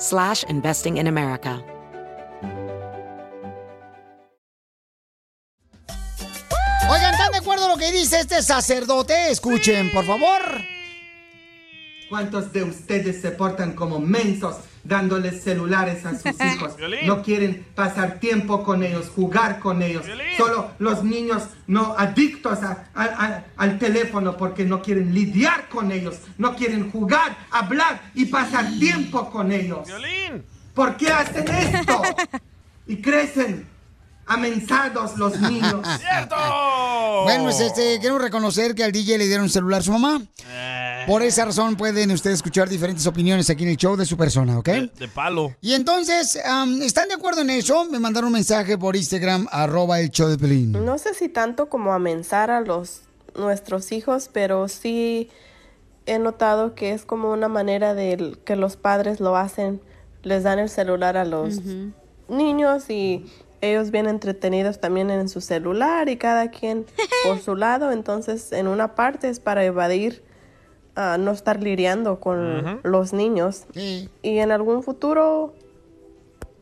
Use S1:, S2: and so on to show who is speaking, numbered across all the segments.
S1: slash investing in America.
S2: Oigan, ¿están de acuerdo lo que dice este sacerdote? Escuchen, por favor.
S3: ¿Cuántos de ustedes se portan como mensos dándoles celulares a sus hijos? No quieren pasar tiempo con ellos, jugar con ellos. Solo los niños no adictos a- a- a- al teléfono porque no quieren lidiar con ellos, no quieren jugar, hablar y pasar tiempo con ellos. ¿Por qué hacen esto? Y crecen amensados los niños.
S2: Bueno, pues este, quiero reconocer que al DJ le dieron celular a su mamá. Por esa razón pueden ustedes escuchar diferentes opiniones aquí en el show de su persona, ¿ok?
S4: De palo.
S2: Y entonces, am, ¿están de acuerdo en eso? Me mandaron un mensaje por Instagram, arroba el show de Pelín.
S5: No sé si tanto como amenazar a los nuestros hijos, pero sí he notado que es como una manera de que los padres lo hacen, les dan el celular a los niños y ellos bien entretenidos también en su celular y cada quien por su lado, entonces en una parte es para evadir a no estar lidiando con los niños y en algún futuro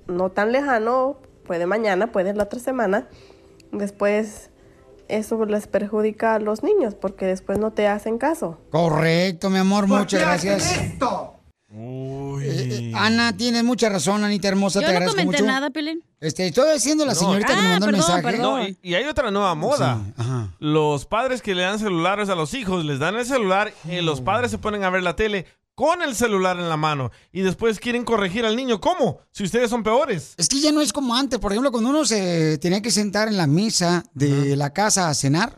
S5: no tan lejano, puede mañana, puede la otra semana, después eso les perjudica a los niños porque después no te hacen caso.
S2: Correcto, mi amor,
S3: ¿Por
S2: muchas gracias.
S3: esto?
S2: Eh, eh, Ana, tienes mucha razón, Anita hermosa,
S6: Yo
S2: te
S6: no
S2: agradezco
S6: comenté
S2: mucho.
S6: nada, Pelín.
S2: Este, estoy diciendo la
S4: No.
S2: señorita que me
S6: Ah,
S2: mandó el mensaje.
S6: perdón.
S4: No, y, y hay otra nueva moda. Los padres que le dan celulares a los hijos, les dan el celular y los padres se ponen a ver la tele con el celular en la mano y después quieren corregir al niño. ¿Cómo? Si ustedes son peores.
S2: Es que ya no es como antes. Por ejemplo, cuando uno se tenía que sentar en la mesa de la casa a cenar,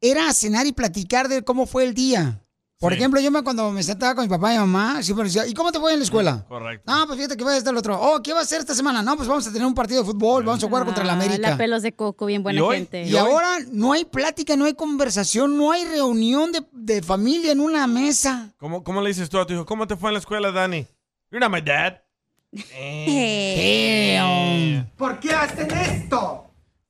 S2: era a cenar y platicar de cómo fue el día. Por ejemplo, yo me, cuando me sentaba con mi papá y mamá, siempre decía, ¿y cómo te fue en la escuela?
S4: Correcto.
S2: No, pues fíjate que va a estar el otro. Oh, ¿qué va a hacer esta semana? No, pues vamos a tener un partido de fútbol, vamos a jugar contra la
S6: Ah,
S2: América.
S6: La pelos de coco, bien buena
S2: ¿Y
S6: gente.
S2: Y ahora no hay plática, no hay conversación, no hay reunión de, de familia en una mesa.
S4: ¿Cómo, ¿Cómo le dices tú a tu hijo? ¿Cómo te fue en la escuela, Dani? You're not my dad.
S3: ¿Por qué hacen esto?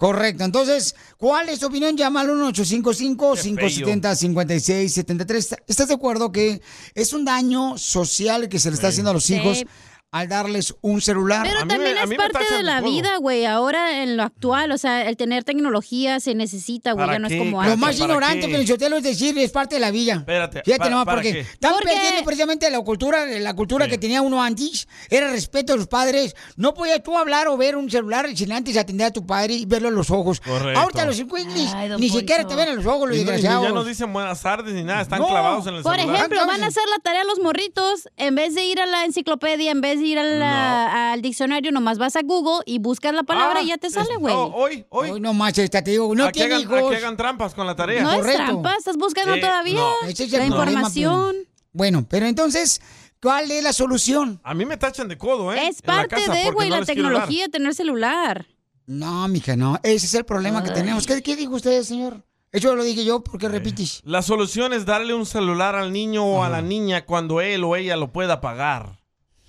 S2: Correcto. Entonces, ¿cuál es tu opinión? Llama al 1-855-570-5673. ¿Estás de acuerdo que es un daño social que se le está haciendo a los
S6: Sí.
S2: Al darles un celular?
S6: Pero también es parte de la vida, güey. Ahora en lo actual, o sea, el tener tecnología se necesita, güey.
S2: ¿Para
S6: Ya no es como
S2: Lo
S6: antes.
S2: más ignorante, pero yo te lo es decir, es parte de la vida.
S4: Espérate,
S2: Fíjate
S4: ¿para-
S2: nomás,
S4: para
S2: porque
S4: qué?
S2: están
S6: ¿Por
S2: perdiendo precisamente la cultura, la cultura que tenía uno antes, era respeto a los padres. No podías tú hablar o ver un celular sin antes atender a tu padre y verlo a los ojos.
S4: Correcto.
S2: Ahorita los
S6: don
S2: ni siquiera te ven a los ojos, los
S4: Y
S2: desgraciados.
S4: ya no dicen buenas tardes ni nada, están
S2: No.
S4: clavados en el
S6: Por
S4: celular.
S6: ejemplo, van a hacer la tarea los morritos, en vez de ir a la enciclopedia, en vez de ir a la- al diccionario, nomás vas a Google y buscas la palabra y ya te sale, güey.
S4: hoy, hoy.
S2: Hoy no esta te digo, no tiene hijos.
S4: aquí hagan trampas con la tarea.
S6: no es trampa, estás buscando
S4: Eh,
S6: todavía
S4: no.
S2: Es
S6: la información.
S2: Bueno, pero entonces, ¿cuál es la solución?
S4: A mí me tachan de codo, ¿eh?
S6: Es parte
S4: casa
S6: de,
S4: porque
S6: güey,
S4: no
S6: la tecnología, tener celular.
S2: No, mija, no. Ese es el problema que tenemos. ¿Qué, qué dijo usted, señor? Eso lo dije yo, ¿por qué repites?
S4: La solución es darle un celular al niño o a la niña cuando él o ella lo pueda pagar.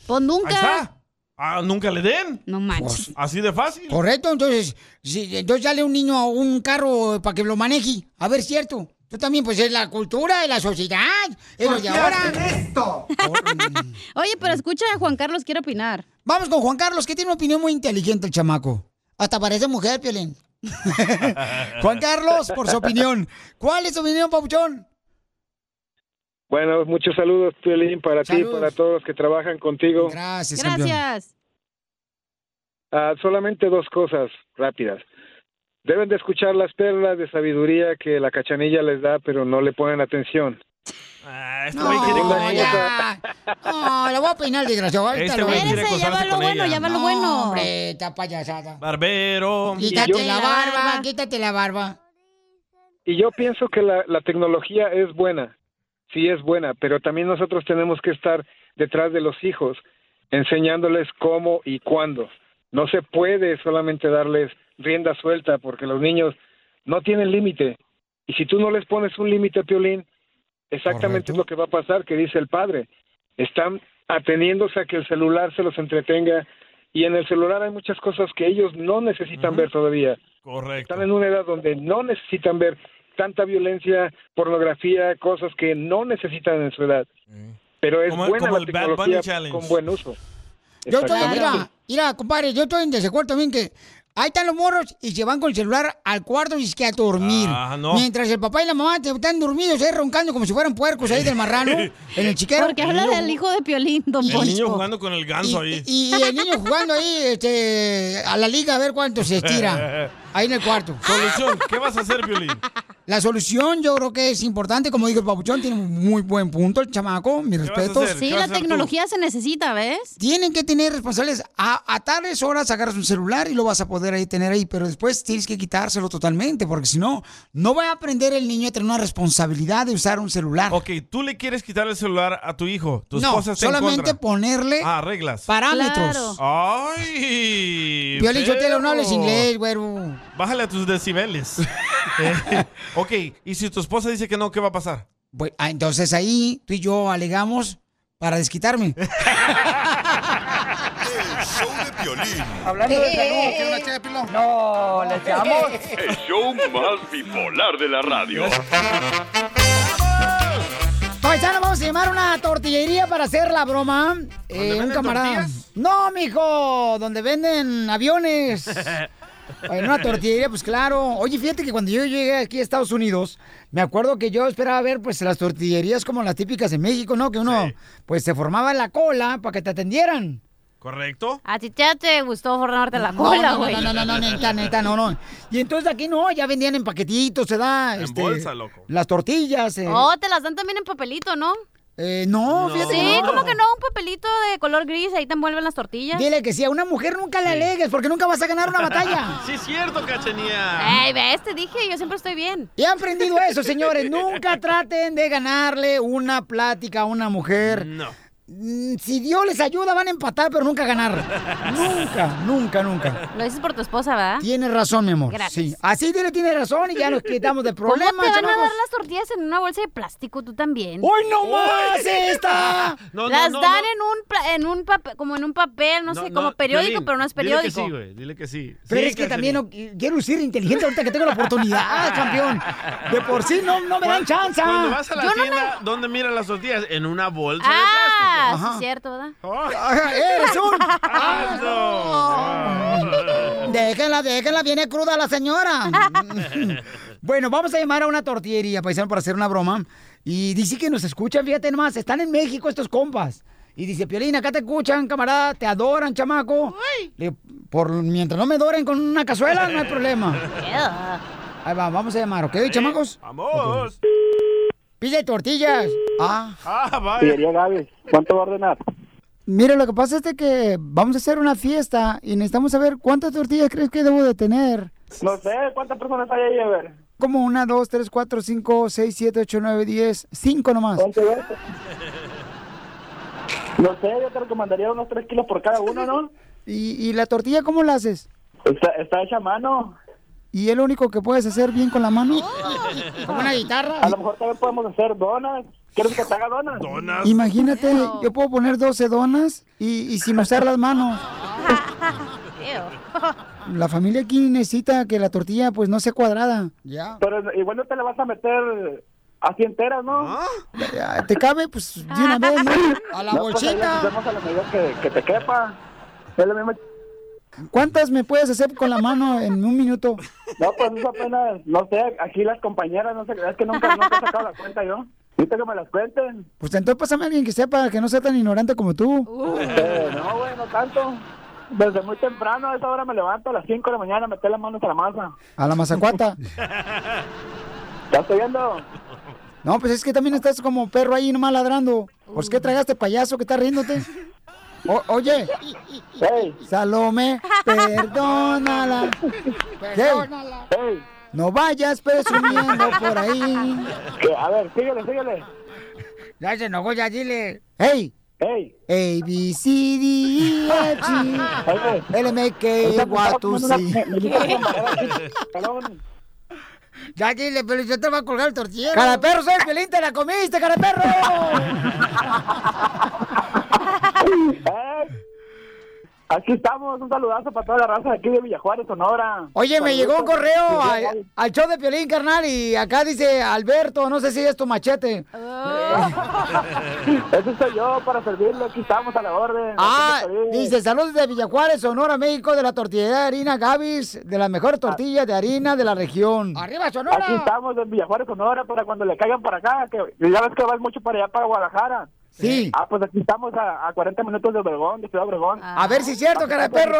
S6: Pues nunca.
S4: Ahí está. Ah, nunca le den.
S6: No manches.
S4: Así de fácil.
S2: Correcto, entonces, si, entonces dale un niño a un carro para que lo maneje. A ver, cierto. Tú también, pues es la cultura de la sociedad. Es lo
S3: ¿Por
S2: de ahora.
S3: esto?
S6: Oye, pero escucha, Juan Carlos quiere opinar.
S2: Vamos con Juan Carlos, que tiene una opinión muy inteligente el chamaco. Hasta parece mujer, Piolín. Juan Carlos, por su opinión. ¿Cuál es tu opinión, Papuchón?
S7: Bueno, muchos saludos, Piolín, para ti, para todos los que trabajan contigo.
S2: Gracias,
S6: Gracias.
S7: Ah, solamente dos cosas rápidas. Deben de escuchar las perlas de sabiduría que la cachanilla les da, pero no le ponen atención.
S4: Ah, este
S2: No,
S4: güey quiere con
S2: ya. No, la voy a peinar, desgraciado.
S4: Este güey quiere
S6: ya lo bueno,
S4: ella.
S6: ya va lo
S2: No,
S6: bueno.
S2: hombre, está payasada.
S4: Barbero.
S2: Quítate
S7: yo-
S2: la barba,
S6: barba.
S2: quítate la barba.
S7: Y yo pienso que la, la tecnología es buena, sí es buena, pero también nosotros tenemos que estar detrás de los hijos, enseñándoles cómo y cuándo. No se puede solamente darles rienda suelta porque los niños no tienen límite. Y si tú no les pones un límite, Piolín, exactamente
S2: Correcto.
S7: es lo que va a pasar, que dice el padre. Están ateniéndose a que el celular se los entretenga y en el celular hay muchas cosas que ellos no necesitan ver todavía.
S4: Correcto.
S7: Están en una edad donde no necesitan ver tanta violencia, pornografía, cosas que no necesitan en su edad. Pero es
S4: Como-
S7: buena
S4: como
S7: la
S4: el Bad
S7: tecnología
S4: Bunny Challenge.
S7: con buen uso.
S2: Yo estoy, mira, mira, compadre, yo estoy en desacuerdo también que ahí están los morros y se van con el celular al cuarto y es que a dormir.
S4: Ah, no.
S2: Mientras el papá y la mamá te- están dormidos ahí roncando como si fueran puercos ahí del marrano en el chiquero.
S6: Porque habla del hijo de Piolín, don
S4: El
S6: Poncho.
S4: niño jugando con el ganso
S2: y,
S4: ahí.
S2: y- y el niño jugando ahí este, a la liga a ver cuánto se estira. Ahí en el cuarto.
S4: Solución, ¿qué vas a hacer, Violín?
S2: La solución yo creo que es importante, como dijo el papuchón, tiene un muy buen punto el chamaco, mis respetos.
S6: Sí,
S4: ¿Qué vas
S6: la
S4: tú?
S6: tecnología se necesita, ¿ves?
S2: Tienen que tener responsables. A, a tales horas agarras un celular y lo vas a poder ahí tener ahí, pero después tienes que quitárselo totalmente, porque si no, no va a aprender el niño a tener una responsabilidad de usar un celular.
S4: Ok, tú le quieres quitar el celular a tu hijo. Tu
S2: no,
S4: esposa en
S2: solamente ponerle
S4: Ah, reglas.
S2: parámetros.
S6: Claro.
S4: ¡Ay!
S2: Violín, yo te lo no hables inglés, güero.
S4: Bájale a tus decibeles. Eh, ok, y si tu esposa dice que no, ¿qué va a pasar?
S2: Bueno, ah, entonces ahí tú y yo alegamos para desquitarme.
S8: El show de Piolín.
S9: Hablando de salud, ¿quiere una ché de pilón? No, ¿le echamos?
S10: El show más bipolar de la radio.
S2: Paisano, vamos a llamar una tortillería para hacer la broma. Eh, un camarada.
S4: tortillas?
S2: No, mijo, donde venden aviones. En una tortillería, pues claro. Oye, fíjate que cuando yo llegué aquí a Estados Unidos, me acuerdo que yo esperaba ver pues las tortillerías como las típicas en México, ¿no? Que uno
S4: Sí.
S2: pues se formaba en la cola para que te atendieran.
S4: ¿Correcto?
S6: A ti ya te gustó formarte la
S2: No,
S6: cola,
S2: no,
S6: güey.
S2: no, no, no, no, neta, neta, no, no. Y entonces aquí no, ya vendían en paquetitos, se da.
S4: En
S2: este,
S4: bolsa, loco.
S2: Las tortillas. eh.
S6: Oh, te las dan también en papelito, ¿no?
S2: Eh, no,
S4: No.
S2: fíjate que
S6: Sí,
S2: no.
S6: como que no, un papelito de color gris, ahí te envuelven las tortillas.
S2: Dile que sí, a una mujer nunca le alegues porque nunca vas a ganar una batalla.
S4: Sí, es cierto, cachanía.
S6: Ey, ves, te dije, yo siempre estoy bien.
S2: Y han aprendido eso, señores. Nunca traten de ganarle una plática a una mujer.
S4: No.
S2: Mm, Si Dios les ayuda, van a empatar, pero nunca ganar. nunca, nunca, nunca.
S6: Lo dices por tu esposa, ¿verdad?
S2: Tienes razón, mi amor.
S6: Gracias.
S2: Sí. Así dile, tiene razón y ya nos quitamos de
S6: ¿Cómo
S2: problemas.
S6: te van a dar las tortillas en una bolsa de plástico tú también?
S2: ¡Hoy no más esta!
S4: No,
S6: las
S4: no, no,
S6: dan
S4: no.
S6: en un pla- en un papel, como en un papel, no, sé, como periódico,
S4: Piolín,
S6: pero no es
S4: Dile
S6: periódico.
S4: que sí, güey. Dile que sí.
S2: Pero
S4: Sí,
S2: es que también no, quiero ser inteligente ahorita que tengo la oportunidad, campeón. De por sí no, no me dan chance.
S4: Cuando vas a la
S6: Yo no
S4: tienda, ¿dónde miras las tortillas? En una bolsa
S6: Ah,
S2: Ajá.
S6: Sí es cierto, ¿verdad?
S2: Ajá, ¡Eres un!
S4: Ah, no.
S2: Déjenla, déjenla, viene cruda la señora. bueno, vamos a llamar a una tortillería, paisano, para hacer una broma. Y dice que nos escuchan, fíjate nomás, están en México estos compas. Y dice, Piolín, acá te escuchan, camarada, te adoran, chamaco. Le por, mientras no me adoren con una cazuela, no hay problema. Ahí va, vamos a llamar, ¿ok, chamacos?
S4: Vamos.
S2: Pide tortillas. Ah.
S4: Ah, vaya.
S7: Gaby, ¿cuánto va a ordenar?
S2: Mire, lo que pasa es de que vamos a hacer una fiesta y necesitamos saber cuántas tortillas crees que debo de tener.
S7: No sé, ¿cuántas personas hay ahí a ver?
S2: Como una, dos, tres, cuatro, cinco, seis, siete, ocho, nueve, diez, cinco nomás.
S7: No sé, yo te recomendaría unos 3 kilos por cada uno, ¿no?
S2: ¿Y, y la tortilla cómo la haces?
S7: Está, está hecha a mano.
S2: ¿Y es lo único que puedes hacer bien con la mano? Como una guitarra.
S7: A lo mejor también podemos hacer donas. ¿Quieres que te haga donas?
S4: Donas.
S2: Imagínate, yo puedo poner 12 donas y, y sin usar las manos. La familia aquí necesita que la tortilla pues no sea cuadrada. Ya.
S7: Pero igual no te la vas a meter así entera, ¿no?
S2: ¿Te cabe? Pues de una vez, ¿no? A la
S7: No, pues
S2: bolsita.
S7: hacemos a la medida que, que te quepa. Es la misma...
S2: ¿Cuántas me puedes hacer con la mano en un minuto?
S7: No, pues eso apenas, no sé, aquí las compañeras, no sé, es que nunca, nunca he sacado la cuenta yo. Necesito que me las cuenten.
S2: Pues entonces pásame a alguien que sepa, que no sea tan ignorante como tú.
S7: Eh, no, güey, no tanto.
S8: Desde muy temprano, a esa hora me levanto a las 5 de la mañana a meter las manos a la masa.
S2: A la mazacuata.
S8: ¿Ya estoy viendo?
S2: No, pues es que también estás como perro ahí nomás ladrando. Pues qué tragaste payaso que estás riéndote. O- oye, Salome, perdónala.
S8: Perdónala.
S2: Hey, no vayas presumiendo por ahí.
S8: A ver, síguele, síguele.
S2: Ya se enojó, ya dile. Hey.
S8: Hey.
S2: A, B, C, D, E, F, G, L, M, K, Y, two, C. Ya dile, pero yo te voy a colgar el tortillero. Cara perro, soy Piolín, te la comiste, cara perro.
S8: Aquí estamos, un saludazo para toda la raza de aquí de Villajuárez, Sonora.
S2: Oye, me llegó un correo al, al show de Piolín, carnal, y acá dice Alberto, no sé si es tu machete.
S8: Ese soy yo para servirle, aquí estamos a la orden.
S2: Ah, dice, saludos de Villajuárez, Sonora, México, de la tortillería de harina Gavis, de las mejores tortillas de harina de la región. ¡Arriba, Sonora!
S8: Aquí estamos en Villajuárez, Sonora, para cuando le caigan para acá, que ya ves que vas mucho para allá, para Guadalajara.
S2: Sí.
S8: Ah, pues aquí estamos a, a 40 minutos de Obregón, de Ciudad Obregón.
S2: A ver si es cierto, cara de perro.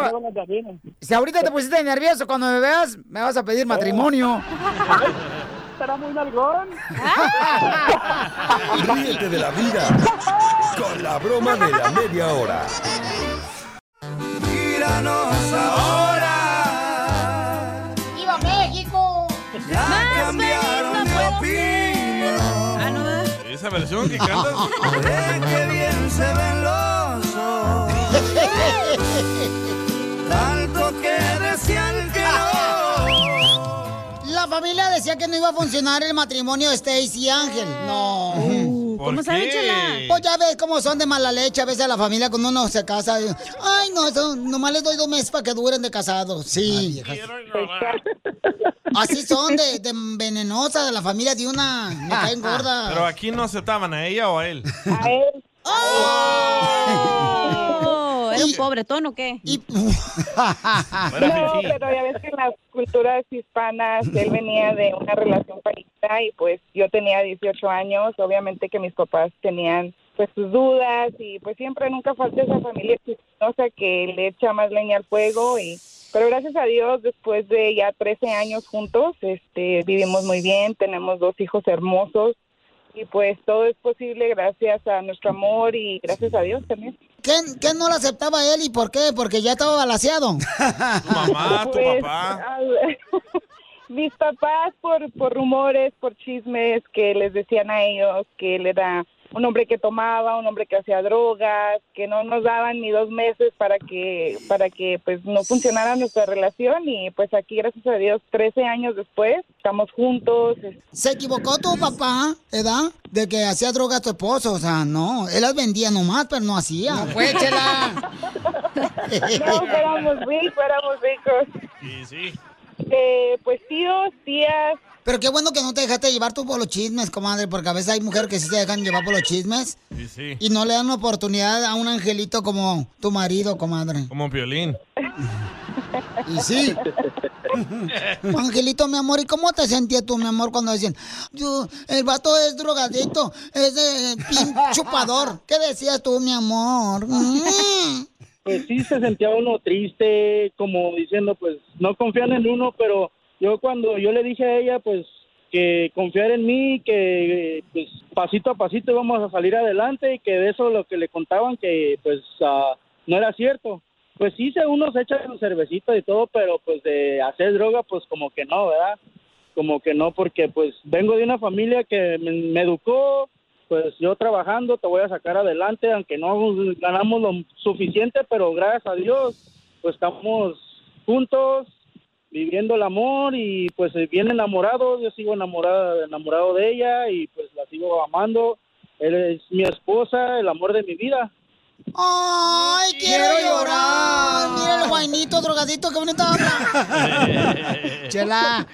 S2: Si ahorita te pusiste nervioso, cuando me veas, me vas a pedir matrimonio.
S8: Estará muy nalgón.
S11: Ríete de la vida con la broma de la media hora.
S6: Míranos ahora.
S4: Esa versión que cantas.
S6: Qué bien se ven los ojos. Tanto que decían que no.
S2: La familia decía que no iba a funcionar el matrimonio de Stacy y Ángel. No.
S6: ¿Por ¿Cómo sabe, qué? Chela?
S2: Pues ya ves cómo son de mala leche a veces la familia cuando uno se casa. Ay, no, eso, nomás les doy dos meses para que duren de casados. Sí. Así son de, de venenosa de la familia de una. Me caen gorda.
S4: Pero aquí no aceptaban a ella o a él.
S12: A él.
S13: Oh, ¿Era un pobretón o qué?
S12: No, pero ya ves que en las culturas hispanas él venía de una relación pareja y pues yo tenía 18 años, obviamente que mis papás tenían pues sus dudas y pues siempre nunca falta esa familia chismosa que le echa más leña al fuego y pero gracias a Dios después de ya 13 años juntos, este vivimos muy bien, tenemos dos hijos hermosos y pues todo es posible gracias a nuestro amor y gracias a Dios también.
S2: ¿Qué, qué no lo aceptaba él y por qué? Porque ya estaba balaseado.
S4: mamá, tu
S12: Pues,
S4: papá.
S12: ver, Mis papás por, por rumores, por chismes que les decían a ellos que él era un hombre que tomaba, un hombre que hacía drogas, que no nos daban ni dos meses para que para que pues no funcionara nuestra relación y pues aquí gracias a Dios 13 años después estamos juntos.
S2: ¿Se equivocó tu papá, edad? De que hacía droga a tu esposo. O sea, no. Él las vendía nomás, pero no hacía. No fue, chela.
S12: No, éramos ricos, éramos ricos.
S4: Sí, sí.
S12: Eh, pues tíos, tías,
S2: Pero qué bueno que no te dejaste llevar tú por los chismes, comadre, porque a veces hay mujeres que sí se dejan llevar por los chismes
S4: Sí, sí.
S2: y no le dan oportunidad a un angelito como tu marido, comadre.
S4: Como violín.
S2: Y sí. Angelito, mi amor, ¿y cómo te sentías tú, mi amor, cuando decían, yo, el vato es drogadicto, es de pin chupador? ¿Qué decías tú, mi amor? Mm.
S14: Pues sí se sentía uno triste, como diciendo, pues no confían en uno, pero yo cuando yo le dije a ella, pues que confiar en mí, que pues pasito a pasito íbamos a salir adelante y que de eso lo que le contaban que pues ah, no era cierto. Pues sí, uno se echa su cervecita y todo, pero pues de hacer droga, pues como que no, ¿verdad? Como que no, porque pues vengo de una familia que me, me educó, pues yo trabajando te voy a sacar adelante, aunque no ganamos lo suficiente, pero gracias a Dios, pues estamos juntos, viviendo el amor y pues bien enamorados, yo sigo enamorada, enamorado de ella y pues la sigo amando. Él es mi esposa, el amor de mi vida.
S2: ¡Ay, quiero, llorar! Mira el guainito drogadito, qué bonito habla. Chela.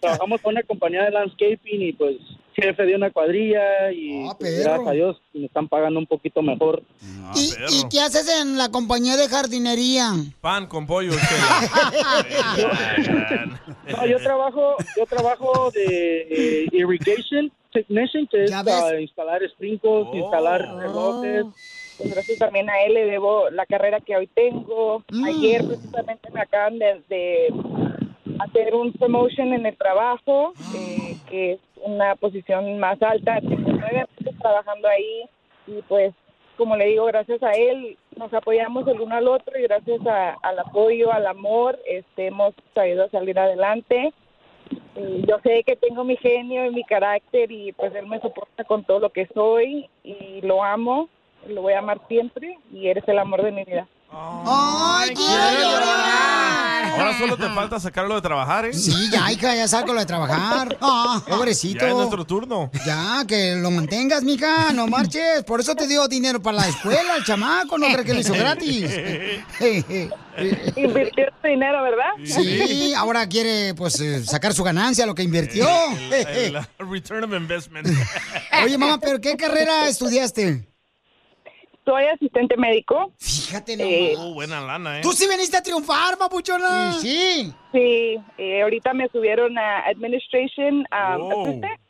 S14: Trabajamos con una compañía de landscaping y pues jefe de una cuadrilla y pues, gracias a Dios me están pagando un poquito mejor.
S2: ¿Y, y qué haces en la compañía de jardinería?
S4: Pan con pollo.
S14: No, yo trabajo, yo trabajo de eh, irrigation technician, que es para instalar sprinkles, instalar relojes,
S12: pues gracias también a él le debo la carrera que hoy tengo.
S2: Mm.
S12: Ayer precisamente me acaban de, de hacer un promotion en el trabajo, eh, que es una posición más alta. Tengo trabajando ahí y pues, como le digo, gracias a él nos apoyamos el uno al otro y gracias a- al apoyo, al amor, este, hemos sabido salir adelante. Y yo sé que tengo mi genio y mi carácter y pues él me soporta con todo lo que soy y lo amo, lo voy a amar siempre y eres el amor de mi vida.
S2: ¡Ay, quiero llorar!
S4: Ahora solo te falta sacarlo de trabajar, ¿eh?
S2: Sí, ya, hija, ya saco lo de trabajar. Ah, pobrecito.
S4: Ya es nuestro turno.
S2: Ya, que lo mantengas, mija, no marches. Por eso te dio dinero para la escuela, el chamaco, no crees que lo hizo gratis.
S12: Invirtió su dinero, ¿verdad?
S2: Sí, ahora quiere, pues, eh, sacar su ganancia, lo que invirtió.
S4: El, el return of investment.
S2: Oye, mamá, ¿pero qué carrera estudiaste?
S12: Soy asistente médico.
S2: Fíjate
S4: Oh, buena lana, ¿eh?
S2: Tú sí veniste a triunfar, papuchona.
S12: Sí. Sí, eh, ahorita me subieron a Administration um,
S4: Oh.
S12: Assistant.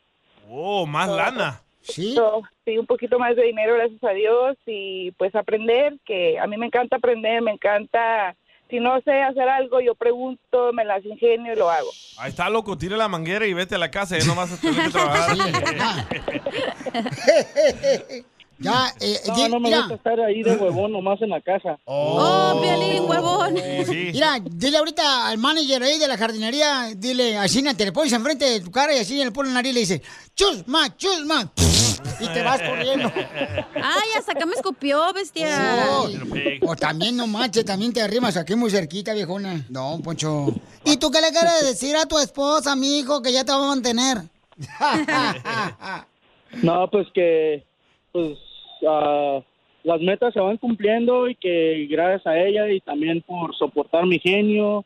S4: Oh, más lana.
S2: Sí.
S12: So, sí, un poquito más de dinero, gracias a Dios. Y pues aprender, que a mí me encanta aprender, me encanta. Si no sé hacer algo, yo pregunto, me las ingenio y lo hago.
S4: Ahí está, loco. Tira la manguera y vete a la casa. Ya no vas a tener que trabajar.
S2: Ya, eh,
S14: No,
S2: di-
S14: no me
S2: mira.
S14: gusta estar ahí de huevón nomás en la casa.
S2: Oh,
S6: Piolín, huevón.
S2: Mira, dile ahorita al manager ahí de la jardinería, dile, así te le pones enfrente de tu cara y así le pone la nariz y le dice, chusma, chusma. Y te vas corriendo.
S6: Ay, hasta acá me escupió, bestia.
S2: Sí. O también no manches, también te arrimas aquí muy cerquita, viejona. No, Poncho. ¿Y tú qué le quieres decir a tu esposa, mi hijo, que ya te va a mantener?
S14: No, pues que pues ah, las metas se van cumpliendo y que gracias a ella y también por soportar mi genio,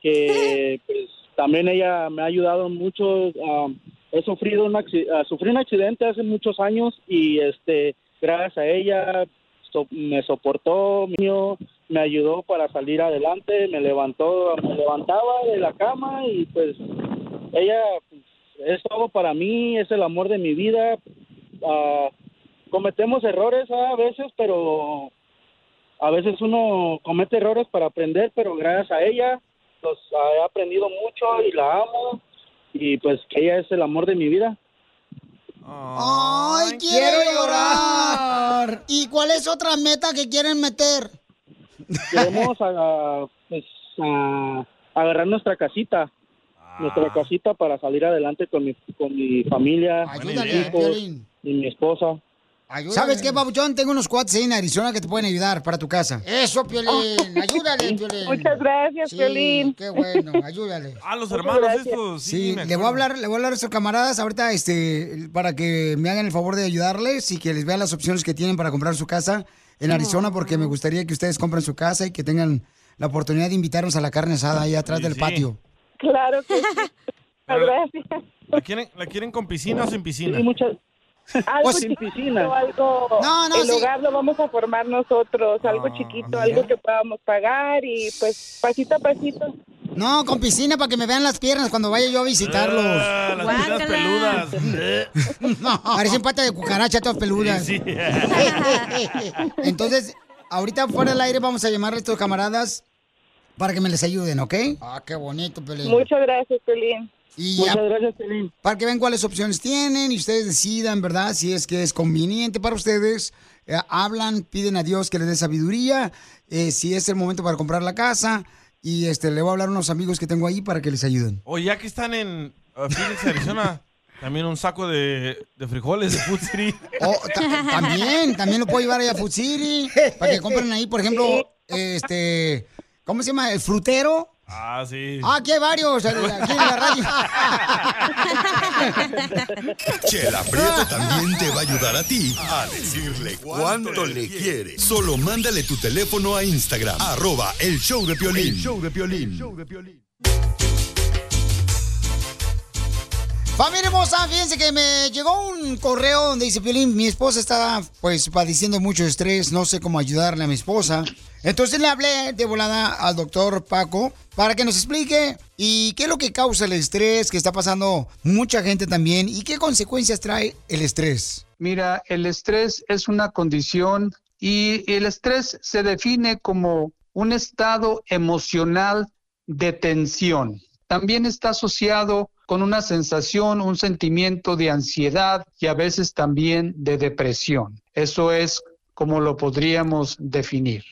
S14: que pues también ella me ha ayudado mucho. ah, he sufrido un ah, sufrí un accidente hace muchos años y este gracias a ella so- me soportó, mío, me ayudó para salir adelante, me levantó, me levantaba de la cama y pues ella pues, es todo para mí, es el amor de mi vida. Ah, cometemos errores ah, a veces, pero a veces uno comete errores para aprender, pero gracias a ella los ah, he aprendido mucho y la amo y pues que ella es el amor de mi vida.
S2: ¡Ay, quiero llorar! ¿Y cuál es otra meta que quieren meter?
S14: Queremos ah, pues, ah, agarrar nuestra casita, nuestra casita para salir adelante con mi, con mi familia,
S2: Ayúdale,
S14: mis hijos
S2: Piolín.
S14: y mi esposa.
S2: ¿Sabes qué, Pabuchón? Tengo unos cuates ahí en Arizona que te pueden ayudar para tu casa. Eso, Piolín. Ayúdale, Piolín.
S12: Muchas gracias,
S2: Sí,
S12: Piolín.
S2: Qué bueno, ayúdale.
S4: Ah, los
S12: Muchas
S4: hermanos
S12: gracias.
S4: estos. Sí,
S2: le voy a hablar, le voy a hablar a estos camaradas ahorita, este, para que me hagan el favor de ayudarles y que les vean las opciones que tienen para comprar su casa en Arizona, porque me gustaría que ustedes compren su casa y que tengan la oportunidad de invitarnos a la carne asada ahí atrás del
S4: sí.
S2: patio.
S12: Claro que sí. Muchas gracias.
S4: ¿La quieren, ¿La quieren con piscina o sin piscina?
S14: Sí, muchas.
S12: Algo
S14: sin
S12: chiquito,
S14: piscina.
S12: algo,
S2: No, no,
S12: el
S2: sí.
S12: hogar lo vamos a formar nosotros, algo chiquito, algo que podamos pagar y pues pasito a pasito.
S2: No, con piscina para que me vean las piernas cuando vaya yo a visitarlos.
S4: Ah, las piernas peludas.
S2: No, parecen patas de cucaracha todas peludas.
S4: Sí.
S2: Entonces, ahorita fuera del aire vamos a llamarle a estos camaradas para que me les ayuden, ¿ok? Ah, qué bonito, Pelín.
S12: Muchas gracias, Pelín.
S2: Y
S14: Muchas gracias, Pelín.
S2: para que vean cuáles opciones tienen y ustedes decidan, ¿verdad? Si es que es conveniente para ustedes. Eh, hablan, piden a Dios que les dé sabiduría, eh, si es el momento para comprar la casa. Y este le voy a hablar a unos amigos que tengo ahí para que les ayuden.
S4: O ya que están en uh, Phoenix, Arizona, también un saco de, de frijoles de Food City.
S2: Oh, ta- también, también lo puedo llevar allá a Food City para que compren ahí, por ejemplo, este, ¿cómo se llama? El frutero.
S4: Ah, sí.
S2: Ah, aquí hay varios, aquí en la radio.
S11: Chela Prieto también te va a ayudar a ti a decirle cuánto le quiere. Solo mándale tu teléfono a Instagram, arroba el show de Piolín.
S2: El
S11: show de Piolín.
S2: Familia hermosa, fíjense que me llegó un correo donde dice, Piolín, mi esposa está pues padeciendo mucho estrés, no sé cómo ayudarle a mi esposa. Entonces le hablé de volada al doctor Paco para que nos explique y qué es lo que causa el estrés que está pasando mucha gente también y qué consecuencias trae el estrés.
S15: Mira, el estrés es una condición Y el estrés se define como un estado emocional de tensión. También está asociado con una sensación, un sentimiento de ansiedad y a veces también de depresión. Eso es como lo podríamos definir.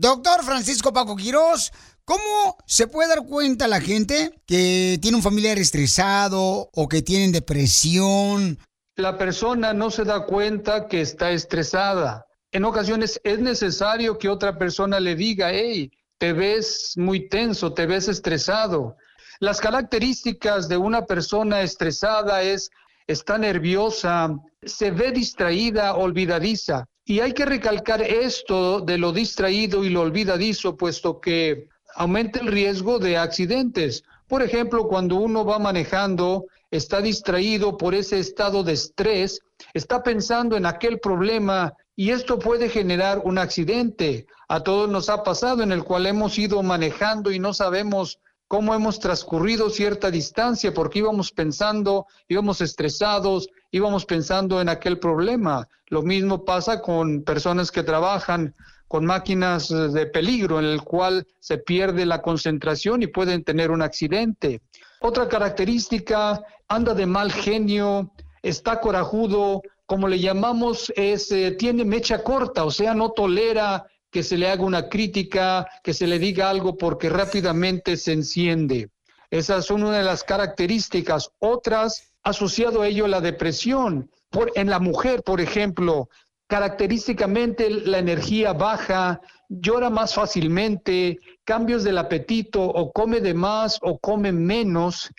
S2: Doctor Francisco Paco Quirós, ¿cómo se puede dar cuenta la gente que tiene un familiar estresado o que tienen depresión?
S15: La persona no se da cuenta que está estresada. En ocasiones es necesario que otra persona le diga, hey, te ves muy tenso, te ves estresado. Las características de una persona estresada es, está nerviosa, se ve distraída, olvidadiza. Y hay que recalcar esto de lo distraído y lo olvidadizo, puesto que aumenta el riesgo de accidentes. Por ejemplo, cuando uno va manejando, está distraído por ese estado de estrés, está pensando en aquel problema y esto puede generar un accidente. A todos nos ha pasado en el cual hemos ido manejando y no sabemos cómo hemos transcurrido cierta distancia porque íbamos pensando, íbamos estresados, íbamos pensando en aquel problema. Lo mismo pasa con personas que trabajan con máquinas de peligro en el cual se pierde la concentración y pueden tener un accidente. Otra característica, anda de mal genio, está corajudo, como le llamamos, es, eh, tiene mecha corta, o sea, no tolera que se le haga una crítica, que se le diga algo porque rápidamente se enciende. Esas son una de las características. Otras, asociado a ello la depresión. Por, en la mujer, por ejemplo, característicamente la energía baja, llora más fácilmente, cambios del apetito, o come de más o come menos.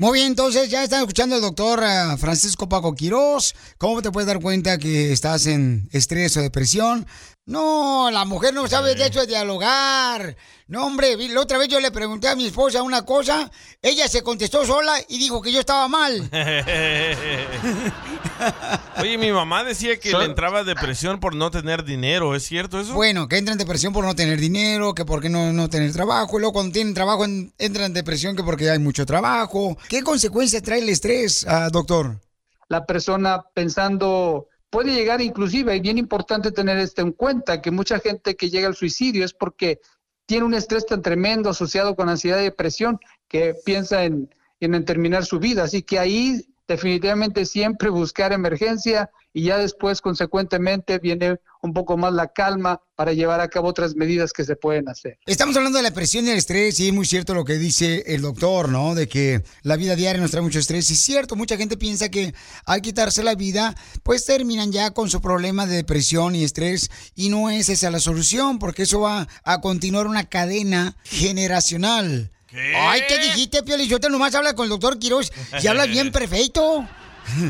S2: Muy bien, entonces ya están escuchando al doctor eh, Francisco Paco Quirós. ¿Cómo te puedes dar cuenta que estás en estrés o depresión? No, la mujer no sabe de eso de dialogar. No, hombre, la otra vez yo le pregunté a mi esposa una cosa, ella se contestó sola y dijo que yo estaba mal.
S4: Oye, mi mamá decía que le entraba depresión por no tener dinero, ¿es cierto eso?
S2: Bueno, que entra en depresión por no tener dinero, que porque no, no tener trabajo, y luego cuando tienen trabajo entra en depresión que porque hay mucho trabajo. ¿Qué consecuencias trae el estrés, ah, doctor?
S15: La persona pensando puede llegar inclusive, y bien importante tener esto en cuenta, que mucha gente que llega al suicidio es porque tiene un estrés tan tremendo asociado con ansiedad y depresión que piensa en, en terminar su vida. Así que ahí definitivamente siempre buscar emergencia y ya después, consecuentemente, viene un poco más la calma para llevar a cabo otras medidas que se pueden hacer.
S2: Estamos hablando de la presión y el estrés y es muy cierto lo que dice el doctor, ¿no? De que la vida diaria nos trae mucho estrés. Y es cierto, mucha gente piensa que al quitarse la vida, pues terminan ya con su problema de depresión y estrés y no es esa la solución porque eso va a continuar una cadena generacional. ¿Qué? Ay, ¿qué dijiste, Pio Yo te nomás habla con el doctor Quiroz y habla bien perfecto.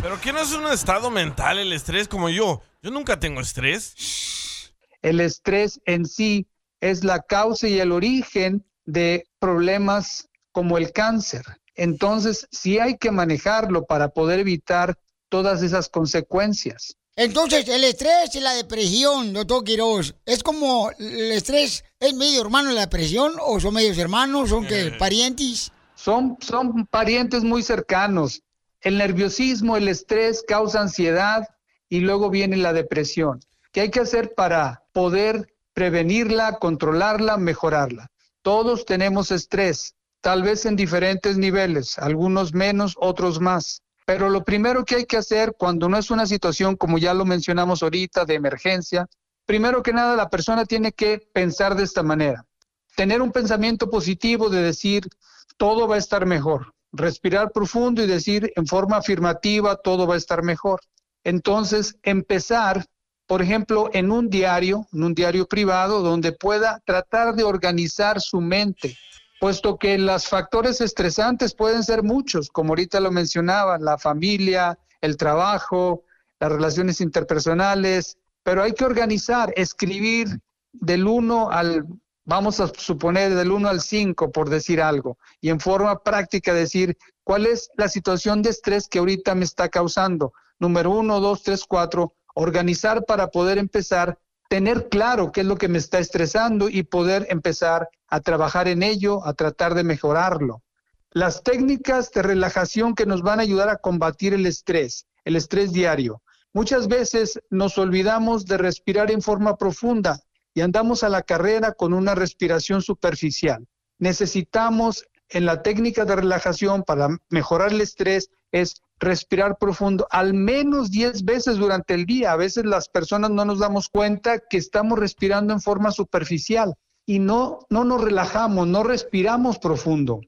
S4: Pero ¿qué no es un estado mental el estrés como yo? Yo nunca tengo estrés.
S15: El estrés en sí es la causa y el origen de problemas como el cáncer. Entonces, sí hay que manejarlo para poder evitar todas esas consecuencias.
S2: Entonces, el estrés y la depresión, doctor Quiroz, ¿es como el estrés es medio hermano de la depresión o son medios hermanos, son que eh. parientes?
S15: Son, son parientes muy cercanos. El nerviosismo, el estrés causa ansiedad y luego viene la depresión. ¿Qué hay que hacer para poder prevenirla, controlarla, mejorarla? Todos tenemos estrés, tal vez en diferentes niveles, algunos menos, otros más. Pero lo primero que hay que hacer cuando no es una situación, como ya lo mencionamos ahorita, de emergencia, primero que nada la persona tiene que pensar de esta manera. Tener un pensamiento positivo de decir, todo va a estar mejor respirar profundo y decir en forma afirmativa todo va a estar mejor. Entonces, empezar, por ejemplo, en un diario, en un diario privado, donde pueda tratar de organizar su mente, puesto que los factores estresantes pueden ser muchos, como ahorita lo mencionaba, la familia, el trabajo, las relaciones interpersonales, pero hay que organizar, escribir del 1 al vamos a suponer del 1 al 5, por decir algo, y en forma práctica decir cuál es la situación de estrés que ahorita me está causando. Número 1, 2, 3, 4, organizar para poder empezar, tener claro qué es lo que me está estresando y poder empezar a trabajar en ello, a tratar de mejorarlo. Las técnicas de relajación que nos van a ayudar a combatir el estrés, el estrés diario. Muchas veces nos olvidamos de respirar en forma profunda y andamos a la carrera con una respiración superficial. Necesitamos en la técnica de relajación para mejorar el estrés es respirar profundo al menos 10 veces durante el día. A veces las personas no nos damos cuenta que estamos respirando en forma superficial y no, no nos relajamos, no respiramos profundo.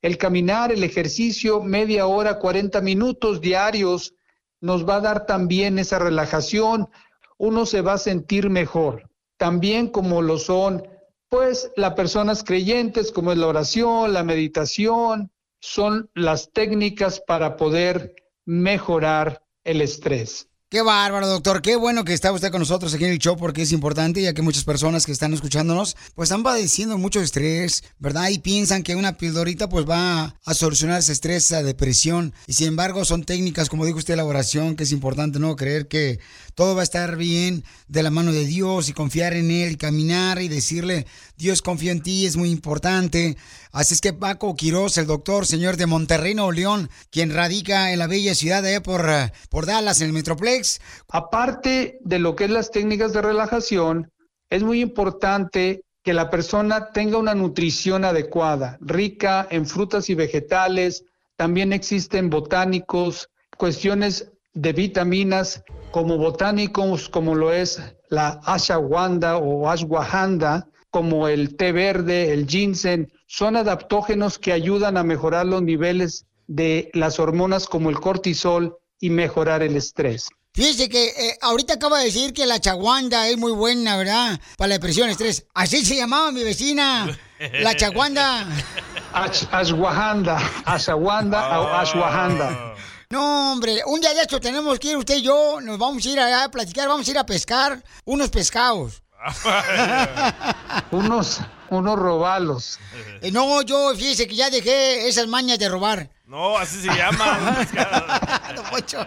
S15: El caminar, el ejercicio, media hora, 40 minutos diarios, nos va a dar también esa relajación. Uno se va a sentir mejor. También como lo son, pues, las personas creyentes, como es la oración, la meditación, son las técnicas para poder mejorar el estrés.
S2: Qué bárbaro, doctor. Qué bueno que está usted con nosotros aquí en el show porque es importante, ya que muchas personas que están escuchándonos, pues están padeciendo mucho estrés, ¿verdad? Y piensan que una pildorita pues va a solucionar ese estrés, esa depresión. Y sin embargo, son técnicas, como dijo usted, la oración, que es importante, ¿no? Creer que todo va a estar bien de la mano de Dios y confiar en Él y caminar y decirle, Dios confía en ti, es muy importante. Así es que Paco Quiroz, el doctor, señor de Monterrey, Nuevo León, quien radica en la bella ciudad de por, por Dallas, en el Metroplex.
S15: Aparte de lo que es las técnicas de relajación, es muy importante que la persona tenga una nutrición adecuada, rica en frutas y vegetales. También existen botánicos, cuestiones de vitaminas como botánicos, como lo es la ashwagandha o ashwagandha, como el té verde, el ginseng, son adaptógenos que ayudan a mejorar los niveles de las hormonas como el cortisol y mejorar el estrés.
S2: Fíjese que eh, ahorita acaba de decir que la chaguanda es muy buena, ¿verdad? Para la depresión, estrés. Así se llamaba mi vecina, la chaguanda.
S15: ashwagandha, ashwagandha o ashwagandha.
S2: No, hombre, un día de esto tenemos que ir usted y yo, nos vamos a ir a platicar, vamos a ir a pescar unos pescados.
S15: unos, unos robalos.
S2: Eh, no, yo fíjese que ya dejé esas mañas de robar.
S4: No, así se llama.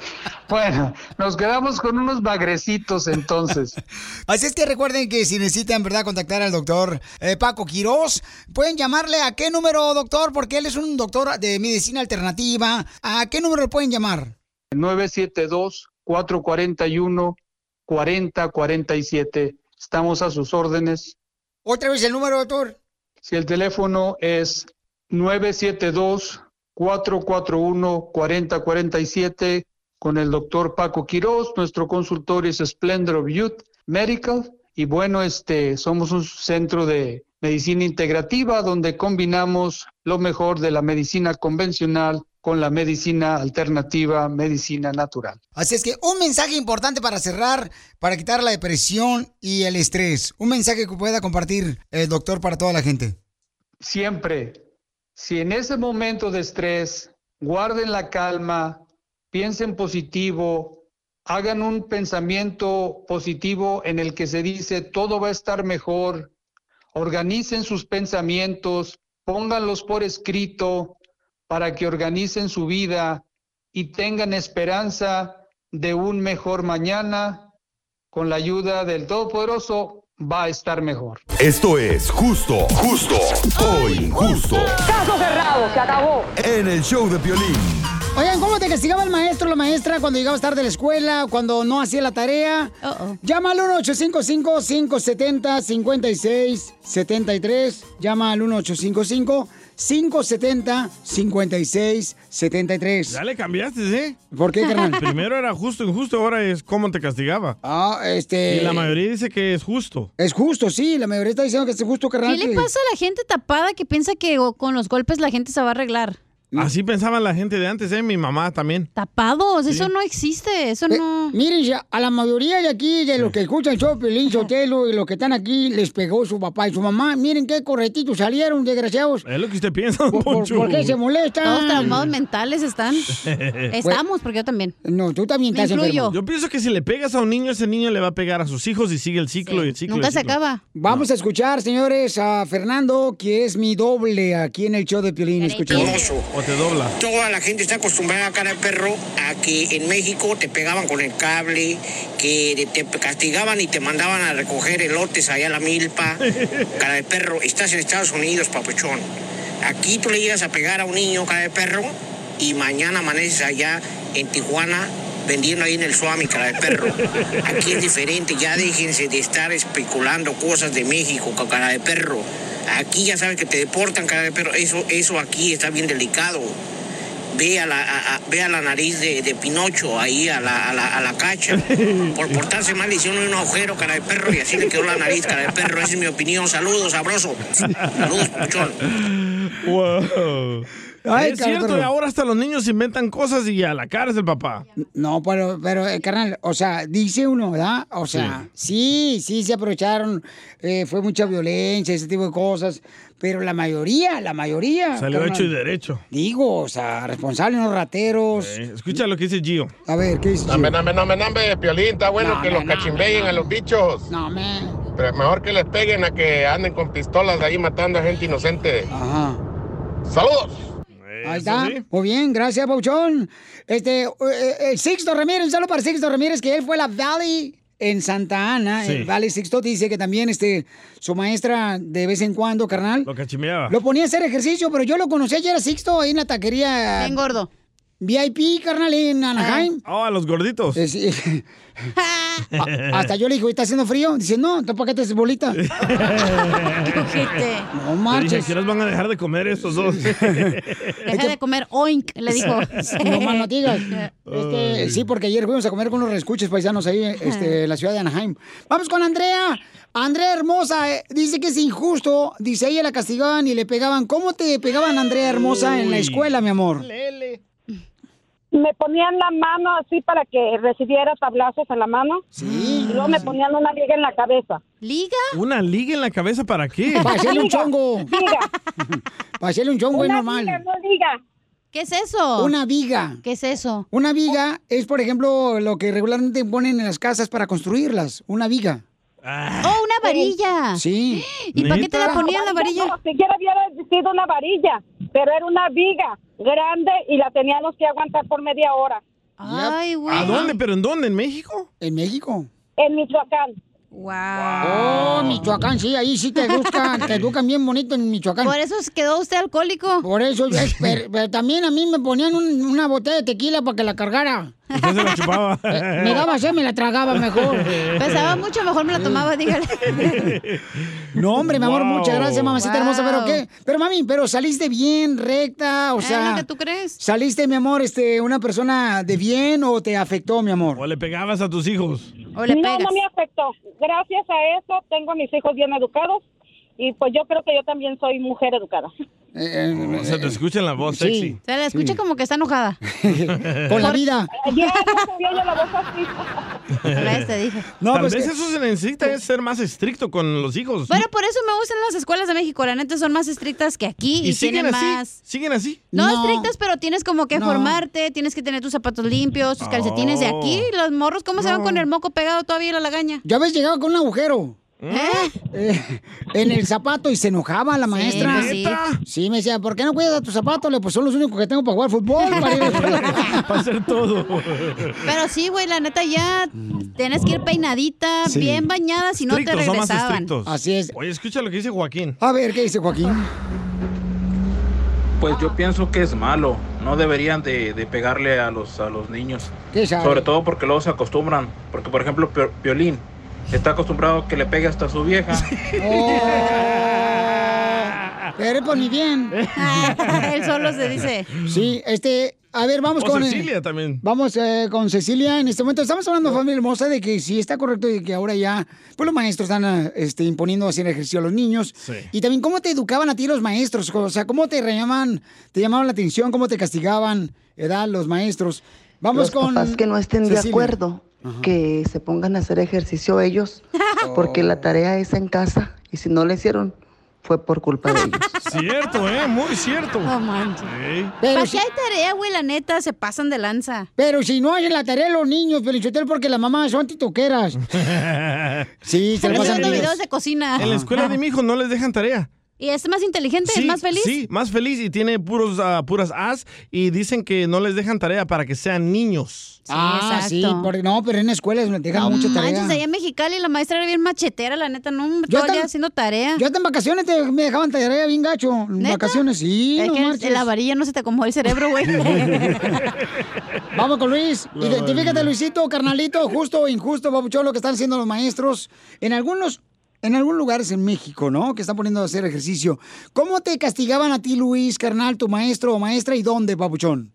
S15: bueno, nos quedamos con unos bagrecitos entonces.
S2: Así es que recuerden que si necesitan, ¿verdad?, contactar al doctor eh, Paco Quiroz, pueden llamarle a qué número, doctor, porque él es un doctor de medicina alternativa. ¿A qué número le pueden llamar?
S15: 972-441-4047. Estamos a sus órdenes.
S2: ¿Otra vez el número, doctor?
S15: Si el teléfono es 972-441-4047 con el doctor Paco Quiroz. Nuestro consultorio es Splendor of Youth Medical. Y bueno, este, somos un centro de medicina integrativa donde combinamos lo mejor de la medicina convencional con la medicina alternativa, medicina natural.
S2: Así es que un mensaje importante para cerrar, para quitar la depresión y el estrés. Un mensaje que pueda compartir el doctor para toda la gente.
S15: Siempre, si en ese momento de estrés, guarden la calma, piensen positivo, hagan un pensamiento positivo en el que se dice todo va a estar mejor, organicen sus pensamientos, pónganlos por escrito, para que organicen su vida y tengan esperanza de un mejor mañana. Con la ayuda del Todopoderoso va a estar mejor.
S11: Esto es justo, justo o injusto.
S9: Caso cerrado, se acabó.
S11: En el show de Piolín.
S2: Oigan, ¿cómo te castigaba el maestro o la maestra cuando llegabas tarde a la escuela, o cuando no hacía la tarea? Llama al 1-855-570-5673. Llama al 1855 570-5673.
S4: Ya le cambiaste, ¿eh?
S2: ¿Por qué, carnal?
S4: Primero era justo, injusto, ahora es cómo te castigaba.
S2: Ah, este...
S4: Y la mayoría dice que es justo.
S2: Es justo, sí, la mayoría está diciendo que es justo, carnal.
S6: ¿Qué le pasa a la gente tapada que piensa que con los golpes la gente se va a arreglar?
S4: Así pensaba la gente de antes, ¿eh? Mi mamá también.
S6: Tapados, eso no existe, eso no...
S2: Miren, ya, a la mayoría de aquí, de los que escuchan el show, Pelín Sotelo, y los que están aquí, les pegó su papá y su mamá. Miren qué corretitos salieron, desgraciados.
S4: Es lo que usted piensa, don
S2: ¿Por, por,
S4: Poncho.
S2: por qué se molestan?
S6: Todos traumados mentales están. Estamos, porque yo también.
S2: No, tú también estás
S6: incluyo.
S2: enfermo.
S4: Yo pienso que si le pegas a un niño, ese niño le va a pegar a sus hijos y sigue el ciclo y el ciclo. y el ciclo.
S2: Vamos a escuchar, señores, a Fernando, que es mi doble aquí en el show de Piolín. Escuchemos.
S4: O te dobla.
S16: Toda la gente está acostumbrada, cara de perro, a que en México te pegaban con el cable, que te castigaban y te mandaban a recoger elotes allá a la milpa. Cara de perro, estás en Estados Unidos, papuchón. Aquí tú le llegas a pegar a un niño, cara de perro, y mañana amaneces allá en Tijuana vendiendo ahí en el Suami, cara de perro. Aquí es diferente, ya déjense de estar especulando cosas de México, cara de perro. Aquí ya saben que te deportan, cara de perro. Eso, eso aquí está bien delicado. Ve a la, ve a la nariz de, de Pinocho ahí, a la, a la, a la cacha. Por portarse mal le hicieron un agujero, cara de perro, y así le quedó la nariz, cara de perro. Esa es mi opinión. Saludos, sabroso. Saludos, puchón.
S4: Wow.
S2: Ay,
S4: es cierto, y ahora hasta los niños inventan cosas y a la cara es el papá.
S2: No, pero, pero eh, carnal, o sea, dice uno, ¿verdad? O sea, sí, sí, se aprovecharon, eh, fue mucha violencia, ese tipo de cosas, pero la mayoría, la mayoría.
S4: Salió
S2: carnal,
S4: hecho y derecho.
S2: Digo, o sea, responsables, no rateros.
S4: Eh, escucha lo que dice Gio.
S2: A ver, ¿qué dice?
S17: Nambe, nambe, nambe, nambe, Piolín, está bueno
S2: No,
S17: que los
S2: no,
S17: cachimbeen a los bichos.
S2: No, me.
S17: Pero mejor que les peguen a que anden con pistolas ahí matando a gente inocente.
S2: Ajá.
S17: ¡Saludos!
S2: Ahí está. Muy bien, gracias, Pauchón. Este, eh, eh, Sixto Ramírez, un saludo para Sixto Ramírez, que él fue a la Valley en Santa Ana.
S4: Sí.
S2: El Valley Sixto dice que también este, su maestra de vez en cuando, carnal.
S4: Lo cachimeaba.
S2: Lo ponía a hacer ejercicio, pero yo lo conocí ayer a Sixto ahí en la taquería.
S6: Bien gordo.
S2: VIP, carnal, en Anaheim.
S4: Oh, a los gorditos.
S2: Eh, sí. A- hasta yo le dije, ¿está haciendo frío? Dice, no, ¿tú para qué te haces bolita? no
S4: Le dije,
S2: marches.
S4: ¿qué van a dejar de comer estos dos?
S6: Deja de comer oink, le dijo.
S2: No más no digas. Este, sí, porque ayer fuimos a comer con los reescuches paisanos ahí este, en la ciudad de Anaheim. Vamos con Andrea. Andrea hermosa, eh, dice que es injusto. Dice, ella la castigaban y le pegaban. ¿Cómo te pegaban, Andrea hermosa, en la escuela, mi amor?
S18: Me ponían la mano así para que recibiera tablazos en la mano.
S2: Sí.
S18: Y luego me ponían una liga en la cabeza.
S6: ¿Liga?
S4: ¿Una liga en la cabeza para qué?
S2: Para hacerle un chongo.
S18: liga.
S2: Para hacerle un chongo es normal.
S18: liga, no liga.
S6: ¿Qué es eso?
S2: Una viga.
S6: ¿Qué es eso?
S2: Una viga es, por ejemplo, lo que regularmente ponen en las casas para construirlas. Una viga.
S6: ¡Oh, una varilla!
S2: Sí.
S6: ¿Y para qué te la ponían la varilla?
S18: No, siquiera hubiera sido una varilla, pero era una viga grande y la teníamos que aguantar por media hora.
S6: Ay, güey.
S4: ¿A dónde? ¿Pero en dónde? ¿En México?
S2: ¿En México?
S18: En Michoacán.
S6: Wow.
S2: Oh, Michoacán, sí, ahí sí te educan, te educan bien bonito en Michoacán.
S6: Por eso se quedó usted alcohólico.
S2: Por eso, es- pero, pero también a mí me ponían un- una botella de tequila para que la cargara.
S4: Usted se la chupaba.
S2: Me daba sed, me la tragaba mejor.
S6: Pesaba mucho, mejor me la tomaba, dígale.
S2: No, hombre, mi amor,
S6: Wow.
S2: muchas gracias, mamacita
S6: Wow.
S2: hermosa, pero qué. Pero mami, pero saliste bien, recta, o
S6: Es
S2: sea.
S6: lo que tú crees.
S2: ¿Saliste, mi amor, este, una persona de bien o te afectó, mi amor?
S4: ¿O le pegabas a tus hijos?
S18: no, no me afectó. Gracias a eso tengo a mis hijos bien educados y pues yo creo que yo también soy mujer educada.
S4: O sea, te escuchan la voz sexy.
S6: Se la escucha como que está enojada.
S2: Con la vida.
S18: Ya, no sabía yo la voz así.
S6: La este dije.
S4: Tal
S2: pues
S4: vez eso se necesita es ser más estricto con los hijos.
S6: Bueno, por eso me gustan las escuelas de México. La neta son más estrictas que aquí y,
S4: ¿Y siguen
S6: tienen
S4: así?
S6: más.
S4: ¿Siguen así?
S6: No, estrictas, pero tienes como que
S2: No.
S6: formarte, tienes que tener tus zapatos limpios, tus calcetines de
S4: Oh.
S6: aquí. Los morros, ¿cómo se van con el moco pegado todavía a la lagaña?
S2: Ya habéis llegado con un agujero.
S6: ¿Eh?
S2: En el zapato y se enojaba la maestra.
S6: pues sí.
S2: Sí, me decía, ¿por qué no cuidas a tus zapatos? Le, Pues son los únicos que tengo para jugar fútbol. Para ir a la escuela".
S4: Para hacer todo.
S6: Pero sí, güey, la neta ya tienes que ir peinadita,
S4: Sí.
S6: bien bañada, si no te
S4: Estrictos, son más
S6: regresaban.
S4: estrictos.
S2: Así es.
S4: Oye, escucha lo que dice Joaquín.
S2: A ver, ¿qué dice Joaquín?
S19: Pues yo pienso que es malo. No deberían de, de pegarle a los, a los niños.
S2: ¿Qué sabe?
S19: Sobre todo porque luego se acostumbran. Porque, por ejemplo, Pio- Piolín está acostumbrado a que le pegue hasta a su vieja.
S2: Oh. Pero por mi bien.
S6: Él solo se dice.
S2: Sí, este, a ver, vamos
S4: O
S2: con...
S4: Cecilia también.
S2: Vamos eh, con Cecilia en este momento. Estamos hablando, familia hermosa, de que sí está correcto y que ahora ya, pues los maestros están ah, este, imponiendo hacer ejercicio a los niños. Y también cómo te educaban a ti los maestros, o sea, cómo te llamaban, te llamaban la atención, cómo te castigaban, edad, los maestros. Vamos
S20: los
S2: con...
S20: papás que no estén de
S2: Cecilia.
S20: Que se pongan a hacer ejercicio ellos, porque la tarea es en casa y si no le hicieron fue por culpa de ellos.
S4: Cierto, ¿eh? Muy cierto.
S6: No manches.
S4: Sí.
S6: ¿Para qué hay tarea, güey? La neta, se pasan de lanza.
S2: Pero si no hacen la tarea los niños, Pelichotel, porque las mamás son titoqueras. Sí, se lo pasan
S6: videos de cocina.
S4: En la escuela de mi hijo no les dejan tarea.
S6: ¿Y es más inteligente? ¿Es
S4: Sí,
S6: más feliz?
S4: Sí, más feliz y tiene puros, ah, puras As y dicen que no les dejan tarea para que sean niños.
S2: ah, sí,
S6: exacto.
S2: porque no, pero en escuelas me dejan
S6: No
S2: mucho
S6: manches,
S2: tarea.
S6: allá en Mexicali la maestra era bien machetera, la neta, no, todo el día haciendo tarea.
S2: Yo hasta en vacaciones te- me dejaban tarea bien gacho. En vacaciones, sí.
S6: Es
S2: no
S6: que
S2: marches.
S6: en la varilla no se te acomodó el cerebro, güey.
S2: Vamos con Luis. Identifícate,
S6: varilla.
S2: Luisito, carnalito, justo o injusto, papuchón, lo que están haciendo los maestros. En algunos, en algunos lugares en México, ¿no? Que están poniendo a hacer ejercicio. ¿Cómo te castigaban a ti, Luis, carnal, tu maestro o maestra y dónde, papuchón?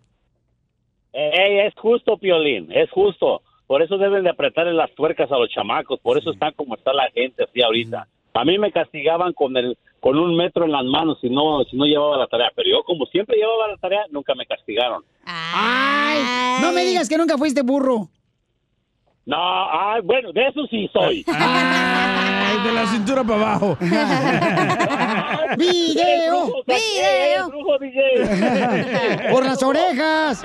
S21: Ey, es justo, Piolín, es justo. Por eso deben de apretarle las tuercas a los chamacos, por eso está como está la gente así ahorita. A mí me castigaban con el con un metro en las manos si no si no llevaba la tarea, pero yo como siempre llevaba la tarea, nunca me castigaron.
S2: Ay, no me digas que nunca fuiste burro.
S21: No, ay, bueno, de eso sí soy.
S4: Ay, de la cintura para abajo.
S2: ¡Video!
S21: ¡Video!
S2: ¡Por las orejas!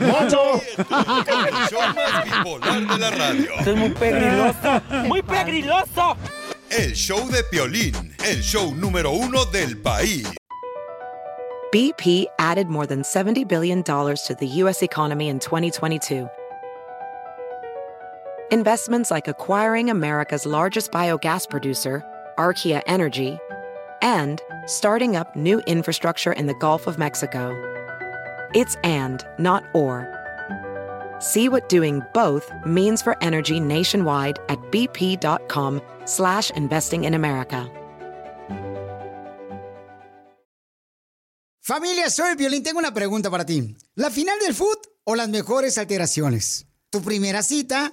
S11: ¡Mocho! El show más bipolar de la radio.
S9: es muy pegriloso, muy pegriloso.
S11: El show de Piolín, el show número uno del país.
S1: BP added more than $70 billion to the U.S. economy in 2022. Investments like acquiring America's largest biogas producer, Archaea Energy, and starting up new infrastructure in the Gulf of Mexico. It's and, not or. See what doing both means for energy nationwide at bp.com slash investing in America.
S2: Familia, soy Violín. Tengo una pregunta para ti. ¿La final del foot o las mejores alteraciones? ¿Tu primera cita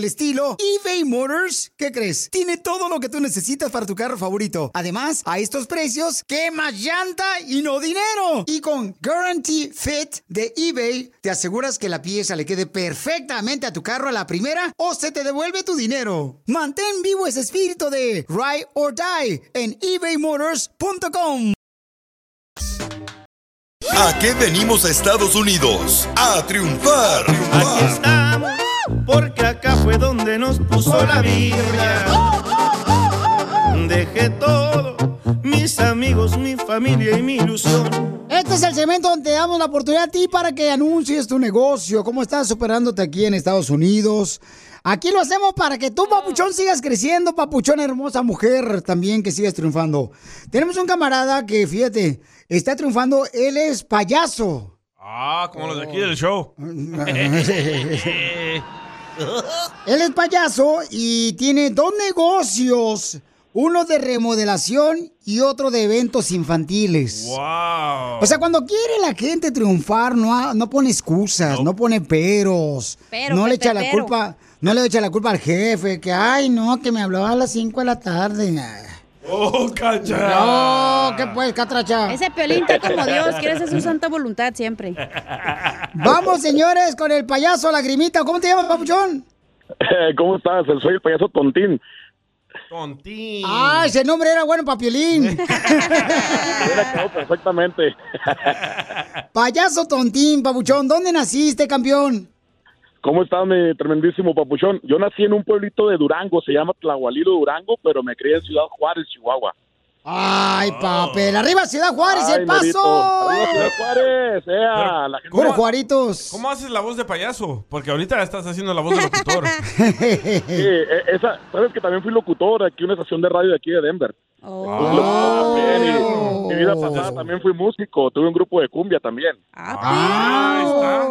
S2: el estilo, eBay Motors, ¿qué crees? Tiene todo lo que tú necesitas para tu carro favorito. Además, a estos precios, ¿qué más llanta y no dinero? Y con Guarantee Fit de eBay, te aseguras que la pieza le quede perfectamente a tu carro a la primera o se te devuelve tu dinero. Mantén vivo ese espíritu de Ride or Die en ebaymotors.com.
S11: ¿A qué venimos a Estados Unidos? A triunfar.
S22: Aquí estamos, porque acá fue donde nos puso la Biblia. Dejé todo, mis amigos, mi familia y mi ilusión.
S2: Este es el segmento donde te damos la oportunidad a ti para que anuncies tu negocio, cómo estás superándote aquí en Estados Unidos. Aquí lo hacemos para que tú, papuchón, sigas creciendo, papuchón, hermosa mujer, también que sigas triunfando. Tenemos un camarada que, fíjate, está triunfando, él es payaso.
S4: Ah, como los de aquí del show.
S2: Él es payaso y tiene dos negocios, uno de remodelación y otro de eventos infantiles.
S4: Wow.
S2: O sea, cuando quiere la gente triunfar, no, ha- no pone excusas, no, pone peros,
S6: Pero,
S2: no le echa la
S6: pero.
S2: culpa, no le echa la culpa al jefe, que ay no, que me hablaba a las 5 de la tarde.
S4: Oh, cacha.
S2: No, ¿qué pues, catracha?
S6: Ese piolín está como Dios, quiere hacer su santa voluntad siempre.
S2: Vamos, señores, con el payaso Lagrimita. ¿Cómo te llamas, papuchón?
S7: ¿Cómo estás? Soy el payaso Tontín.
S4: Tontín.
S2: Ah, ese nombre era bueno,
S7: quedado perfectamente.
S2: Payaso tontín, papuchón. ¿Dónde naciste, campeón?
S7: ¿Cómo está mi tremendísimo papuchón? Yo nací en un pueblito de Durango, se llama Tlahualilo Durango, pero me crié en Ciudad Juárez, Chihuahua.
S2: Ay, papel. Arriba Ciudad Juárez,
S7: Ay,
S2: el paso.
S7: Arriba Ciudad
S2: ¡Eh!
S7: Juárez, ea, la gente-
S2: Puro Juaritos.
S4: ¿Cómo haces la voz de payaso? Porque ahorita estás haciendo la voz de locutor.
S7: Sí, eh, esa, sabes que también fui locutor aquí en una estación de radio de aquí de Denver.
S2: Oh.
S7: Locutor también, y mi vida pasada también fui músico, tuve un grupo de cumbia también.
S6: Ah,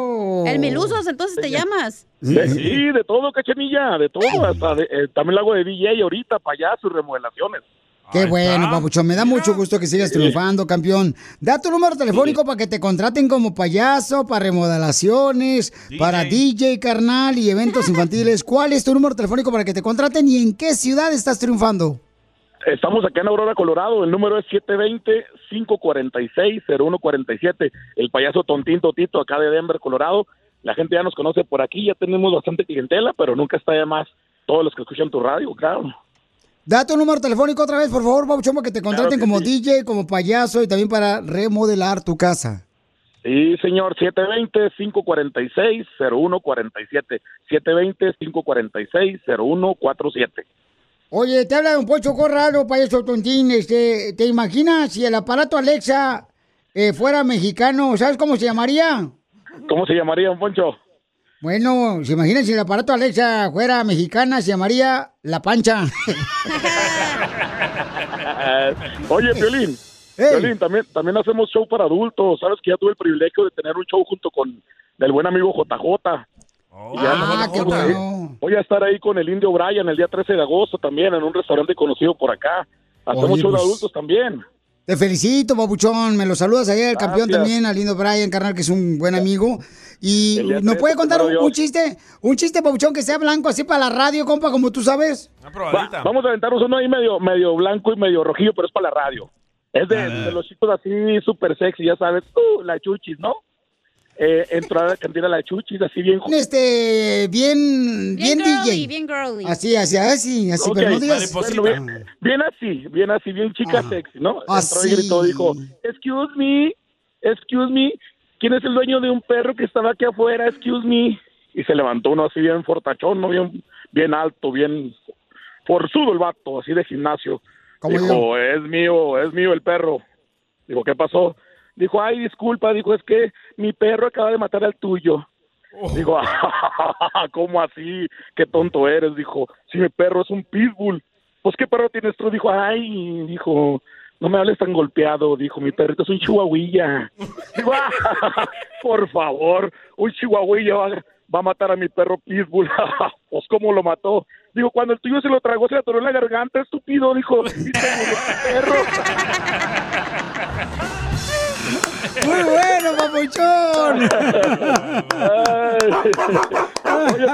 S6: El Milusos, entonces te llamas.
S7: De- sí, de todo, cachanilla, de todo. Hasta de- eh, también lo hago de DJ ahorita, payaso y remodelaciones.
S2: Qué bueno, papuchón. Me da mucho gusto que sigas triunfando, campeón. Da tu número telefónico para que te contraten como payaso, para remodelaciones, para DJ, carnal y eventos infantiles. ¿Cuál es tu número telefónico para que te contraten y en qué ciudad estás triunfando?
S23: Estamos acá en Aurora, Colorado. El número es 720-546-0147. El payaso Tontín Totito, acá de Denver, Colorado. La gente ya nos conoce por aquí, ya tenemos bastante clientela, pero nunca está de más todos los que escuchan tu radio, claro.
S2: Da tu número telefónico otra vez, por favor, Papuchón, para que te contraten
S23: que
S2: como
S23: sí.
S2: DJ, como payaso y también para remodelar tu casa.
S23: Sí, señor, 720-546-0147. 720-546-0147.
S2: Oye, te habla de un Poncho Corrado, payaso tontín. Este, ¿Te imaginas si el aparato Alexa eh, fuera mexicano? ¿Sabes cómo se llamaría?
S23: ¿Cómo se llamaría, don Poncho?
S2: Bueno, se imaginan si el aparato Alexa fuera mexicana, se llamaría La Pancha.
S23: Oye, Violín. Violín, también, también hacemos show para adultos. Sabes que ya tuve el privilegio de tener un show junto con el buen amigo JJ. Y ya
S2: ah, qué
S23: voy-
S2: bueno.
S23: Voy a estar ahí con el indio Brian el día 13 de agosto también en un restaurante conocido por acá. Hacemos
S2: Oye,
S23: show de
S2: pues,
S23: adultos también.
S2: Te felicito, babuchón. Me lo saludas ahí al campeón
S23: Gracias.
S2: también, al lindo Brian, carnal, que es un buen amigo. Y
S23: El
S2: nos
S23: 13,
S2: puede contar un, chiste, un chiste, babuchón, que sea blanco, así para la radio, compa, como tú sabes.
S23: Va- vamos a aventarnos uno ahí medio, medio blanco y medio rojillo, pero es para la radio. Es de, de los chicos así súper sexy, ya sabes, uh, la chuchis, ¿no? Eh, entró a la cantina la chuchis, así bien...
S2: Este, bien, bien,
S6: girly,
S2: DJ.
S6: bien girly.
S2: Así, así, así, así,
S23: Ok,
S2: pero no digas.
S23: bueno, bien, bien así, bien así, bien chica sexy, ¿no? Entró
S2: Así.
S23: y gritó, dijo, excuse me, excuse me, ¿quién es el dueño de un perro que estaba aquí afuera? Excuse me. Y se levantó uno así bien fortachón, ¿no? Bien, bien alto, bien forzudo el vato, así de gimnasio. Dijo, es mío, es mío el perro. Dijo, ¿qué pasó? Dijo, ay, disculpa, dijo, es que mi perro acaba de matar al tuyo. Dijo, ¿cómo así? Qué tonto eres, dijo. Si mi perro es un pitbull. Pues, ¿qué perro tienes tú? Dijo, ay, dijo, no me hables tan golpeado. Dijo, mi perrito es un chihuahuilla. Dijo, "Ah, por favor, un chihuahuilla va, va a matar a mi perro pitbull. pues, ¿cómo lo mató? Digo, cuando el tuyo se lo tragó, se le atoró en la garganta, estúpido, dijo. "Y se murió tu perro.
S2: Muy bueno, papuchón.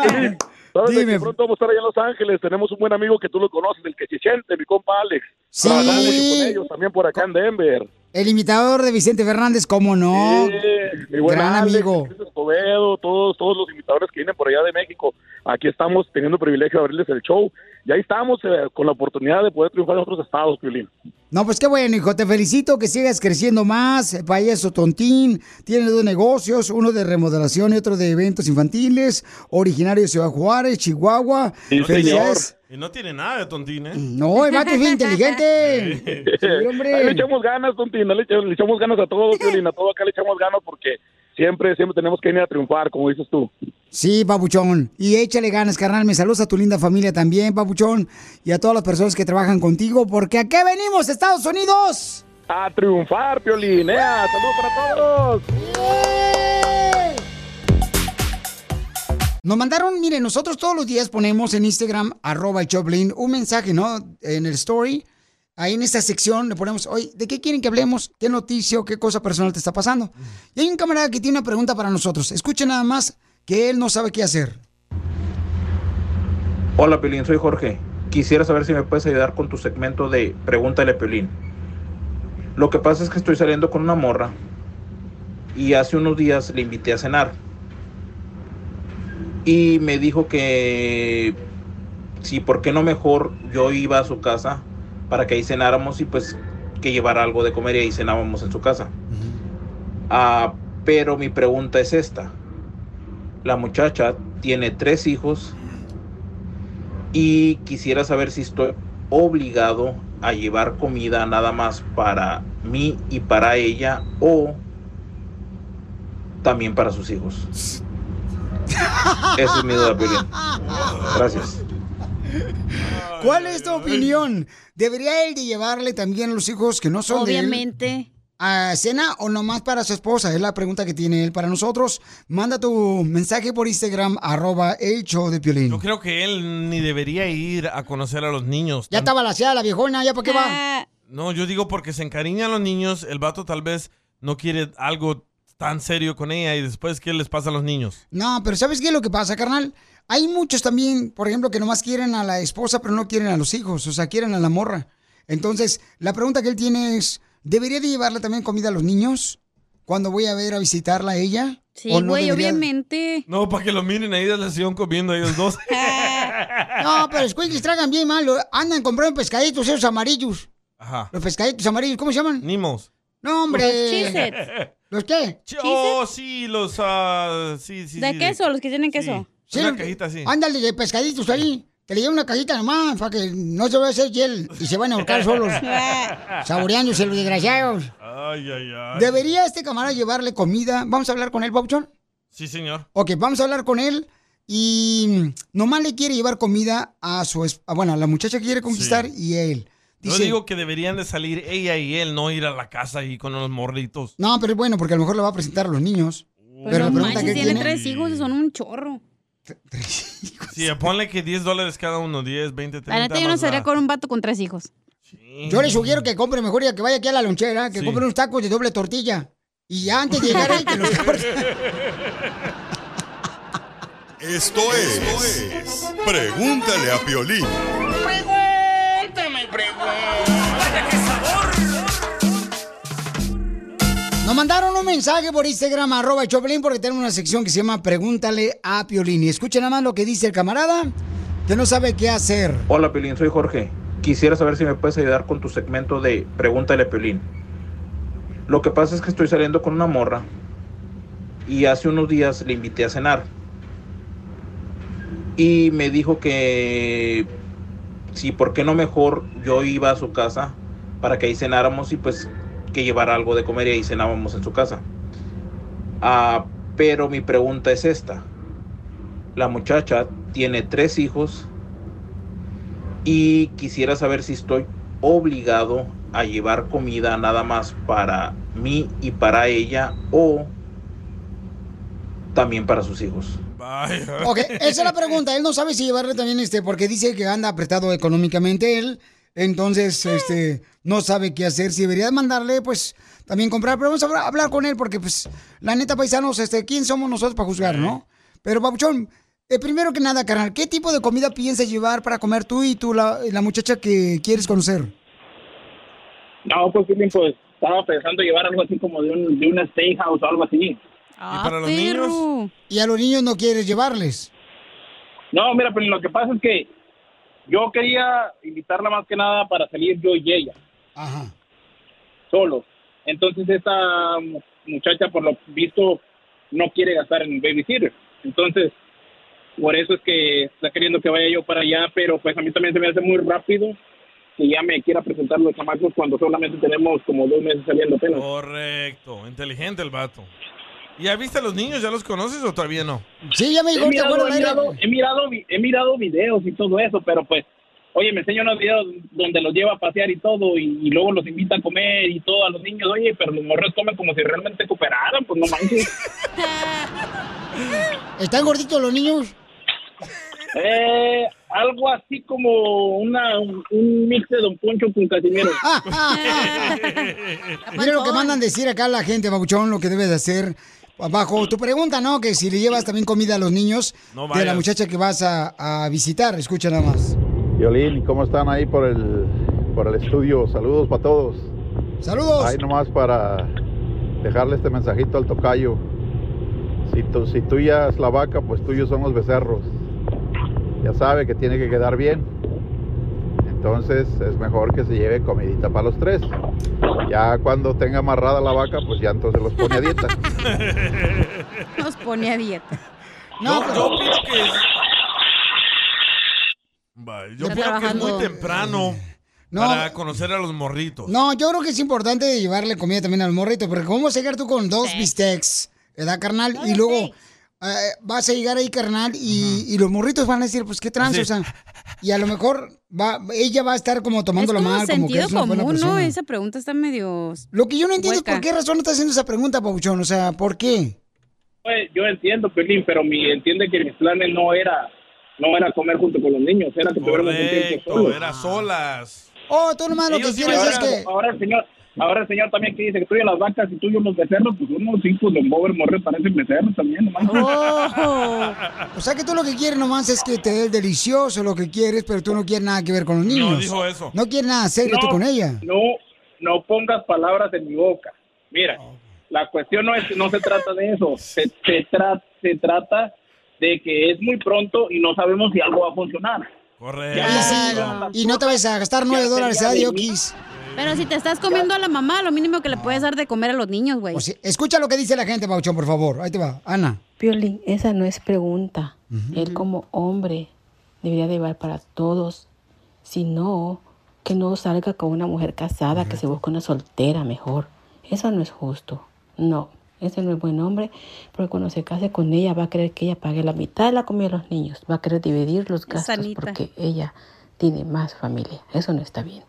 S23: Oye, ¿sabes de que pronto vamos a estar allá en Los Ángeles? Tenemos un buen amigo que tú lo conoces, el que siente, mi compa Alex.
S2: Sí.
S23: Con ellos, también por acá en Denver.
S2: El imitador de Vicente Fernández, ¿cómo no?
S23: Mi buen
S2: Gran
S23: Alex,
S2: amigo.
S23: Escobedo, todos, todos los imitadores que vienen por allá de México. Aquí estamos teniendo el privilegio de abrirles el show. Y ahí estamos eh, con la oportunidad de poder triunfar en otros estados, Piolín.
S2: No, pues qué bueno, hijo. Te felicito que sigas creciendo más. eh, Payaso Tontín. Tienes dos negocios, uno de remodelación y otro de eventos infantiles. Originario de Ciudad Juárez, Chihuahua.
S4: Sí,
S2: Felicidades.
S4: Y no tiene nada de tontín, ¿eh?
S2: No, el vato es bien inteligente. Sí, hombre.
S23: Ahí le echamos ganas, Tontín, le, echamos- le echamos ganas a todos, Piolín, a todo acá le echamos ganas porque siempre, siempre tenemos que venir a triunfar, como dices tú.
S2: Sí, papuchón. Y échale ganas, carnal. Me saludas a tu linda familia también, papuchón. Y a todas las personas que trabajan contigo, porque ¿a qué venimos, Estados Unidos?
S23: A triunfar, Piolín, ¿eh? ¡Saludos para todos!
S2: Nos mandaron, miren, nosotros todos los días ponemos en Instagram, arroba el Choplin, un mensaje, ¿no? En el story. Ahí en esta sección le ponemos, oye, ¿de qué quieren que hablemos? ¿Qué noticia o qué cosa personal te está pasando? Y hay un camarada que tiene una pregunta para nosotros. Escuchen nada más que él no sabe qué hacer.
S19: Hola Piolín, soy Jorge. Quisiera saber si me puedes ayudar con tu segmento de Pregúntale a Piolín. Lo que pasa es que estoy saliendo con una morra y hace unos días le invité a cenar. Y me dijo que sí, ¿por qué no mejor yo iba a su casa para que ahí cenáramos y pues que llevara algo de comer y ahí cenábamos en su casa? Ah, pero mi pregunta es esta. La muchacha tiene tres hijos y quisiera saber si estoy obligado a llevar comida nada más para mí y para ella o también para sus hijos. Esa es mi duda, Piolín. Gracias.
S2: ¿Cuál es tu opinión? ¿Debería él de llevarle también a los hijos que no son de él
S6: Obviamente.
S2: a cena o nomás para su esposa? Es la pregunta que tiene él para nosotros. Manda tu mensaje por Instagram, arroba el show de Piolín.
S4: Yo creo que él ni debería ir a conocer a los niños.
S2: Ya estaba laseada la viejona, ¿ya para qué va?
S4: No, yo digo porque se encariñan los niños, el vato tal vez no quiere algo tan serio con ella y después, ¿qué les pasa a los niños?
S2: No, pero ¿sabes qué es lo que pasa, carnal? Hay muchos también, por ejemplo, que nomás quieren a la esposa, pero no quieren a los hijos, o sea, quieren a la morra. Entonces, la pregunta que él tiene es, ¿debería de llevarle también comida a los niños cuando voy a ver a visitarla a ella?
S6: Sí,
S2: ¿O no
S6: güey,
S2: debería?
S6: obviamente.
S4: No, para que lo miren ahí de la sesión comiendo ellos dos.
S2: No, pero squinkles tragan bien mal. Andan comprando pescaditos esos amarillos.
S4: Ajá.
S2: Los pescaditos amarillos, ¿cómo se llaman?
S4: Nimos.
S2: No, hombre.
S6: Los.
S2: ¿Los qué?
S4: Oh, sí, los. ah, sí, sí,
S6: ¿De
S4: sí,
S6: queso? Los que tienen queso.
S2: Sí,
S4: Una cajita así.
S2: Ándale, de pescaditos ahí. Que le lleve una cajita nomás, para que no se vaya a hacer hiel y se van a ahorcar solos. saboreándose los desgraciados.
S4: Ay, ay, ay.
S2: ¿Debería este camarada llevarle comida? Vamos a hablar con él, Pauchón.
S4: Sí, señor.
S2: Ok, vamos a hablar con él. Y nomás le quiere llevar comida a su... es- a, bueno, a la muchacha que quiere conquistar y a él.
S4: Yo
S2: Dice,
S4: digo que deberían de salir ella y él, no ir a la casa ahí con los morritos.
S2: No, pero es bueno, porque a lo mejor le va a presentar a los niños.
S6: Pues
S2: pero
S6: no
S2: la pregunta
S6: manches,
S2: que
S6: tiene
S2: tiene...
S6: tres hijos y son un chorro.
S4: Sí, ponle que 10 dólares cada uno, 10, 20, 30.
S6: La neta, yo no sería con un vato con tres hijos.
S2: Yo le sugiero que compre mejor ya que vaya aquí a la lonchera, que
S4: Sí.
S2: compre unos tacos de doble tortilla. Y ya antes de llegar ahí, que los
S11: Esto es, Pregúntale a Piolín.
S24: Pregúntame,
S2: Nos mandaron un mensaje por Instagram, arroba Choplin, porque tenemos una sección que se llama Pregúntale a Piolín. Y escuchen nada más lo que dice el camarada, que no sabe qué hacer.
S19: Hola Piolín, soy Jorge. Quisiera saber si me puedes ayudar con tu segmento de Pregúntale a Piolín. Lo que pasa es que estoy saliendo con una morra y hace unos días le invité a cenar. Y me dijo que sí, ¿por qué no mejor yo iba a su casa para que ahí cenáramos y pues que llevara algo de comer y ahí cenábamos en su casa? Ah, pero mi pregunta es esta. La muchacha tiene tres hijos y quisiera saber si estoy obligado a llevar comida nada más para mí y para ella o también para sus hijos.
S2: Ok, esa es la pregunta. Él no sabe si llevarle también, este, porque dice que anda apretado económicamente él. Entonces, este, no sabe qué hacer. Si debería mandarle, pues, también comprar. Pero vamos a hablar- con él porque, pues, la neta, paisanos, este, ¿quién somos nosotros para juzgar, no? Pero, Papuchón, eh, primero que nada, carnal, ¿qué tipo de comida piensas llevar para comer tú y tú, la, la muchacha que quieres conocer?
S25: No, pues, pues estaba pensando llevar algo así como de un, de una steakhouse o algo así.
S4: ¿Y para los niños?
S2: ¿Y a los niños no quieres llevarles?
S25: No, mira, pero lo que pasa es que yo quería invitarla más que nada para salir yo y ella.
S2: Ajá.
S25: Solo. Entonces esta mu- muchacha, por lo visto, no quiere gastar en babysitter. Entonces, por eso es que está queriendo que vaya yo para allá, pero pues a mí también se me hace muy rápido que ya me quiera presentar los chamacos cuando solamente tenemos como dos meses saliendo apenas.
S4: Correcto, inteligente el vato. ¿Y ya viste a los niños? ¿Ya los conoces o todavía no?
S2: Sí, ya me
S25: he mirado, he, mirado, he, mirado, he mirado videos y todo eso, pero pues, oye, me enseña unos videos donde los lleva a pasear y todo, y, y luego los invita a comer y todo a los niños, oye, pero los morros comen como si realmente cooperaran, pues no manches.
S2: ¿Están gorditos los niños?
S25: Eh, algo así como una, un, un mix de Don Poncho con Casimiro.
S2: Mira lo que mandan decir acá la gente, Babuchón, lo que debe de hacer. Bajo tu pregunta, ¿no? Que si le llevas también comida a los niños
S26: No
S2: de la muchacha que vas a, a visitar. Escucha nada más.
S26: Violín, ¿cómo están ahí por el, por el estudio? Saludos para todos.
S2: Saludos.
S26: Ahí nomás para dejarle este mensajito al tocayo. Si, tu, si tuya es la vaca, pues tuyos son los becerros. Ya sabe que tiene que quedar bien. Entonces es mejor que se lleve comidita para los tres. Ya cuando tenga amarrada la vaca, pues ya entonces los pone a dieta.
S6: Nos pone a dieta.
S4: No, yo opino que es... Vale, yo opino que es muy temprano
S2: No.
S4: para conocer a los morritos.
S2: No, yo creo que es importante llevarle comida también al morrito, porque ¿cómo vas a llegar tú con dos bistecs, ¿verdad, carnal? y luego vas a llegar ahí, carnal, y, y los morritos van a decir, pues, ¿qué trance?
S6: Así.
S2: O sea, y a lo mejor va, ella va a estar como
S6: Es
S2: tomándola
S6: como
S2: mal, como que
S6: sentido
S2: es una buena
S6: común, ¿no?
S2: persona.
S6: Esa pregunta está medio...
S2: Lo que yo no entiendo
S6: hueca.
S2: es por qué razón no está haciendo esa pregunta, Pauchón. O sea, ¿por qué?
S25: Pues, yo entiendo, Pelín, pero mi entiende que mis planes no era no era comer junto con los niños, era que tuviéramos un tiempo solos.
S4: era solas.
S2: Oh, tú nomás lo que quieres es que...
S25: Ahora el señor, Ahora el señor también que dice que tú y las vacas y tú y los becerros, pues unos hijos de Bober Morre parecen becerros también, nomás.
S2: Oh. O sea que tú lo que quieres nomás es que te dé el delicioso lo que quieres, pero tú no quieres nada que ver con los niños.
S25: No dijo eso.
S2: No quieres nada serio tú con ella.
S25: No, no pongas palabras en mi boca. Mira, la cuestión no es, no se trata de eso. Se, se, tra- se trata de que es muy pronto y no sabemos si algo va a funcionar.
S4: Correcto.
S2: Y, sí, y no te vas a gastar nueve dólares a Diokis.
S6: Pero si te estás comiendo a la mamá, lo mínimo que le puedes dar de comer a los niños, güey.
S2: Escucha lo que dice la gente, Pauchón, por favor. Ahí te va, Ana.
S27: Piolín, esa no es pregunta. Él como hombre debería de llevar para todos. Si no, que no salga con una mujer casada, que se busque una soltera mejor. Eso no es justo. No, ese no es buen hombre, porque cuando se case con ella va a querer que ella pague la mitad de la comida de los niños. Va a querer dividir los gastos
S6: Sanita.
S27: porque ella tiene más familia. Eso no está bien.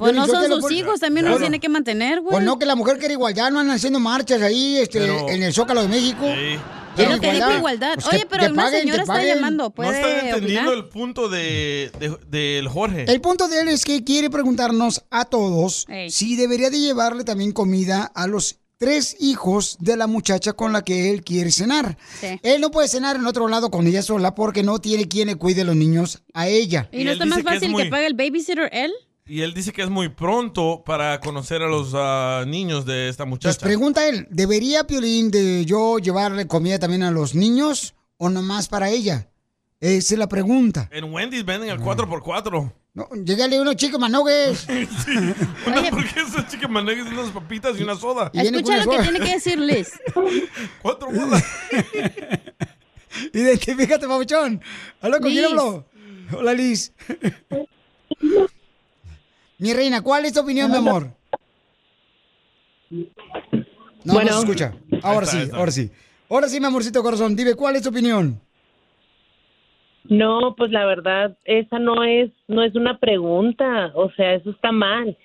S6: Pues no son sus hijos, también los
S2: Bueno.
S6: tiene que mantener, güey.
S2: Pues no, que la mujer quiere igualdad, no andan haciendo marchas ahí este,
S6: Pero-
S2: en el Zócalo de México.
S6: Es lo que dijo igualdad.
S2: Pues que-
S6: Oye, pero
S2: que
S6: una
S2: paguen,
S6: señora
S2: que
S6: está llamando.
S4: No
S6: ¿Puede
S4: están entendiendo
S6: opinar?
S4: el punto de, de- del Jorge.
S2: El punto de él es que quiere preguntarnos a todos si debería de llevarle también comida a los tres hijos de la muchacha con la que él quiere cenar.
S6: Sí.
S2: Él no puede cenar en otro lado con ella sola porque no tiene quien le cuide a los niños a ella.
S6: ¿Y no está más
S4: que es
S6: fácil que,
S4: muy-
S6: pague el babysitter él?
S4: Y él dice que es muy pronto para conocer a los ah, niños de esta
S2: Pues
S4: muchacha.
S2: pregunta él, ¿debería Piolín de yo llevarle comida también a los niños o nomás para ella? Esa es la pregunta.
S4: En Wendy's venden el 4x4.
S2: No, llegale unos chicos manogues.
S4: Una hamburguesa, chicken manegues, unas papitas y una soda.
S2: Y
S6: Escucha lo que tiene que decir Liz.
S4: Cuatro bolas.
S2: Identifícate, papuchón. ¿Aló, con quién hablo? Hola, Liz. Mi reina, ¿cuál es tu opinión, mi amor? No,
S28: Bueno.
S2: no se escucha. Ahora
S28: está,
S2: sí, ahora sí. Ahora sí, mi amorcito corazón, dime, ¿cuál es tu opinión?
S28: No, pues la verdad, esa no es, no es una pregunta, o sea, eso está mal.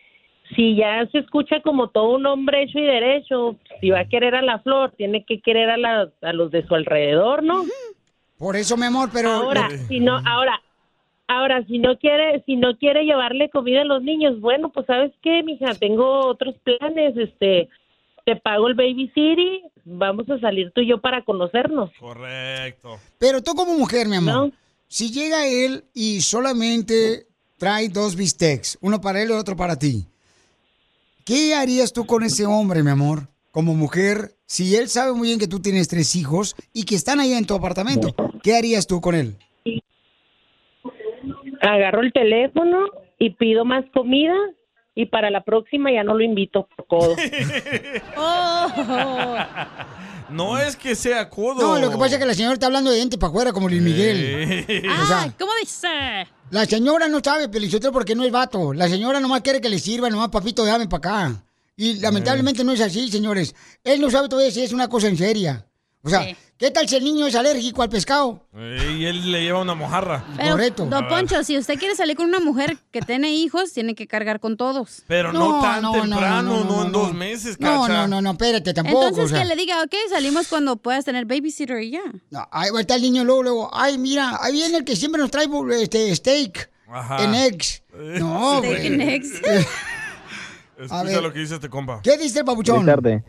S28: Si ya se escucha como todo un hombre hecho y derecho, si va a querer a la flor, tiene que querer a, la, a los de su alrededor, ¿no?
S2: Por eso, mi amor, pero...
S28: Ahora, si no, ahora, ahora, si no quiere, si no quiere llevarle comida a los niños, bueno, pues sabes qué, mija, tengo otros planes, este, te pago el baby city, vamos a salir tú y yo para conocernos.
S4: Correcto.
S2: Pero tú como mujer, mi amor, si llega él y solamente trae dos bistecs, uno para él y otro para ti, ¿qué harías tú con ese hombre, mi amor? Como mujer, si él sabe muy bien que tú tienes tres hijos y que están ahí en tu apartamento, ¿qué harías tú con él?
S28: Agarro el teléfono y pido más comida y para la próxima ya no lo invito por codo.
S4: No es que sea codo.
S2: No, lo que pasa es que la señora está hablando de gente para afuera, como Luis Miguel. O sea,
S6: Ay, ¿cómo dice?
S2: la señora no sabe, Pelichotero, porque no es vato. La señora nomás quiere que le sirva, nomás papito, dame para acá. Y lamentablemente no es así, señores. Él no sabe todavía si es una cosa en seria. O sea, ¿qué tal si el niño es alérgico al pescado?
S4: Eh, Y él le lleva una mojarra.
S6: Pero, Don Poncho, si usted quiere salir con una mujer que tiene hijos, tiene que cargar con todos.
S4: Pero no, tan temprano, no, en dos meses,
S2: No,
S4: cacha.
S2: no, no, no, espérate, tampoco.
S6: Entonces
S2: o sea.
S6: que le diga, ok, salimos cuando puedas tener babysitter y ya.
S2: No, ahí va a estar el niño luego, luego. Ay, mira, ahí viene el que siempre nos trae este steak
S4: Ajá.
S2: en eggs. No,
S6: Steak and eggs.
S4: Escucha
S2: ver.
S4: lo que dice este compa.
S2: ¿Qué dice el papuchón?
S29: Tarde.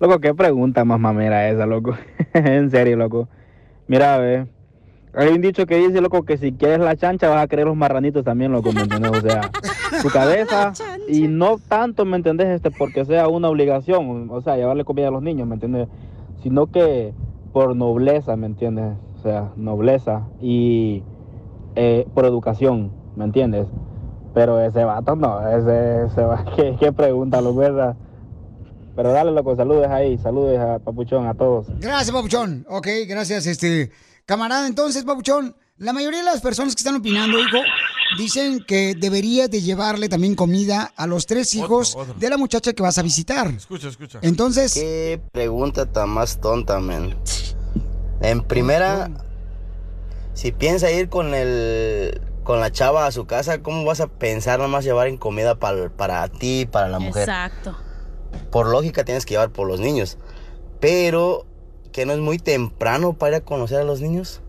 S29: Loco, qué pregunta más mamera esa, loco. en serio, loco. Mira, a ver. Hay un dicho que dice, loco, que si quieres la chancha vas a querer los marranitos también, loco, ¿me entiendes? O sea, tu cabeza y no tanto, ¿me entendés? Este, porque sea una obligación, o sea, llevarle comida a los niños, ¿me entiendes? Sino que por nobleza, ¿me entiendes? O sea, nobleza y eh, por educación, ¿me entiendes? Pero ese vato no, ese, ese va, ¿qué, qué pregunta, lo verdad? Pero dale, loco, saludos ahí, saludos a Papuchón, a todos.
S2: Gracias, Papuchón. Ok, gracias, este camarada. Entonces, Papuchón, la mayoría de las personas que están opinando, hijo, dicen que deberías de llevarle también comida a los tres hijos de la muchacha que vas a visitar.
S4: Escucha, escucha.
S2: Entonces,
S30: Qué pregunta tan más tonta, man. En primera, si piensa ir con el con la chava a su casa, ¿cómo vas a pensar nada más llevar en comida para, para ti, para la mujer?
S6: Exacto.
S30: Por lógica tienes que llevar por los niños. Pero, ¿que no es muy temprano para ir a conocer a los niños?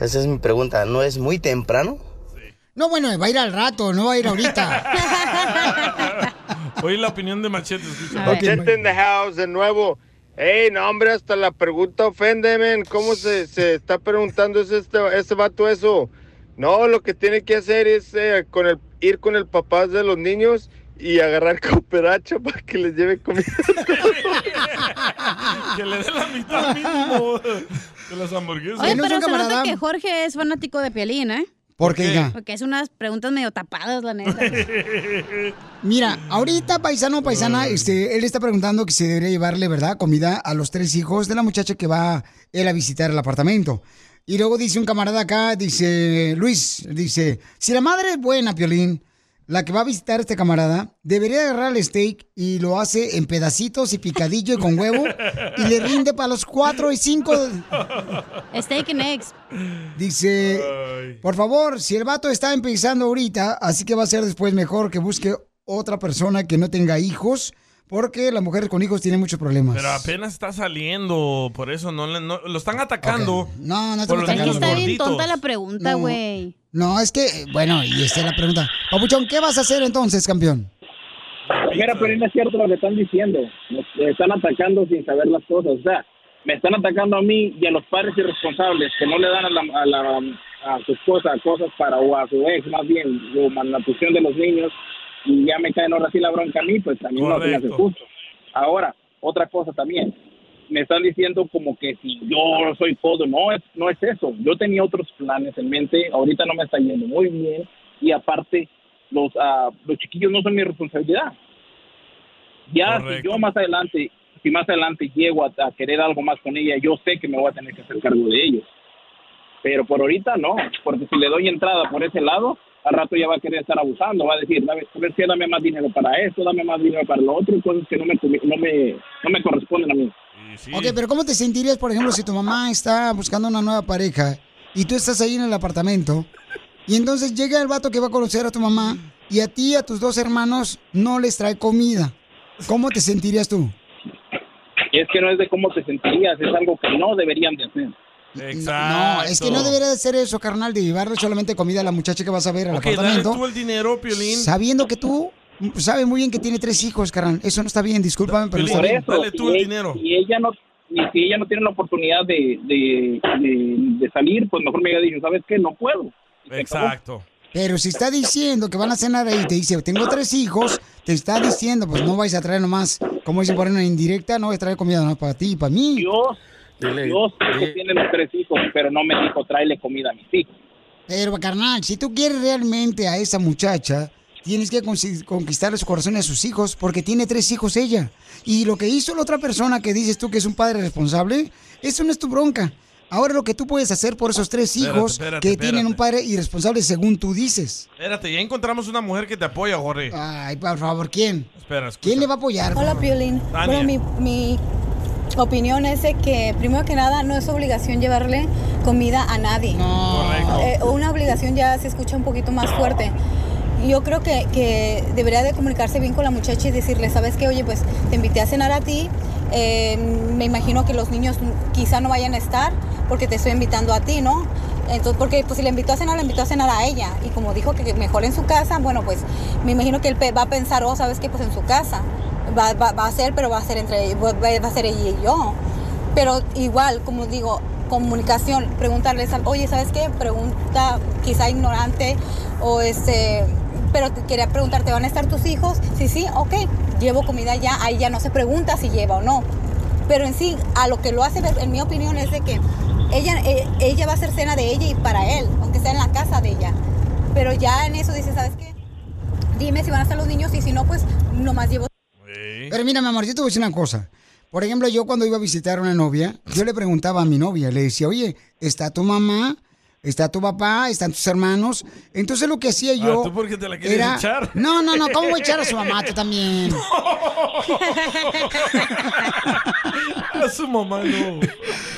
S30: Esa es mi pregunta. ¿No es muy temprano?
S2: no, bueno, va a ir al rato, no va a ir ahorita.
S4: Oí la opinión de Machete. escucha.
S31: Machete in the house de nuevo. Ey, no, hombre, hasta la pregunta ofende, men. ¿Cómo se, se está preguntando ese, este, ese vato eso? No, lo que tiene que hacer es eh, con el, ir con el papá de los niños y agarrar cooperacha para que les lleve comida.
S4: que le dé la mitad mínimo de las hamburguesas.
S6: Oye, pero se nota que Jorge es fanático de Piolín, ¿eh?
S2: ¿Por qué?
S6: Porque es unas preguntas medio tapadas, la neta.
S2: Mira, ahorita, paisano o paisana, este, él está preguntando que se debería llevarle, ¿verdad?, comida a los tres hijos de la muchacha que va él a visitar el apartamento. Y luego dice un camarada acá, dice, Luis, dice, si la madre es buena, Piolín, la que va a visitar a este camarada, debería agarrar el steak y lo hace en pedacitos y picadillo y con huevo y le rinde para los cuatro y cinco.
S6: Steak and eggs.
S2: Dice, por favor, si el vato está empezando ahorita, así que va a ser después mejor que busque otra persona que no tenga hijos, porque las mujeres con hijos tienen muchos problemas.
S4: Pero apenas está saliendo, por eso no, le- no- lo están atacando.
S2: No, no
S4: por los
S6: Es que
S4: niños
S6: está bien tonta la pregunta,
S2: No.
S6: güey.
S2: No, es que, bueno, y esta es la pregunta. Papuchón, ¿qué vas a hacer entonces, campeón?
S25: Mira, pero no es cierto lo que están diciendo. Nos están atacando sin saber las cosas. O sea, me están atacando a mí y a los padres irresponsables que no le dan a, la, a, la- a su esposa cosas para, o a su ex más bien, o malnutrición de los niños, y ya me caen ahora sí la bronca a mí, pues también no se me hace justo. Ahora, otra cosa también. Me están diciendo como que si yo soy todo, no es, no es eso. Yo tenía otros planes en mente, ahorita no me está yendo muy bien, y aparte, los, ah, los chiquillos no son mi responsabilidad. Ya si yo más adelante, si más adelante llego a, a querer algo más con ella, yo sé que me voy a tener que hacer cargo de ellos. Pero por ahorita no, porque si le doy entrada por ese lado, al rato ya va a querer estar abusando, va a decir, dame, dame más dinero para esto, dame más dinero para lo otro, cosas que no me, no me, no me corresponden a mí.
S2: Ok, pero ¿cómo te sentirías, por ejemplo, si tu mamá está buscando una nueva pareja y tú estás ahí en el apartamento y entonces llega el vato que va a conocer a tu mamá y a ti y a tus dos hermanos no les trae comida? ¿Cómo te sentirías tú?
S25: Y es que no es de cómo te sentirías, es algo que no deberían de hacer.
S2: No, es que no debería de ser eso, carnal, de llevarle solamente comida a la muchacha que vas a ver al
S4: Ok, dale
S2: apartamento.
S4: tú el dinero, Piolín.
S2: Sabiendo que tú sabes muy bien que tiene tres hijos, carnal. Eso no está bien, discúlpame, pero no está
S25: Por
S2: bien.
S25: eso, si e- Si ella no, y si ella no tiene la oportunidad de, de, de, de salir, pues mejor me hubiera dicho, ¿sabes qué? No puedo.
S4: Exacto.
S2: Pero si está diciendo que van a cenar ahí, te dice, tengo tres hijos, te está diciendo, pues no vais a traer nomás, como dicen por ahí una indirecta, no vais a traer comida nomás para ti y para mí.
S25: Dios, Dios que tiene los tres hijos, pero no me dijo, tráele comida a mis hijos.
S2: Pero, carnal, si tú quieres realmente a esa muchacha, tienes que conquistarle su corazón a sus hijos, porque tiene tres hijos ella. Y lo que hizo la otra persona que dices tú que es un padre responsable, eso no es tu bronca. Ahora lo que tú puedes hacer por esos tres
S4: Espérate,
S2: hijos
S4: espérate,
S2: que
S4: espérate.
S2: tienen un padre irresponsable según tú dices.
S4: Espérate, ya encontramos una mujer que te apoya, Jorge.
S2: Ay, por favor, ¿quién?
S4: Espera, escucha.
S2: ¿Quién le va a apoyar?
S32: Hola, Piolín.
S4: Tania.
S32: Bueno, mi, mi opinión es de que, primero que nada, no es obligación llevarle comida a nadie.
S4: Correcto.
S32: Eh, una obligación ya se escucha un poquito más fuerte. Yo creo que, que debería de comunicarse bien con la muchacha y decirle, ¿sabes qué? Oye, pues te invité a cenar a ti. eh, me imagino que los niños quizá no vayan a estar porque te estoy invitando a ti, ¿no? Entonces, porque pues si le invitó a cenar, le invitó a cenar a ella. Y como dijo que mejor en su casa, bueno, pues me imagino que él va a pensar, oh, ¿sabes qué? Pues en su casa. Va, va, va a ser, pero va a ser entre, va, va a ser ella y yo. Pero igual, como digo, comunicación, preguntarles, oye, ¿sabes qué? Pregunta quizá ignorante o este, pero te quería preguntarte, ¿van a estar tus hijos? Sí, sí, ok, llevo comida ya, ahí ya no se pregunta si lleva o no. Pero en sí, a lo que lo hace, ver, en mi opinión, es de que ella, eh, ella va a hacer cena de ella y para él, aunque sea en la casa de ella. Pero ya en eso dice, ¿sabes qué? Dime si van a estar los niños y si no, pues nomás llevo
S2: Pero mira, mi amor, yo te voy a decir una cosa. Por ejemplo, yo cuando iba a visitar a una novia, yo le preguntaba a mi novia, le decía, oye, ¿está tu mamá? ¿Está tu papá? ¿Están tus hermanos? Entonces lo que hacía yo...
S4: Ah, ¿tú por qué te la quieres
S2: era-
S4: echar?
S2: No, no, no, ¿cómo voy a echar a su mamá? Tú también.
S4: A su mamá no.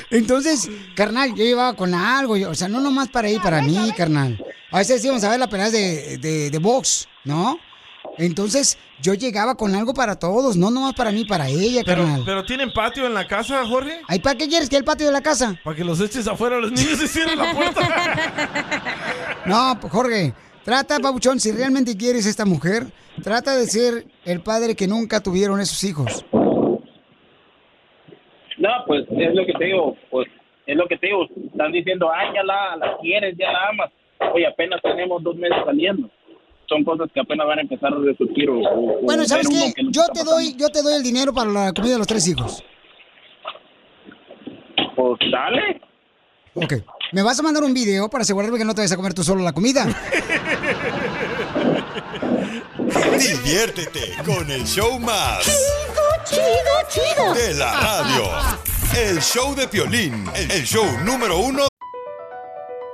S2: Entonces, carnal, yo llevaba con algo, yo- o sea, no nomás para ir para mí, carnal. A veces íbamos a ver la pelea de, de, de box, ¿no? Entonces, yo llegaba con algo para todos, no nomás para mí, para ella,
S4: Pero,
S2: carnal.
S4: pero ¿tienen patio en la casa, Jorge?
S2: ¿Ay, para qué quieres que el patio de la casa?
S4: Para que los eches afuera los niños y cierren la puerta.
S2: No, Jorge, Trata, Pabuchón, si realmente quieres esta mujer, trata de ser el padre que nunca tuvieron esos hijos.
S25: No, pues es lo que te digo, pues es lo que te digo. Están diciendo, ya la, la quieres, ya la amas. Oye, apenas tenemos dos meses saliendo. Son cosas que apenas van a empezar a resurgir. o- o-
S2: Bueno, ¿sabes qué?
S25: que
S2: Yo te doy, yo te doy el dinero para la comida de los tres hijos.
S25: Pues dale.
S2: Ok. ¿Me vas a mandar un video para asegurarme que no te vas a comer tú solo la comida?
S11: Diviértete con el show más
S9: Chido, chido.
S11: de la radio. El show de Piolín, el show número uno.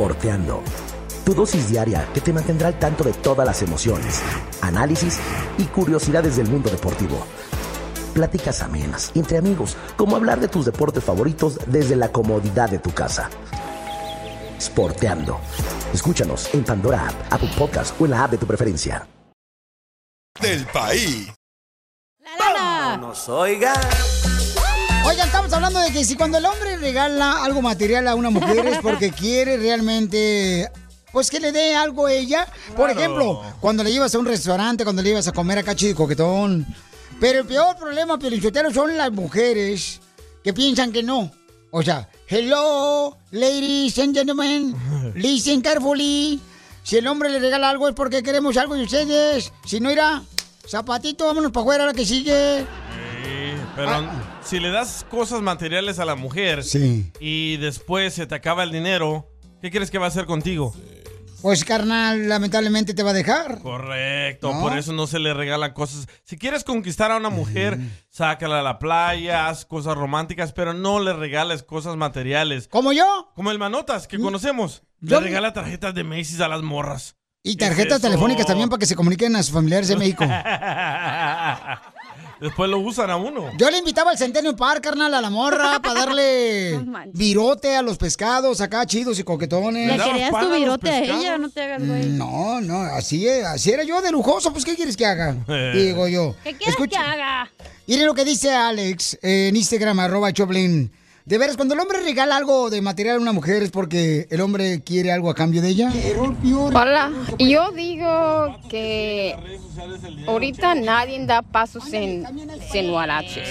S33: Sporteando. Tu dosis diaria que te mantendrá al tanto de todas las emociones, análisis y curiosidades del mundo deportivo. Pláticas amenas, entre amigos, como hablar de tus deportes favoritos desde la comodidad de tu casa. Sporteando. Escúchanos en Pandora App, Apple Podcast o en la app de tu preferencia.
S11: Del país.
S2: Nos oiga. Oigan, estamos hablando de que si cuando el hombre regala algo material a una mujer es porque quiere realmente, pues que le dé algo a ella. Por ejemplo, cuando le llevas a un restaurante, cuando le llevas a comer acá chido y coquetón. Pero el peor problema, Pelichotero, son las mujeres que piensan que no. O sea, hello, ladies and gentlemen, listen carefully. Si el hombre le regala algo es porque queremos algo de ustedes. Si no irá, zapatito, vámonos para afuera, la que sigue.
S4: Sí, pero si le das cosas materiales a la mujer
S2: Sí.
S4: y después se te acaba el dinero, ¿qué crees que va a hacer contigo?
S2: Pues carnal, lamentablemente te va a dejar.
S4: Correcto,
S2: ¿No?
S4: por eso no se le regalan cosas. Si quieres conquistar a una mujer, sácala a la playa, haz cosas románticas, pero no le regales cosas materiales.
S2: ¿Como yo?
S4: Como el Manotas, que conocemos.
S2: yo-
S4: Le regala tarjetas de Macy's a las morras.
S2: Y
S4: ¿Qué es
S2: tarjetas
S4: eso?
S2: telefónicas también para que se comuniquen a sus familiares en México.
S4: Después lo usan a uno.
S2: Yo le invitaba al Centennial Park, carnal, a la morra para darle virote a los pescados acá chidos y coquetones.
S6: Le querías tu virote a ella, no te hagas, güey.
S2: No, no, así, es, así era yo de lujoso, pues ¿qué quieres que haga? Digo yo.
S6: ¿Qué quieres que haga?
S2: Miren lo que dice Alex eh, en Instagram, arroba Choplin. De veras, cuando el hombre regala algo de material a una mujer es porque el hombre quiere algo a cambio de ella.
S34: Hola, yo digo que ahorita nadie da pasos en, sin huaraches.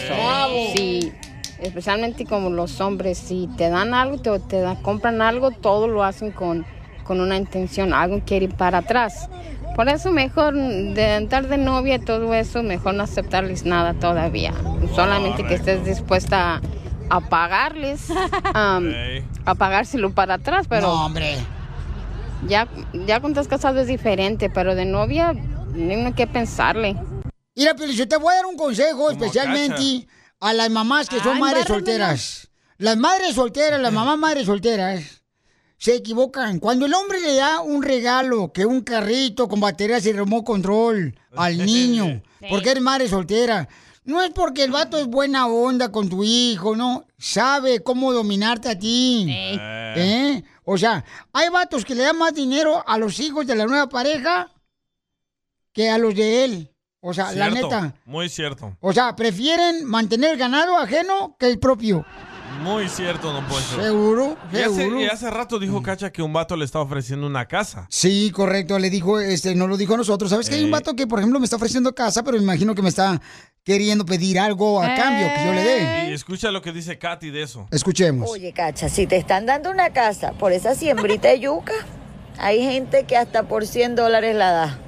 S34: Sí, especialmente como los hombres, si te dan algo, te, te da- compran algo, todo lo hacen con, con una intención, algo quiere ir para atrás. Por eso mejor de entrar de novia y todo eso, mejor no aceptarles nada todavía. Solamente que estés dispuesta a, a pagarles, um, a pagárselo para atrás, pero...
S2: No, hombre.
S34: Ya, ya cuando estás casado es diferente, pero de novia, no hay que pensarle.
S2: Mira, pero yo te voy a dar un consejo especialmente a las mamás que son
S34: Ay,
S2: madres solteras. Las madres solteras, las mamás madres solteras, se equivocan. Cuando el hombre le da un regalo, que un carrito con baterías y remote control al niño, porque eres madre soltera, no es porque el vato es buena onda con tu hijo, no. Sabe cómo dominarte a ti. ¿Eh? O sea, hay vatos que le dan más dinero a los hijos de la nueva pareja que a los de él. O sea, la neta.
S4: Muy cierto.
S2: O sea, prefieren mantener ganado ajeno que el propio.
S4: Muy cierto, don Poncho.
S2: Seguro,
S4: Y hace,
S2: seguro.
S4: y hace rato dijo Cacha que un vato le está ofreciendo una casa.
S2: Sí, correcto, le dijo, este, no lo dijo a nosotros. ¿Sabes que hay un vato que, por ejemplo, me está ofreciendo casa, pero me imagino que me está queriendo pedir algo a cambio que yo le dé?
S4: Y escucha lo que dice Katy de eso.
S2: Escuchemos.
S35: Oye, Cacha, si te están dando una casa por esa siembrita de yuca, hay gente que hasta por 100 dólares la da.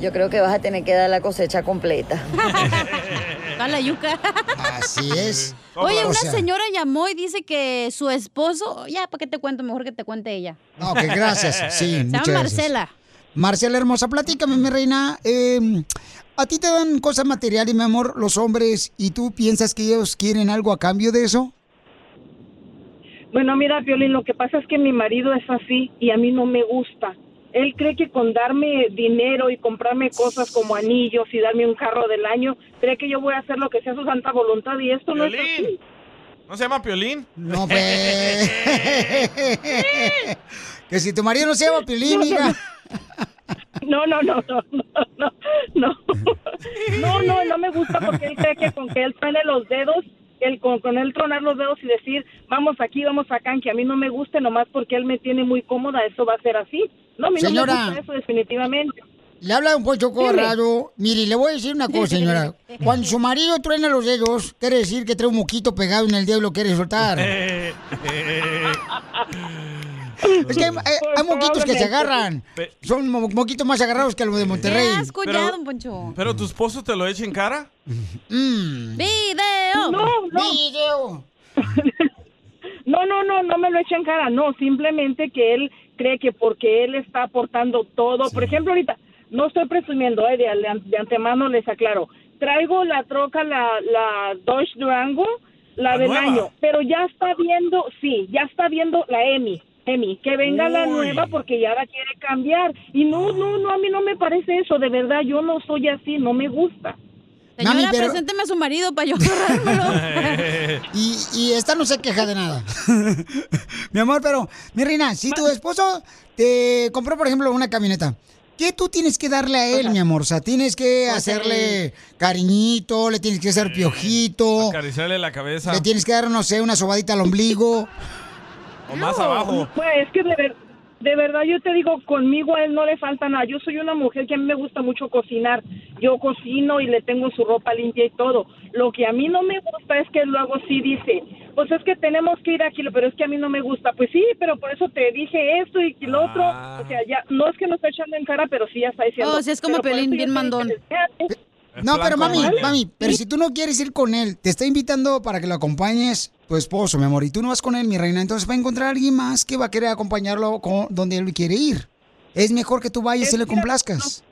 S35: Yo creo que vas a tener que dar la cosecha completa.
S6: La yuca.
S2: Así es.
S6: Oye,
S2: O
S6: una
S2: sea,
S6: señora llamó y dice que su esposo, ya, ¿para qué te cuento? Mejor que te cuente ella.
S2: No, que gracias. Sí,
S6: Se
S2: muchas
S6: llama
S2: gracias.
S6: Marcela.
S2: Marcela hermosa, platícame, mi reina. eh, ¿A ti te dan cosas materiales, mi amor, los hombres, y tú piensas que ellos quieren algo a cambio de eso?
S36: Bueno, mira, Violín, lo que pasa es que mi marido es así y a mí no me gusta. Él cree que con darme dinero y comprarme cosas como anillos y darme un carro del año, cree que yo voy a hacer lo que sea su santa voluntad y esto no es así.
S4: ¿No se llama Piolín?
S2: No, pues. que si tu marido no se llama Piolín, hija.
S36: No, no, no, no, no, no, no. No, no, no me gusta porque él cree que con que él truene los dedos, él, con, con él tronar los dedos y decir, vamos aquí, vamos acá, que a mí no me guste nomás porque él me tiene muy cómoda, eso va a ser así. No, a mí no
S2: Señora.
S36: me gusta eso definitivamente.
S2: Le habla un pocho raro. Mire, le voy a decir una cosa, señora. Cuando su marido truena los dedos, quiere decir que trae un moquito pegado en el dedo y lo quiere soltar. Es que hay, hay- hay moquitos que se agarran. Son mo- moquitos más agarrados que los de Monterrey.
S4: Pero-
S6: don Poncho.
S4: ¿Pero tu esposo te lo echa en cara?
S2: Mm.
S6: ¡Video!
S36: No, no.
S2: ¡Video!
S36: No, no, no, no me lo echa en cara, no, simplemente que él cree que porque él está aportando todo, por ejemplo, ahorita, no estoy presumiendo, eh, de, de antemano les aclaro, traigo la troca, la, la Dodge Durango, la,
S37: La
S36: del
S37: nueva.
S36: año, pero ya está viendo, sí, ya está viendo la Emi, que venga la nueva porque ya la quiere cambiar, y no, no, no, a mí no me parece eso, de verdad, yo no soy así, no me gusta.
S6: Señora,
S2: Mami, pero-
S6: presénteme a su marido para yo.
S2: Y, y esta no se queja de nada. mi amor, pero, mi reina, si tu esposo te compró, por ejemplo, una camioneta, ¿qué tú tienes que darle a él, mi amor? O sea, tienes que
S4: Pues,
S2: hacerle cariñito, le tienes que hacer piojito,
S4: Acariciarle la cabeza.
S2: le tienes que dar, no sé, una sobadita al ombligo.
S4: O más
S36: No,
S4: abajo.
S36: Pues es que de, ver- de verdad yo te digo, conmigo a él no le falta nada. Yo soy una mujer que a mí me gusta mucho cocinar. Yo cocino y le tengo su ropa limpia y todo. Lo que a mí no me gusta es que luego sí dice, pues es que tenemos que ir aquí, pero es que a mí no me gusta. Pues sí, pero por eso te dije esto y lo otro. O sea, ya no es que nos está echando en cara, pero sí ya está diciendo.
S6: Oh, sí, es como Pelín, bien mandón.
S2: No, pero mami, mami, pero si tú no quieres ir con él, te está invitando para que lo acompañes tu esposo, mi amor, y tú no vas con él, mi reina, entonces va a encontrar a alguien más que va a querer acompañarlo con donde él quiere ir. Es mejor que tú vayas y le complazcas.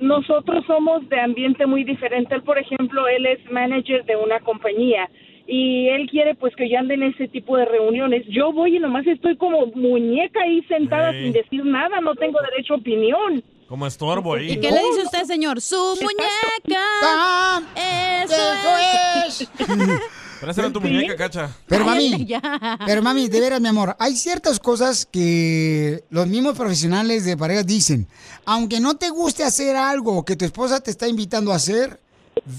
S36: nosotros somos de ambiente muy diferente. Él, por ejemplo, él es manager de una compañía y él quiere pues que yo ande en ese tipo de reuniones. Yo voy y nomás estoy como muñeca ahí sentada
S4: Sí.
S36: sin decir nada, no tengo derecho a opinión.
S4: Como estorbo ahí.
S6: ¿Y qué le dice usted, señor? ¡Su muñeca! ¡Eso, es!
S4: Présela tu muñeca, cacha.
S2: Pero mami, pero mami, de veras, mi amor, hay ciertas cosas que los mismos profesionales de parejas dicen. Aunque no te guste hacer algo que tu esposa te está invitando a hacer,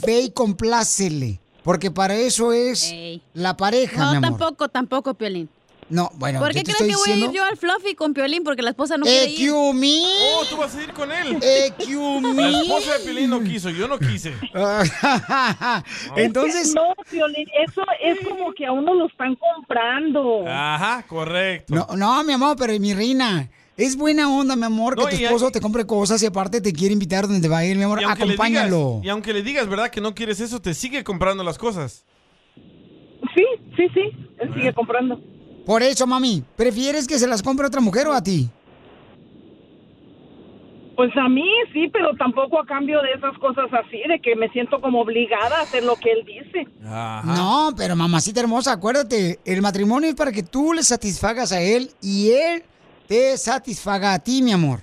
S2: ve y complácele. Porque para eso es
S6: Ey.
S2: la pareja,
S6: No,
S2: mi amor.
S6: tampoco, tampoco, Piolín.
S2: No, bueno,
S6: ¿Por qué crees que voy a ir yo al Fluffy con Piolín? Porque la esposa no quiere ir.
S2: ¡EQ me!
S4: Oh, tú vas a ir con él.
S2: ¡EQ me!
S4: La esposa de Pilín no quiso, yo no quise.
S2: Entonces...
S36: No, Violín, eso es como que a uno lo están comprando.
S4: Ajá, correcto.
S2: No, no, mi amor, pero mi reina, es buena onda, mi amor, que
S4: No,
S2: tu
S4: y-
S2: esposo te compre cosas y aparte te quiere invitar donde va a ir, mi amor,
S4: Y
S2: acompáñalo.
S4: digas, y aunque le digas, ¿verdad? Que no quieres eso, te sigue comprando las cosas.
S36: Sí, sí, sí, él sigue comprando.
S2: Por eso, mami, ¿prefieres que se las compre otra mujer o a ti?
S36: Pues a mí sí, pero tampoco a cambio de esas cosas así, de que me siento como obligada a hacer lo que él dice.
S2: No, pero mamacita hermosa, acuérdate, el matrimonio es para que tú le satisfagas a él y él te satisfaga a ti, mi amor.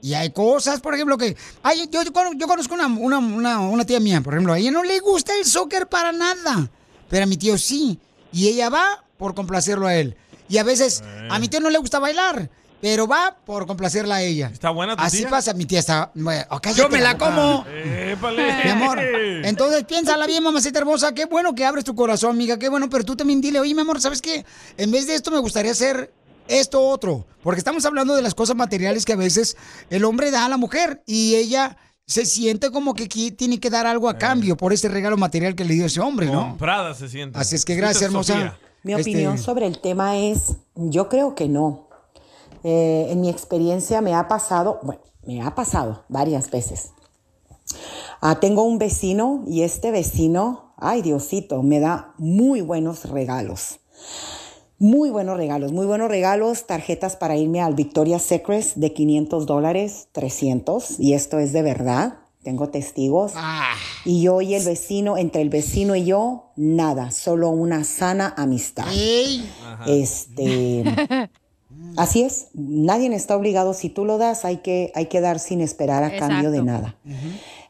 S2: Y hay cosas, por ejemplo, que... Ay, yo, yo cono- yo conozco una, una, una, una tía mía, por ejemplo, a ella no le gusta el soccer para nada, pero a mi tío sí. Y ella va por complacerlo a él. Y a veces a mi tío no le gusta bailar, pero va por complacerla a ella.
S4: ¿Está buena tu
S2: Así
S4: tía?
S2: pasa, mi tía está... bueno, cállate me la como.
S4: Épale.
S2: Mi amor, entonces piénsala bien, mamacita hermosa. Qué bueno que abres tu corazón, amiga. Qué bueno, pero tú también dile, oye, mi amor, ¿sabes qué? En vez de esto me gustaría hacer esto otro. Porque estamos hablando de las cosas materiales que a veces el hombre da a la mujer y ella se siente como que aquí tiene que dar algo a cambio por ese regalo material que le dio ese hombre, ¿no?
S4: Comprada se siente.
S2: Así es que gracias, hermosa.
S4: Sofía.
S38: Mi
S2: Este,
S38: opinión sobre el tema es, yo creo que no. Eh, en mi experiencia me ha pasado, bueno, me ha pasado varias veces. Ah, tengo un vecino y este vecino, ay Diosito, me da muy buenos regalos. Muy buenos regalos, muy buenos regalos, tarjetas para irme al Victoria's Secret de 500 dólares, 300, y esto es de verdad. Tengo testigos.
S2: Ah.
S38: Y yo y el vecino, entre el vecino y yo, nada, solo una sana amistad. Este, así es, nadie está obligado, si tú lo das, hay que, hay que dar sin esperar a cambio de nada.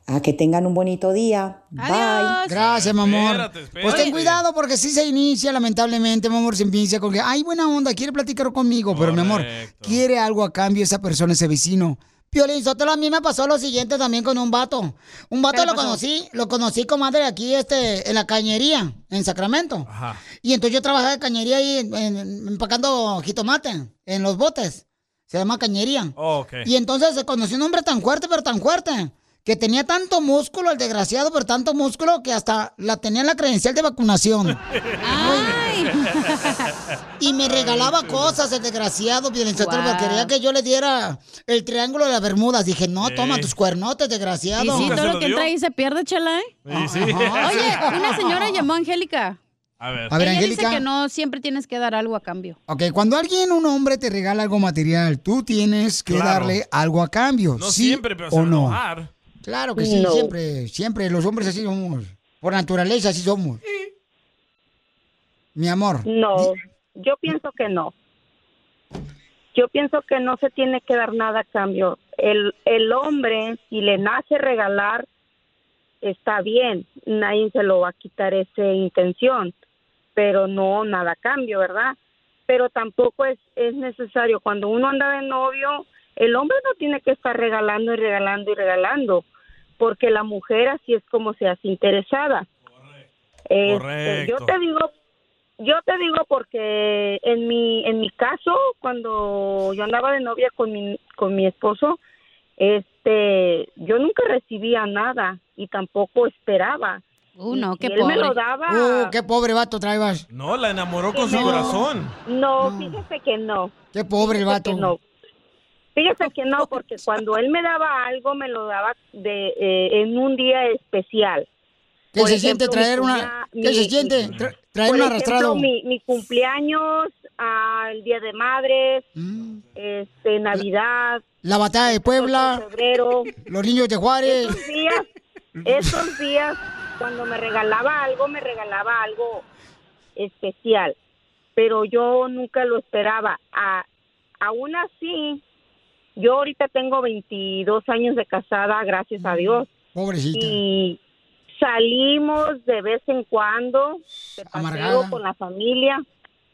S38: A que tengan un bonito día. Bye.
S2: Gracias, mi amor.
S38: Espérate,
S2: Pues ten cuidado porque si se inicia, lamentablemente, mi amor, se inicia con que, ay, buena onda, quiere platicar conmigo, pero mi amor, quiere algo a cambio esa persona, ese vecino. Piolín Sotelo, a mí me pasó lo siguiente también con un vato. Un vato lo
S6: pasó?
S2: conocí, lo conocí, comadre, aquí este, en la cañería, en Sacramento. Y entonces yo trabajaba de cañería ahí, en- en- empacando jitomate en los botes. Se llama cañería.
S4: Oh, ok.
S2: Y entonces se conoció un hombre tan fuerte, pero tan fuerte, que tenía tanto músculo, el desgraciado, pero tanto músculo que hasta la tenía en la credencial de vacunación. Y me regalaba cosas, el desgraciado, violenciador,
S6: Wow.
S2: porque quería que yo le diera el triángulo de las Bermudas. Dije, no, toma tus cuernotes, desgraciado.
S6: Y sí, todo lo que entra ahí se pierde, chela, ¿eh?
S4: Sí, sí.
S6: Oye, una señora llamó a Angélica.
S4: A ver.
S2: A ver,
S6: Ella
S2: Angélica.
S6: dice que no siempre tienes que dar algo a cambio.
S2: Ok, cuando alguien, un hombre, te regala algo material, tú tienes que
S4: Claro.
S2: darle algo a cambio.
S4: No
S2: ¿sí
S4: siempre, pero se
S2: o no.
S4: enojar.
S2: Claro que sí,
S36: No.
S2: siempre, siempre. Los hombres así somos. Por naturaleza así somos. Mi amor.
S36: No, yo pienso que no. Yo pienso que no se tiene que dar nada a cambio. El, el hombre, si le nace regalar, está bien. Nadie se lo va a quitar esa intención. Pero no nada a cambio, ¿verdad? Pero tampoco es, es necesario. Cuando uno anda de novio, el hombre no tiene que estar regalando y regalando y regalando. Porque la mujer así es como se hace interesada. Este, yo
S39: Correcto.
S36: te digo yo te digo porque en mi en mi caso cuando yo andaba de novia con mi con mi esposo este yo nunca recibía nada y tampoco esperaba
S6: Uh, no, qué
S36: él me lo
S6: pobre.
S36: daba
S2: Uh, qué pobre vato traebas.
S4: No, la enamoró con su
S36: No.
S4: corazón.
S36: no fíjese que no
S2: Qué pobre el vato.
S36: que no. Fíjese que no, porque cuando él me daba algo, me lo daba de eh, en un día especial.
S2: ¿Qué
S36: Por
S2: se siente
S36: ejemplo, mi
S2: traer una- qué se
S36: mi-
S2: siente
S36: mi-
S2: tra- traer
S36: por
S2: un
S36: ejemplo,
S2: arrastrado?
S36: Mi, mi cumpleaños, ah, el Día de Madres, este, Navidad,
S2: La batalla de Puebla.
S36: febrero.
S2: Los niños de Juárez.
S36: Esos días, esos días, cuando me regalaba algo, me regalaba algo especial, pero yo nunca lo esperaba. A, aún así, yo ahorita tengo 22 años de casada, gracias a Dios.
S2: Pobrecita.
S36: Y salimos de vez en cuando, de paseo
S2: Amargada.
S36: con la familia,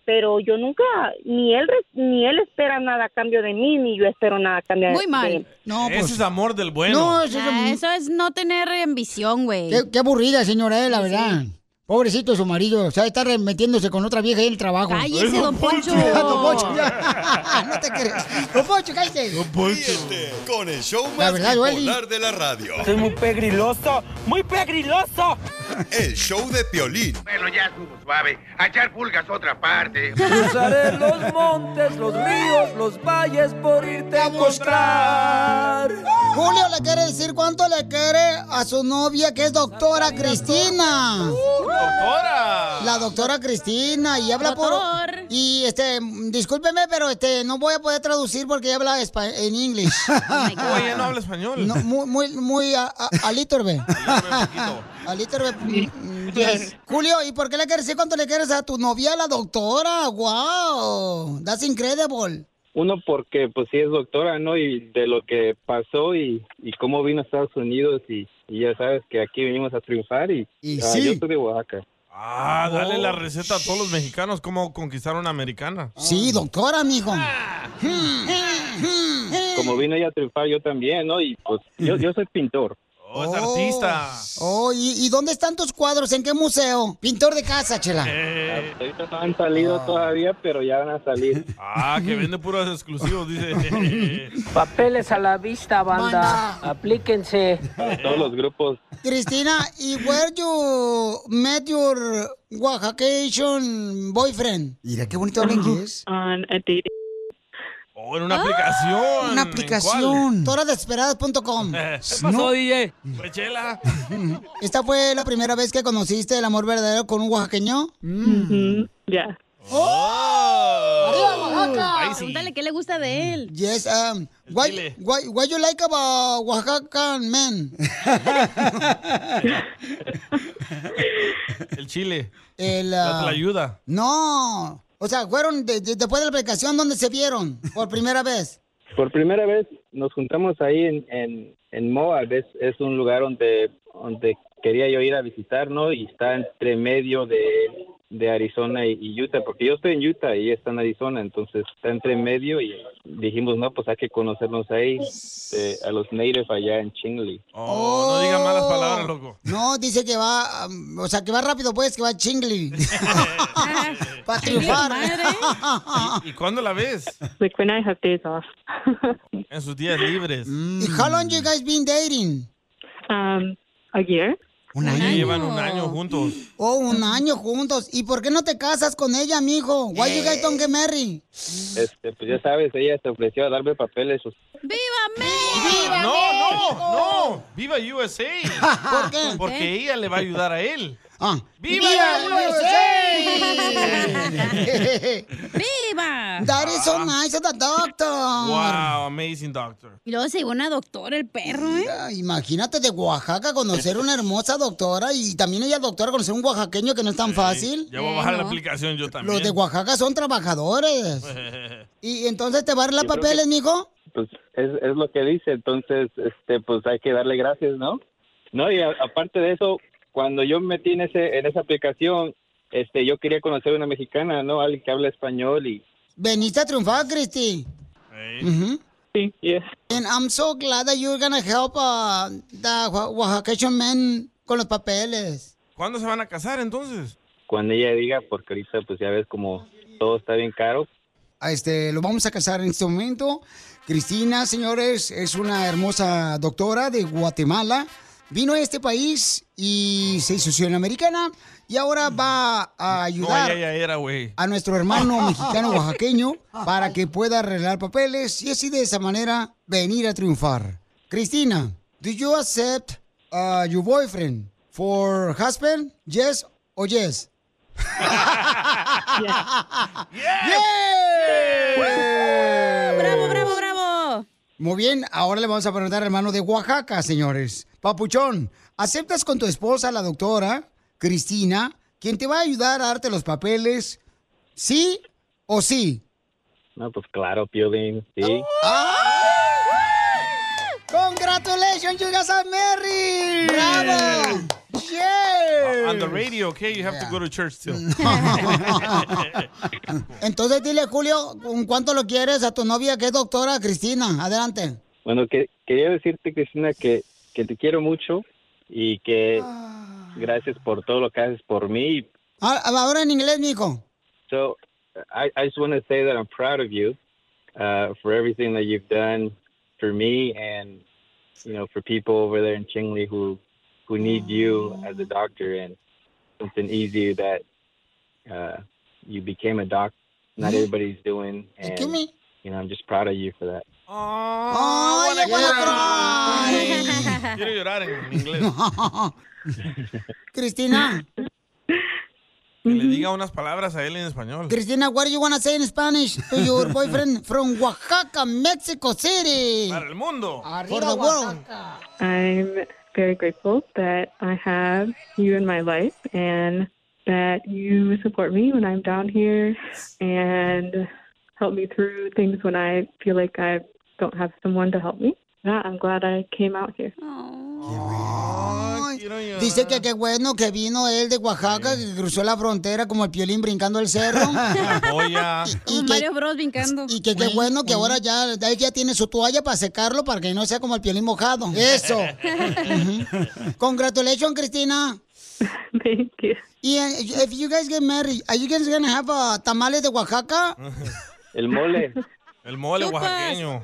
S36: pero yo nunca, ni él, ni él espera nada a cambio de mí, ni yo espero nada a cambio
S6: Muy
S36: de
S6: mal.
S36: él.
S2: No,
S4: Ese es amor del bueno.
S6: Ah, eso es no tener ambición, güey.
S2: Qué, qué aburrida, señora, eh, la verdad. Pobrecito su marido, o sea, está metiéndose con otra vieja ahí en el trabajo.
S6: Cállese, don Poncho.
S2: don Poncho, ya. no te crees. Don Poncho, cállate.
S11: Ríete con el show
S2: La
S11: más
S2: verdad,
S11: bipolar de la radio.
S9: Soy muy pegriloso, muy pegriloso.
S11: El show de Piolín.
S39: Bueno, ya estuvo suave. A echar pulgas a otra parte.
S9: Cruzaré los montes, los ríos, los valles por irte a encontrar.
S2: Julio le quiere decir cuánto le quiere a su novia que es doctora Cristina.
S4: ¡Doctora!
S2: La doctora Cristina y habla por y este discúlpeme pero este no voy a poder traducir porque ella habla en inglés.
S4: Oye, no habla español.
S2: No, muy muy muy a, a, a little bit. Mm, yes. Julio, ¿y por qué le quieres decir cuánto le quieres a tu novia, la doctora? Wow, that's incredible.
S29: Uno porque pues sí es doctora, ¿no? Y de lo que pasó y, y cómo vino a Estados Unidos y, y ya sabes que aquí venimos a triunfar y,
S2: Y
S29: ah,
S2: sí.
S29: yo soy de Oaxaca.
S4: Ah, dale la receta a todos los mexicanos cómo conquistar una americana.
S2: Sí, doctora, mijo.
S29: Como vino ella a triunfar yo también, ¿no? Y pues yo, yo soy pintor.
S4: Oh, es artista.
S2: Oh, ¿y, y dónde están tus cuadros? ¿En qué museo? Pintor de casa, chela.
S4: Eh.
S29: Ahorita no han salido todavía, pero ya van a salir.
S4: Ah, que vende puros exclusivos, dice.
S9: Papeles a la vista, banda.
S2: Banda.
S9: Aplíquense.
S29: Todos los grupos.
S2: Cristina, ¿y where you met your Oaxacation boyfriend? Mira, qué bonito habla inglés.
S36: On a dating.
S4: Oh, en una aplicación.
S2: Una
S4: ¿En
S2: aplicación. Toradesesperadas.com.
S4: ¿Qué
S2: No.
S9: DJ?
S4: Pues chela.
S2: ¿Esta fue la primera vez que conociste el amor verdadero con un oaxaqueño?
S36: Ya.
S2: ¡Arriba, Oaxaca.
S6: Pregúntale qué le gusta de él.
S2: Yes, um, why, why, what you like about Oaxaca men?
S4: El chile.
S2: El,
S4: La
S2: ah,
S4: ayuda.
S2: No, o sea, fueron de- de- después de la aplicación donde se vieron por primera vez.
S29: Por primera vez nos juntamos ahí en, en, en Moab, es, es un lugar donde, donde quería yo ir a visitar, ¿no? Y está entre medio de, de Arizona y, y Utah, porque yo estoy en Utah y ella está en Arizona, entonces está entre medio y dijimos, no, pues hay que conocernos ahí, eh, a los natives allá en Chingley.
S4: Oh, no diga malas palabras, loco.
S2: No, dice que va, um, o sea, que va rápido pues, que va chingli. Para triunfar.
S4: ¿Y cuándo la ves?
S40: Like when I have days off.
S4: En sus días libres.
S2: ¿Y how long you guys been dating?
S40: Um, a year.
S2: Un
S4: Ya Llevan un año juntos.
S2: Oh, un año juntos. ¿Y por qué no te casas con ella, mijo? Why you guys don't get married?
S29: Este, pues ya sabes, ella se ofreció a darme papeles.
S6: ¡Viva
S4: México! No, no, no. ¡Viva USA!
S2: ¿Por qué?
S4: Porque ella le va a ayudar a él.
S2: Ah.
S4: ¡Viva,
S6: ¡Viva!
S2: That is so nice of the doctor.
S4: Wow, amazing doctor.
S6: Y luego se llevó una doctora, el perro, ¿eh?
S2: Mira, Imagínate de Oaxaca conocer una hermosa doctora y también ella doctora conocer un oaxaqueño que no es tan fácil.
S4: Ya voy a bajar la aplicación yo también.
S2: Los de Oaxaca son trabajadores. ¿Y entonces te va a dar las papeles,
S29: que-
S2: mijo?
S29: Pues es, es lo que dice, entonces, este, pues hay que darle gracias, ¿no? No, y a- aparte de eso, cuando yo me metí en, ese, en esa aplicación, este, yo quería conocer una mexicana, ¿no? Alguien que habla español y...
S2: Veniste a triunfar, Cristi. Ujú.
S40: Sí, yeah.
S2: And I'm so glad that you're gonna help uh, the Oa- Oaxaqueño men con los papeles.
S4: ¿Cuándo se van a casar entonces?
S29: Cuando ella diga, porque ahorita pues ya ves como todo está bien caro.
S2: A Este, lo vamos a casar en este momento. Cristina, señores, es una hermosa doctora de Guatemala. Vino a este país y se hizo ciudadana americana y ahora va a ayudar
S4: ya era,
S2: a nuestro hermano mexicano oaxaqueño para que pueda arreglar papeles y así de esa manera venir a triunfar. Cristina, do you accept uh, your boyfriend for husband? Yes or yes? ¡Yeah! Muy bien, ahora le vamos a preguntar al hermano de Oaxaca, señores. Papuchón, ¿aceptas con tu esposa, la doctora Cristina, quien te va a ayudar a darte los papeles? ¿Sí o sí?
S29: No, pues claro, Piolín, sí.
S2: Congratulations, you guys are married. Bravo. Yeah.
S4: On the radio, okay? You have to go to church still.
S2: Entonces dile, Julio, ¿con cuánto lo quieres a tu novia que es doctora Cristina? Adelante.
S29: Bueno, que, quería decirte, Cristina, que, que te quiero mucho y que gracias por todo lo que haces por mí.
S2: Ah, Ahora en inglés, mijo.
S29: So I, I just want to say that I'm proud of you uh, for everything that you've done for me and, you know, for people over there in Chingley who, who need you as a doctor and something easy that uh, you became a doc. Not everybody's doing. And, you know, I'm just proud of you for that.
S2: ¡Ay, ya voy a llorar!
S4: Quiero llorar en inglés.
S2: Cristina,
S4: Que le diga unas palabras a él en español.
S2: Cristina, what do you want to say in Spanish to your boyfriend from Oaxaca, Mexico City?
S4: Para el mundo.
S2: For the world.
S40: I'm very grateful that I have you in my life and that you support me when I'm down here and help me through things when I feel like I don't have someone to help me. Yeah, I'm glad I came out here.
S2: Ay, Dice que qué bueno que vino él de Oaxaca, que cruzó la frontera como el piolín brincando el cerro.
S4: Joya.
S6: Como Mario Bros brincando.
S2: Y que qué bueno que ahora ya, él ya tiene su toalla para secarlo para que no sea como el piolín mojado. Eso. Congratulations, Cristina.
S40: Thank you.
S2: Y eh, if you guys get married, are you guys gonna have uh, tamales de Oaxaca?
S29: El mole.
S4: El mole oaxaqueño.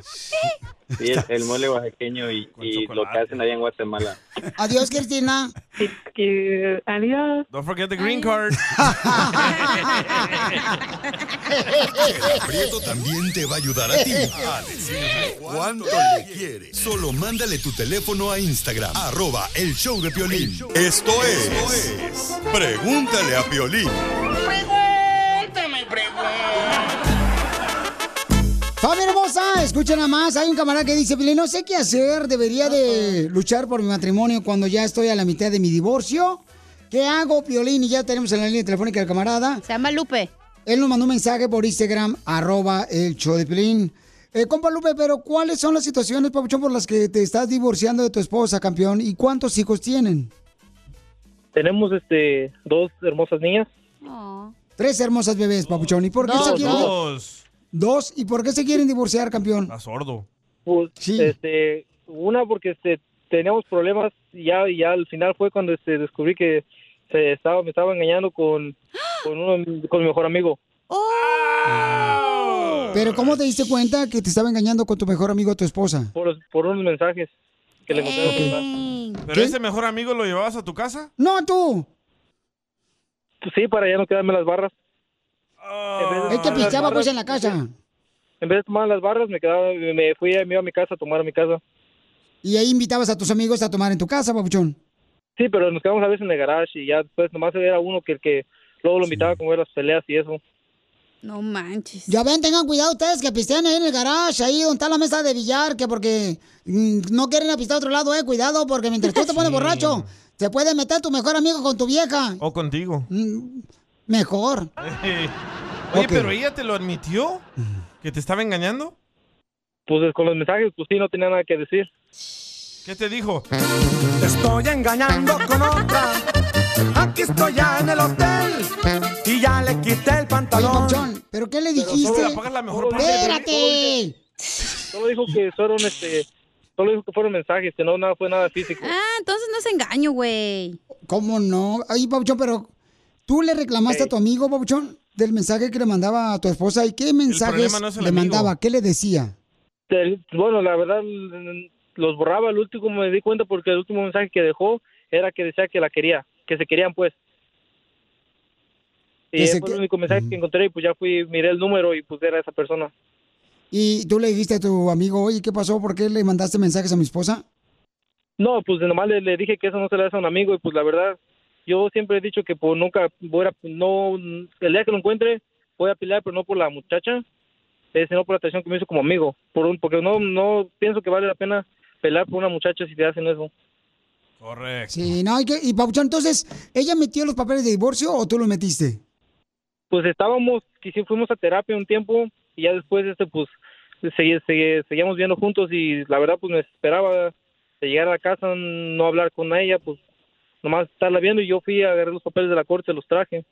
S29: Sí, el, el mole oaxaqueño y, y lo que hacen allá en Guatemala.
S2: Adiós, Cristina.
S40: Adiós.
S4: Don't forget the green card.
S11: El aprieto también te va a ayudar a ti a decirle cuánto le quieres. Solo mándale tu teléfono a Instagram, arroba el show de Piolín. Esto es, Pregúntale a Piolín.
S39: Pregúntame,
S2: Familia hermosa, escuchen nada más. Hay un camarada que dice, no sé qué hacer. Debería de luchar por mi matrimonio cuando ya estoy a la mitad de mi divorcio. ¿Qué hago, Piolín? Y ya tenemos en la línea telefónica al camarada.
S6: Se llama Lupe.
S2: Él nos mandó un mensaje por Instagram, arroba el show de Piolín. Eh, compa Lupe, pero ¿cuáles son las situaciones, Papuchón, por las que te estás divorciando de tu esposa, campeón? ¿Y cuántos hijos tienen?
S41: Tenemos este dos hermosas niñas.
S2: Tres hermosas bebés, Papuchón. ¿Y por qué
S41: Dos,
S2: se quieren?
S41: dos.
S2: Dos. ¿Y por qué se quieren divorciar, campeón?
S4: Está sordo.
S41: Pues, este, una porque este teníamos problemas y ya y ya al final fue cuando este descubrí que se estaba me estaba engañando con con uno con mi mejor amigo.
S2: Pero ¿cómo te diste cuenta que te estaba engañando con tu mejor amigo, tu esposa?
S41: por, por unos mensajes que le el celular.
S4: ¿Pero ese mejor amigo lo llevabas a tu casa?
S2: No, tú.
S41: Sí, para ya no quedarme las barras.
S2: Él te pichaba pues en la casa.
S41: En vez de tomar las barras, me quedaba, me fui me iba a mi casa a tomar a mi casa.
S2: Y ahí invitabas a tus amigos a tomar en tu casa, Papuchón.
S41: Sí, pero nos quedamos a veces en el garage y ya después nomás era uno que el que luego lo invitaba a comer las peleas y eso.
S6: No manches.
S2: Ya ven, tengan cuidado ustedes que pistean ahí en el garage, ahí donde está la mesa de billar, que porque mm, no quieren apistar a otro lado, eh, cuidado, porque mientras tú te pones borracho, se puede meter tu mejor amigo con tu vieja.
S4: O contigo.
S2: Mejor.
S4: Oye, pero ella te lo admitió, que te estaba engañando.
S41: Pues con los mensajes, pues sí, no tenía nada que decir.
S4: ¿Qué te dijo?
S9: Te estoy engañando con otra. Aquí estoy ya en el hotel y ya le quité el pantalón.
S2: ¿pero qué le
S41: dijiste?
S2: ¡Espérate!
S41: Solo dijo que fueron este solo dijo que fueron mensajes, que no nada fue nada físico.
S6: Ah, entonces no es engaño, güey.
S2: ¿Cómo no? Ay, Papuchón, pero ¿tú le reclamaste a tu amigo, Papuchón, del mensaje que le mandaba a tu esposa? ¿Y qué mensajes
S41: no
S2: le
S41: amigo.
S2: mandaba? ¿Qué le decía?
S41: El- Bueno, la verdad los borraba, el último me di cuenta porque el último mensaje que dejó era que decía que la quería, que se querían pues. Y ese
S2: se
S41: fue
S2: que-
S41: el único mensaje que encontré y pues ya fui, miré el número y pues era esa persona.
S2: ¿Y tú le dijiste a tu amigo, oye, qué pasó? ¿Por qué le mandaste mensajes a mi esposa?
S41: No, pues nomás le, le dije que eso no se le hace a un amigo y pues la verdad, yo siempre he dicho que pues nunca voy a, no, el día que lo encuentre voy a pelear, pero no por la muchacha, eh, sino por la atención que me hizo como amigo, por un, porque no, no pienso que vale la pena pelear por una muchacha si te hacen eso.
S4: Correcto.
S2: Sí, no, y, que, y entonces, ¿ella metió los papeles de divorcio o tú los metiste?
S41: Pues estábamos, quisi- fuimos a terapia un tiempo y ya después este pues segui- seguíamos viendo juntos y la verdad pues me esperaba de llegar a la casa, no hablar con ella, pues nomás estarla viendo y yo fui a agarrar los papeles de la corte, los traje.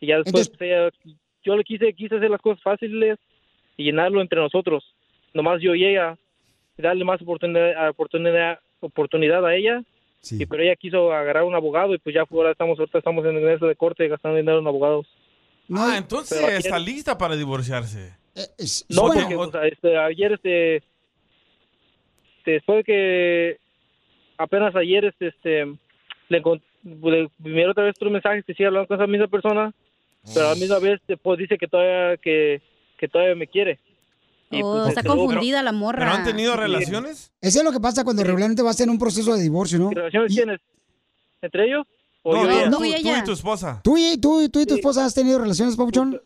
S41: Y ya después pues, ella- yo le quise, quise hacer las cosas fáciles y llenarlo entre nosotros, nomás yo y ella, y darle más oportunidad, oportunidad, oportunidad a ella. Y pero ella quiso agarrar un abogado y pues ya ahora estamos ahorita estamos en eso de corte gastando dinero en abogados.
S4: ah, entonces está lista para divorciarse.
S41: No,
S4: Bueno.
S41: porque o sea, este, ayer, este, después de que apenas ayer, este, este le, le miré otra vez otros mensajes que sigue hablando con esa misma persona, pero a la misma vez después dice que todavía, que, que todavía me quiere. Y,
S6: Oh,
S41: pues,
S6: está
S41: este,
S6: confundida la morra.
S4: ¿Pero han tenido relaciones?
S2: Eso es lo que pasa cuando regularmente vas en un proceso de divorcio, ¿no?
S41: ¿Relaciones tienes? ¿Entre ellos? ¿O
S4: No,
S41: yo y
S4: no,
S41: ella?
S4: tú, tú y tu esposa.
S2: ¿Tú y, tú, tú y tu esposa has tenido relaciones, Papuchón?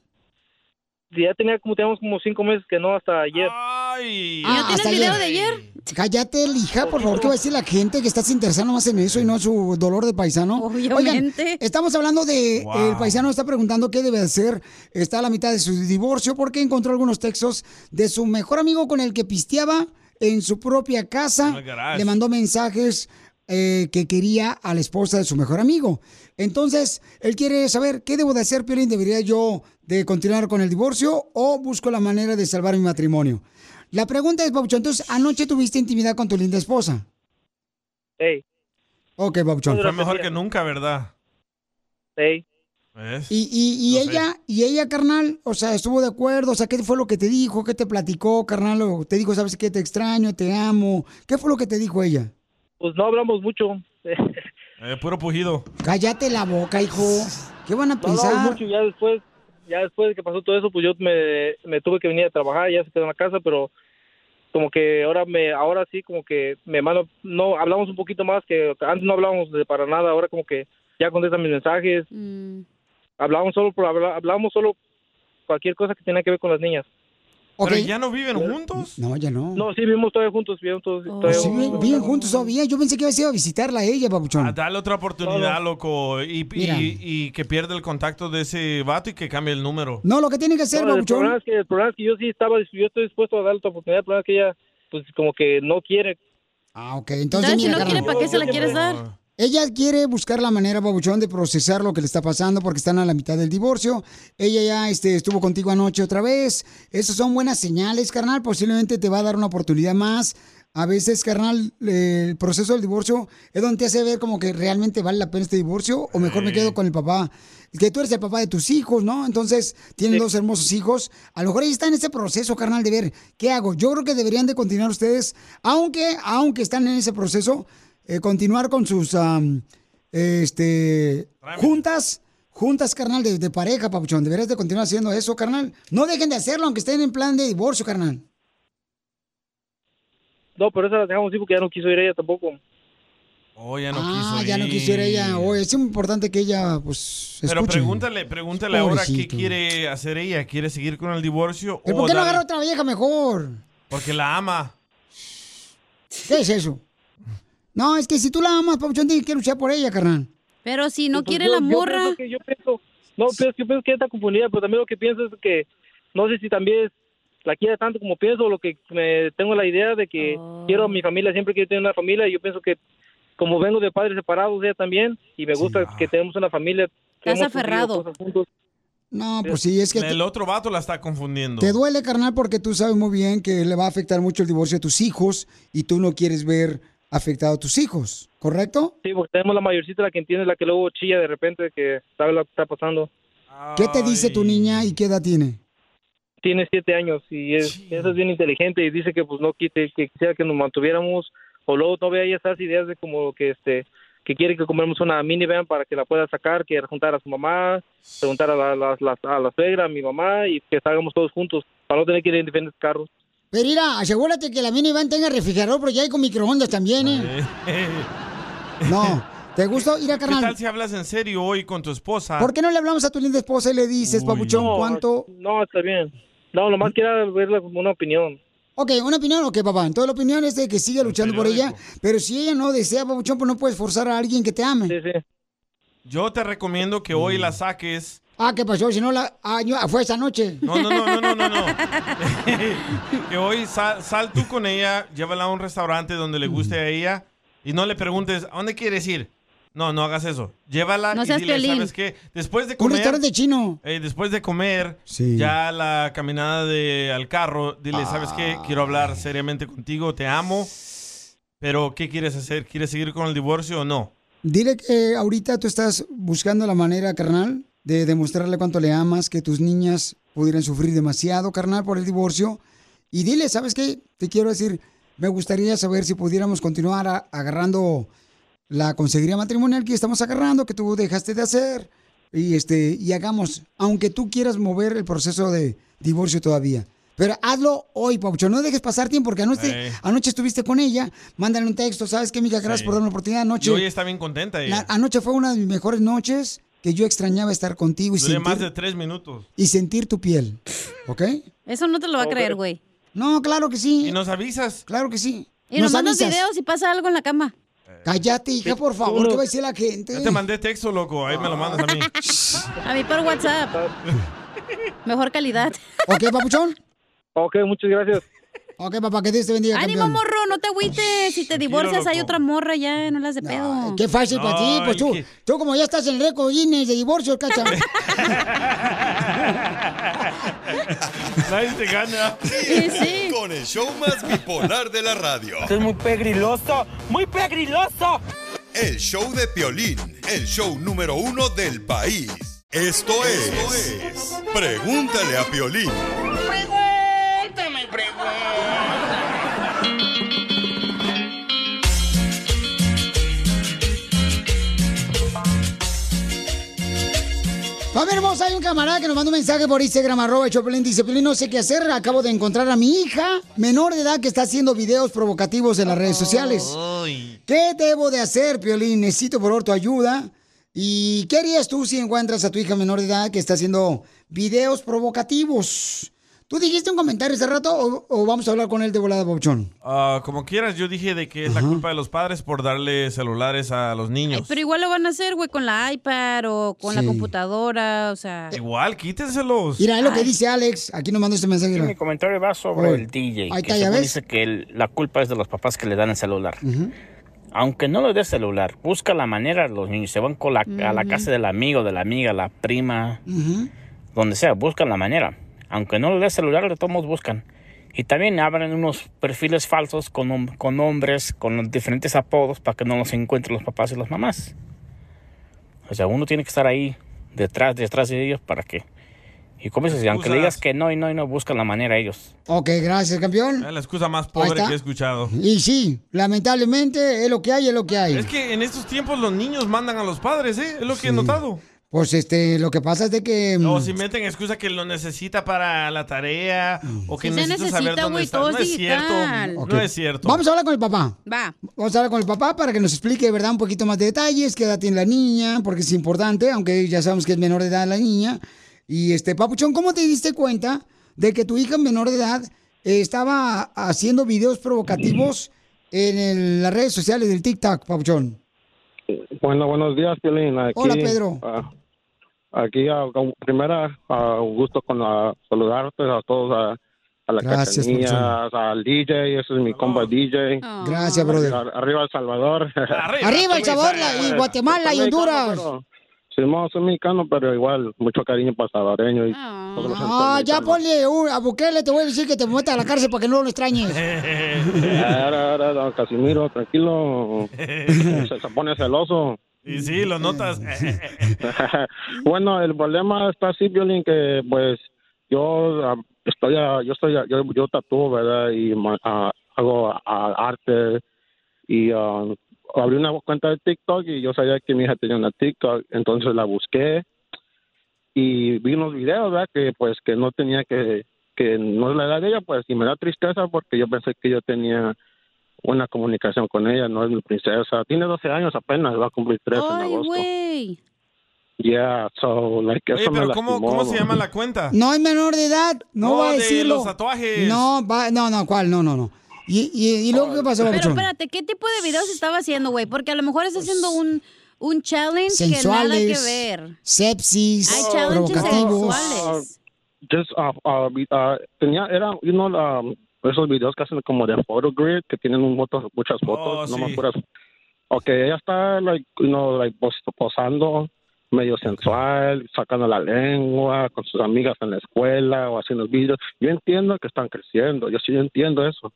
S41: Ya tenía como, teníamos como cinco meses que no, hasta ayer.
S4: Ay.
S2: Ah, hasta ayer. Cállate, hija, por favor, ¿qué va a decir la gente que estás interesado más en eso y no en su dolor de paisano?
S6: Obviamente.
S2: Oigan, estamos hablando de,
S6: Wow.
S2: el paisano está preguntando qué debe hacer, está a la mitad de su divorcio porque encontró algunos textos de su mejor amigo con el que pisteaba en su propia casa. Le mandó mensajes eh, que quería a la esposa de su mejor amigo. Entonces, él quiere saber qué debo de hacer, Piolín. ¿Debería yo de continuar con el divorcio o busco la manera de salvar mi matrimonio? La pregunta es, Pabuchón, entonces, anoche tuviste intimidad con tu linda esposa.
S41: Hey,
S2: Ok, Pabuchón.
S4: Fue mejor que nunca, ¿verdad? ¿Ves?
S2: Y, y, y
S4: No sé.
S2: ella, y ella, carnal, o sea, estuvo de acuerdo, o sea, ¿qué fue lo que te dijo? ¿Qué te platicó, carnal? ¿O te dijo, sabes qué, te extraño, te amo? ¿Qué fue lo que te dijo ella?
S41: Pues no hablamos mucho.
S4: Eh, puro pujido.
S2: Cállate la boca, hijo. ¿Qué van a
S41: No
S2: pensar?
S41: hablamos mucho, ya después, ya después de que pasó todo eso, pues yo me, me tuve que venir a trabajar, ya se quedó en la casa, pero como que ahora me, ahora sí como que me mando, no, hablamos un poquito más que antes no hablábamos de para nada, ahora como que ya contesta mis mensajes,
S6: Mm.
S41: hablamos solo por hablar, hablamos solo cualquier cosa que tenga que ver con las niñas.
S4: ¿Pero ya no viven juntos?
S2: No, ya no.
S41: No, sí, vivimos todavía juntos, vivimos todos.
S2: Oh,
S41: todavía
S2: sí, vi- viven juntos todavía. Yo pensé que ibas a ir a visitarla a ella, papuchón.
S4: Ah, dale otra oportunidad, loco. Y,
S2: Mira.
S4: y- y que pierda el contacto de ese vato y que cambie el número.
S2: No, lo que tiene que hacer,
S41: No, el, problema es que, el problema es que yo sí estaba, yo estoy dispuesto a darle otra oportunidad. El problema es que ella, pues como que no quiere.
S2: Ah, ok. Entonces, mira, carnal. Ella quiere buscar la manera, Babuchón, de procesar lo que le está pasando porque están a la mitad del divorcio. Ella ya este, estuvo contigo anoche otra vez. Esas son buenas señales, carnal. Posiblemente te va a dar una oportunidad más. A veces, carnal, eh, el proceso del divorcio es donde te hace ver como que realmente vale la pena este divorcio o mejor me quedo con el papá. Que tú eres el papá de tus hijos, ¿no? Entonces, tienen dos hermosos hijos. A lo mejor ella está en ese proceso, carnal, de ver qué hago. Yo creo que deberían de continuar ustedes, aunque, aunque están en ese proceso, eh, continuar con sus am, este juntas, juntas, carnal, de, de pareja, papuchón. Deberías de continuar haciendo eso, carnal. No dejen de hacerlo, aunque estén en plan de divorcio, carnal.
S41: No, pero esa la dejamos así porque ya no quiso ir ella tampoco.
S4: Oh, ya no
S2: ah,
S4: quiso
S2: ya no
S4: ir.
S2: quisiera ella. Oh, es importante que ella, pues,
S4: Pero
S2: escuche.
S4: pregúntale, pregúntale ahora qué quiere hacer ella. ¿Quiere seguir con el divorcio
S2: ¿Pero
S4: o
S2: por qué no agarra otra vieja mejor?
S4: Porque la ama.
S2: ¿Qué es eso? No, es que si tú la amas, papuchón, tienes que luchar por ella, carnal.
S6: Pero si no
S41: Pues
S6: quiere
S41: yo-
S6: la
S41: yo
S6: morra.
S41: pienso que- yo pienso, no, pero es que pienso que está confundida, pero también lo que pienso es que no sé si también la quiere tanto como pienso, lo que me tengo la idea de que
S6: Oh.
S41: quiero a mi familia, siempre quiero tener una familia y yo pienso que como vengo de padres separados ella también y me gusta que tenemos una familia. que
S6: Estás aferrado.
S2: No, pues sí, es que
S4: El otro vato la está confundiendo.
S2: te duele, carnal, porque tú sabes muy bien que le va a afectar mucho el divorcio a tus hijos y tú no quieres ver afectado a tus hijos, ¿correcto?
S41: Sí, porque tenemos la mayorcita, la que entiende, la que luego chilla de repente que sabe lo que está pasando.
S2: ¿Qué te dice tu niña y qué edad tiene?
S41: Tiene siete años y es, esa es bien inteligente y dice que pues no quite, que quisiera que nos mantuviéramos o luego todavía hay esas ideas de como que este que quiere que compremos una minivan para que la pueda sacar, que juntar a su mamá, preguntar a la, la, la- a la suegra, a mi mamá y que salgamos todos juntos para no tener que ir en diferentes carros.
S2: Pero mira, asegúrate que la minivan tenga refrigerador porque ya hay con microondas también, ¿eh? No, ¿te gustó ir a
S4: ¿Qué
S2: carnal?
S4: tal si hablas en serio hoy con tu esposa?
S2: ¿Por qué no le hablamos a tu linda esposa y le dices, papuchón,
S41: No,
S2: cuánto?
S41: No, está bien. No, nomás quiero ver una opinión.
S2: Ok, una opinión, ok, papá. Entonces la opinión es de que siga luchando por ella, pero si ella no desea, papuchón, pues no puedes forzar a alguien que te ame.
S41: Sí, sí.
S4: Yo te recomiendo que hoy la saques.
S2: Ah, ¿qué pasó? Si no la... Ah, yo- fue esa noche.
S4: No, no, no, no, no, no, no. que hoy sal, sal tú con ella, llévala a un restaurante donde le guste a ella y no le preguntes, ¿a dónde quieres ir? No, no hagas eso. Llévala
S2: No
S4: y dile. ¿sabes qué? Después de
S2: Un
S4: comer...
S2: restaurante chino.
S4: eh, después de comer,
S2: Sí.
S4: ya la caminada de, al carro, dile, ¿sabes qué? Quiero hablar seriamente contigo, te amo, pero ¿qué quieres hacer? ¿Quieres seguir con el divorcio o no?
S2: Dile que ahorita tú estás buscando la manera, carnal, de demostrarle cuánto le amas, que tus niñas pudieran sufrir demasiado, carnal, por el divorcio. Y dile, ¿sabes qué? Te quiero decir, me gustaría saber si pudiéramos continuar a- agarrando la consejería matrimonial que estamos agarrando, que tú dejaste de hacer. Y, este, y hagamos, aunque tú quieras mover el proceso de divorcio todavía. Pero hazlo hoy, Paucho. No dejes pasar tiempo, porque anoche,
S4: Eh.
S2: anoche estuviste con ella. Mándale un texto. ¿Sabes qué, mija? Gracias
S4: Sí.
S2: por darme la oportunidad. Anoche,
S4: Y hoy está bien contenta ella.
S2: la- anoche fue una de mis mejores noches que yo extrañaba estar contigo y
S4: Duré más
S2: sentir,
S4: de tres minutos.
S2: y sentir tu piel. ¿Ok?
S6: Eso no te lo va a creer, güey.
S2: No, claro que sí.
S4: ¿Y nos avisas?
S2: Claro que sí.
S6: Y nos mandas
S2: avisas.
S6: videos si pasa algo en la cama.
S2: Cállate, hija, por favor, ¿qué va a decir la gente?
S4: Ya te mandé texto, loco. Ahí me lo mandas a mí.
S6: A mí por WhatsApp. Mejor calidad.
S2: ¿Ok, papuchón?
S41: Ok, muchas gracias.
S2: Ok, papá, que Dios te bendiga,
S6: Ánimo,
S2: campeón.
S6: morro, no te agüites. Si te divorcias, hay otra morra ya, no las de pedo.
S2: Qué fácil para ti, pues tú, tú como ya estás en el récord Guinness de divorcio, cacha.
S4: Nadie te gana.
S11: Con el show más bipolar de la radio.
S9: Esto es muy pegriloso, muy pegriloso.
S11: El show de Piolín, el show número uno del país. Esto es, Pregúntale a Piolín.
S9: Pregúntame,
S2: Familia hermosa, hay un camarada que nos mandó un mensaje por Instagram, arroba Choplin, dice, Piolín, no sé qué hacer, acabo de encontrar a mi hija menor de edad que está haciendo videos provocativos en las redes sociales. ¿Qué debo de hacer, Piolín? Necesito por favor tu ayuda. ¿Y qué harías tú si encuentras a tu hija menor de edad que está haciendo videos provocativos? ¿Tú dijiste un comentario hace rato o, o vamos a hablar con él de volada, Papuchón?
S4: Ah, como quieras, yo dije de que es la culpa de los padres por darle celulares a los niños.
S6: Pero igual lo van a hacer, güey, con la iPad o con la
S4: Sí.
S6: computadora, o sea...
S4: Igual, quítenselos.
S2: Mira, es lo que dice Alex. Aquí nos mandó este mensaje.
S42: Mi comentario va sobre el DJ,
S2: Ahí
S42: que
S2: está, ya
S42: según
S2: ves.
S42: dice que el- la culpa es de los papás que le dan el celular. Aunque no le des celular, busca la manera, los niños se van con la- a la
S6: Ujú.
S42: casa del amigo, de la amiga, la prima, donde sea, buscan la manera. Aunque no le des celular, de todos modos buscan. Y también abren unos perfiles falsos con, con hombres, con diferentes apodos para que no los encuentren los papás y las mamás. O sea, uno tiene que estar ahí detrás, detrás de ellos para que... Y como dices, aunque le digas que no y no y no, buscan la manera ellos.
S2: Ok, gracias, campeón.
S4: Es la excusa más pobre que he escuchado.
S2: Y sí, lamentablemente es lo que hay, es lo que hay.
S4: Es que en estos tiempos los niños mandan a los padres, ¿eh? Es lo que he notado.
S2: Pues este, lo que pasa es de que... mm,
S4: O si meten excusa que lo necesita para la tarea o que
S6: Sí se
S4: necesita saber
S6: necesita,
S4: dónde está.
S6: todo
S4: No
S6: es
S4: cierto. No es cierto.
S2: Vamos a hablar con el papá.
S6: Va.
S2: Vamos a hablar con el papá para que nos explique, ¿verdad? Un poquito más de detalles, qué edad tiene la niña, porque es importante, aunque ya sabemos que es menor de edad la niña. Y este, Papuchón, ¿cómo te diste cuenta de que tu hija menor de edad eh, estaba haciendo videos provocativos en el- las redes sociales del TikTok, Papuchón?
S37: Bueno, buenos días, Piolín. Aquí,
S2: Hola, Pedro.
S37: ah, aquí, ah, con- primera, ah, un gusto con ah, saludarte a todos, a, a la
S2: Gracias,
S37: Cachanilla, al DJ, ese es mi compa DJ.
S2: Gracias, brother.
S37: Arriba, arriba El Salvador.
S2: Arriba El Salvador la- y Guatemala y Honduras.
S37: Sí, no, soy mexicano, pero igual, mucho cariño para salvadoreño y todos los
S2: Ah, ya ponle un- a Bukele, te voy a decir que te meta a la cárcel para que no lo extrañes.
S37: Ahora, ahora, don Casimiro, tranquilo. se, se pone celoso.
S4: Y sí, lo notas.
S37: bueno, el problema está así, Violín, que pues yo ah, estoy, yo estoy, yo, yo tatúo, ¿verdad? Y ah, hago ah, arte y ah, abrí una cuenta de TikTok y yo sabía que mi hija tenía una TikTok, entonces la busqué y vi unos videos, ¿verdad? Que pues que no tenía que, que no es la edad de ella, pues y me da tristeza porque yo pensé que yo tenía una comunicación con ella, no es mi princesa. Tiene 12 años apenas, va a cumplir 13 en
S6: Ay,
S37: agosto.
S6: güey.
S37: Yeah, so, like,
S4: Oye,
S37: eso me
S4: pero ¿cómo,
S37: lastimó.
S4: ¿cómo se llama la cuenta?
S2: No es menor de edad, no,
S4: No,
S2: va a
S4: de
S2: decirlo.
S4: los tatuajes.
S2: No, va, no, no, ¿cuál? No, no, no. ¿Y, y, y luego qué pasó,
S6: Pero
S2: Papuchón?
S6: espérate, ¿qué tipo de videos estaba haciendo, güey? Porque a lo mejor está haciendo un, un challenge que nada que ver.
S2: sepsis,
S6: Hay challenges
S2: provocativos.
S6: sexuales.
S37: Just, uh, uh, uh, tenía, era, you know, um, esos videos que hacen como de photo grid, que tienen un moto- muchas fotos, no
S4: sí.
S37: más puras. Ok, ella está, like, you know, like, pos- posando medio sensual, sacando la lengua con sus amigas en la escuela o haciendo videos. Yo entiendo que están creciendo, yo sí entiendo eso,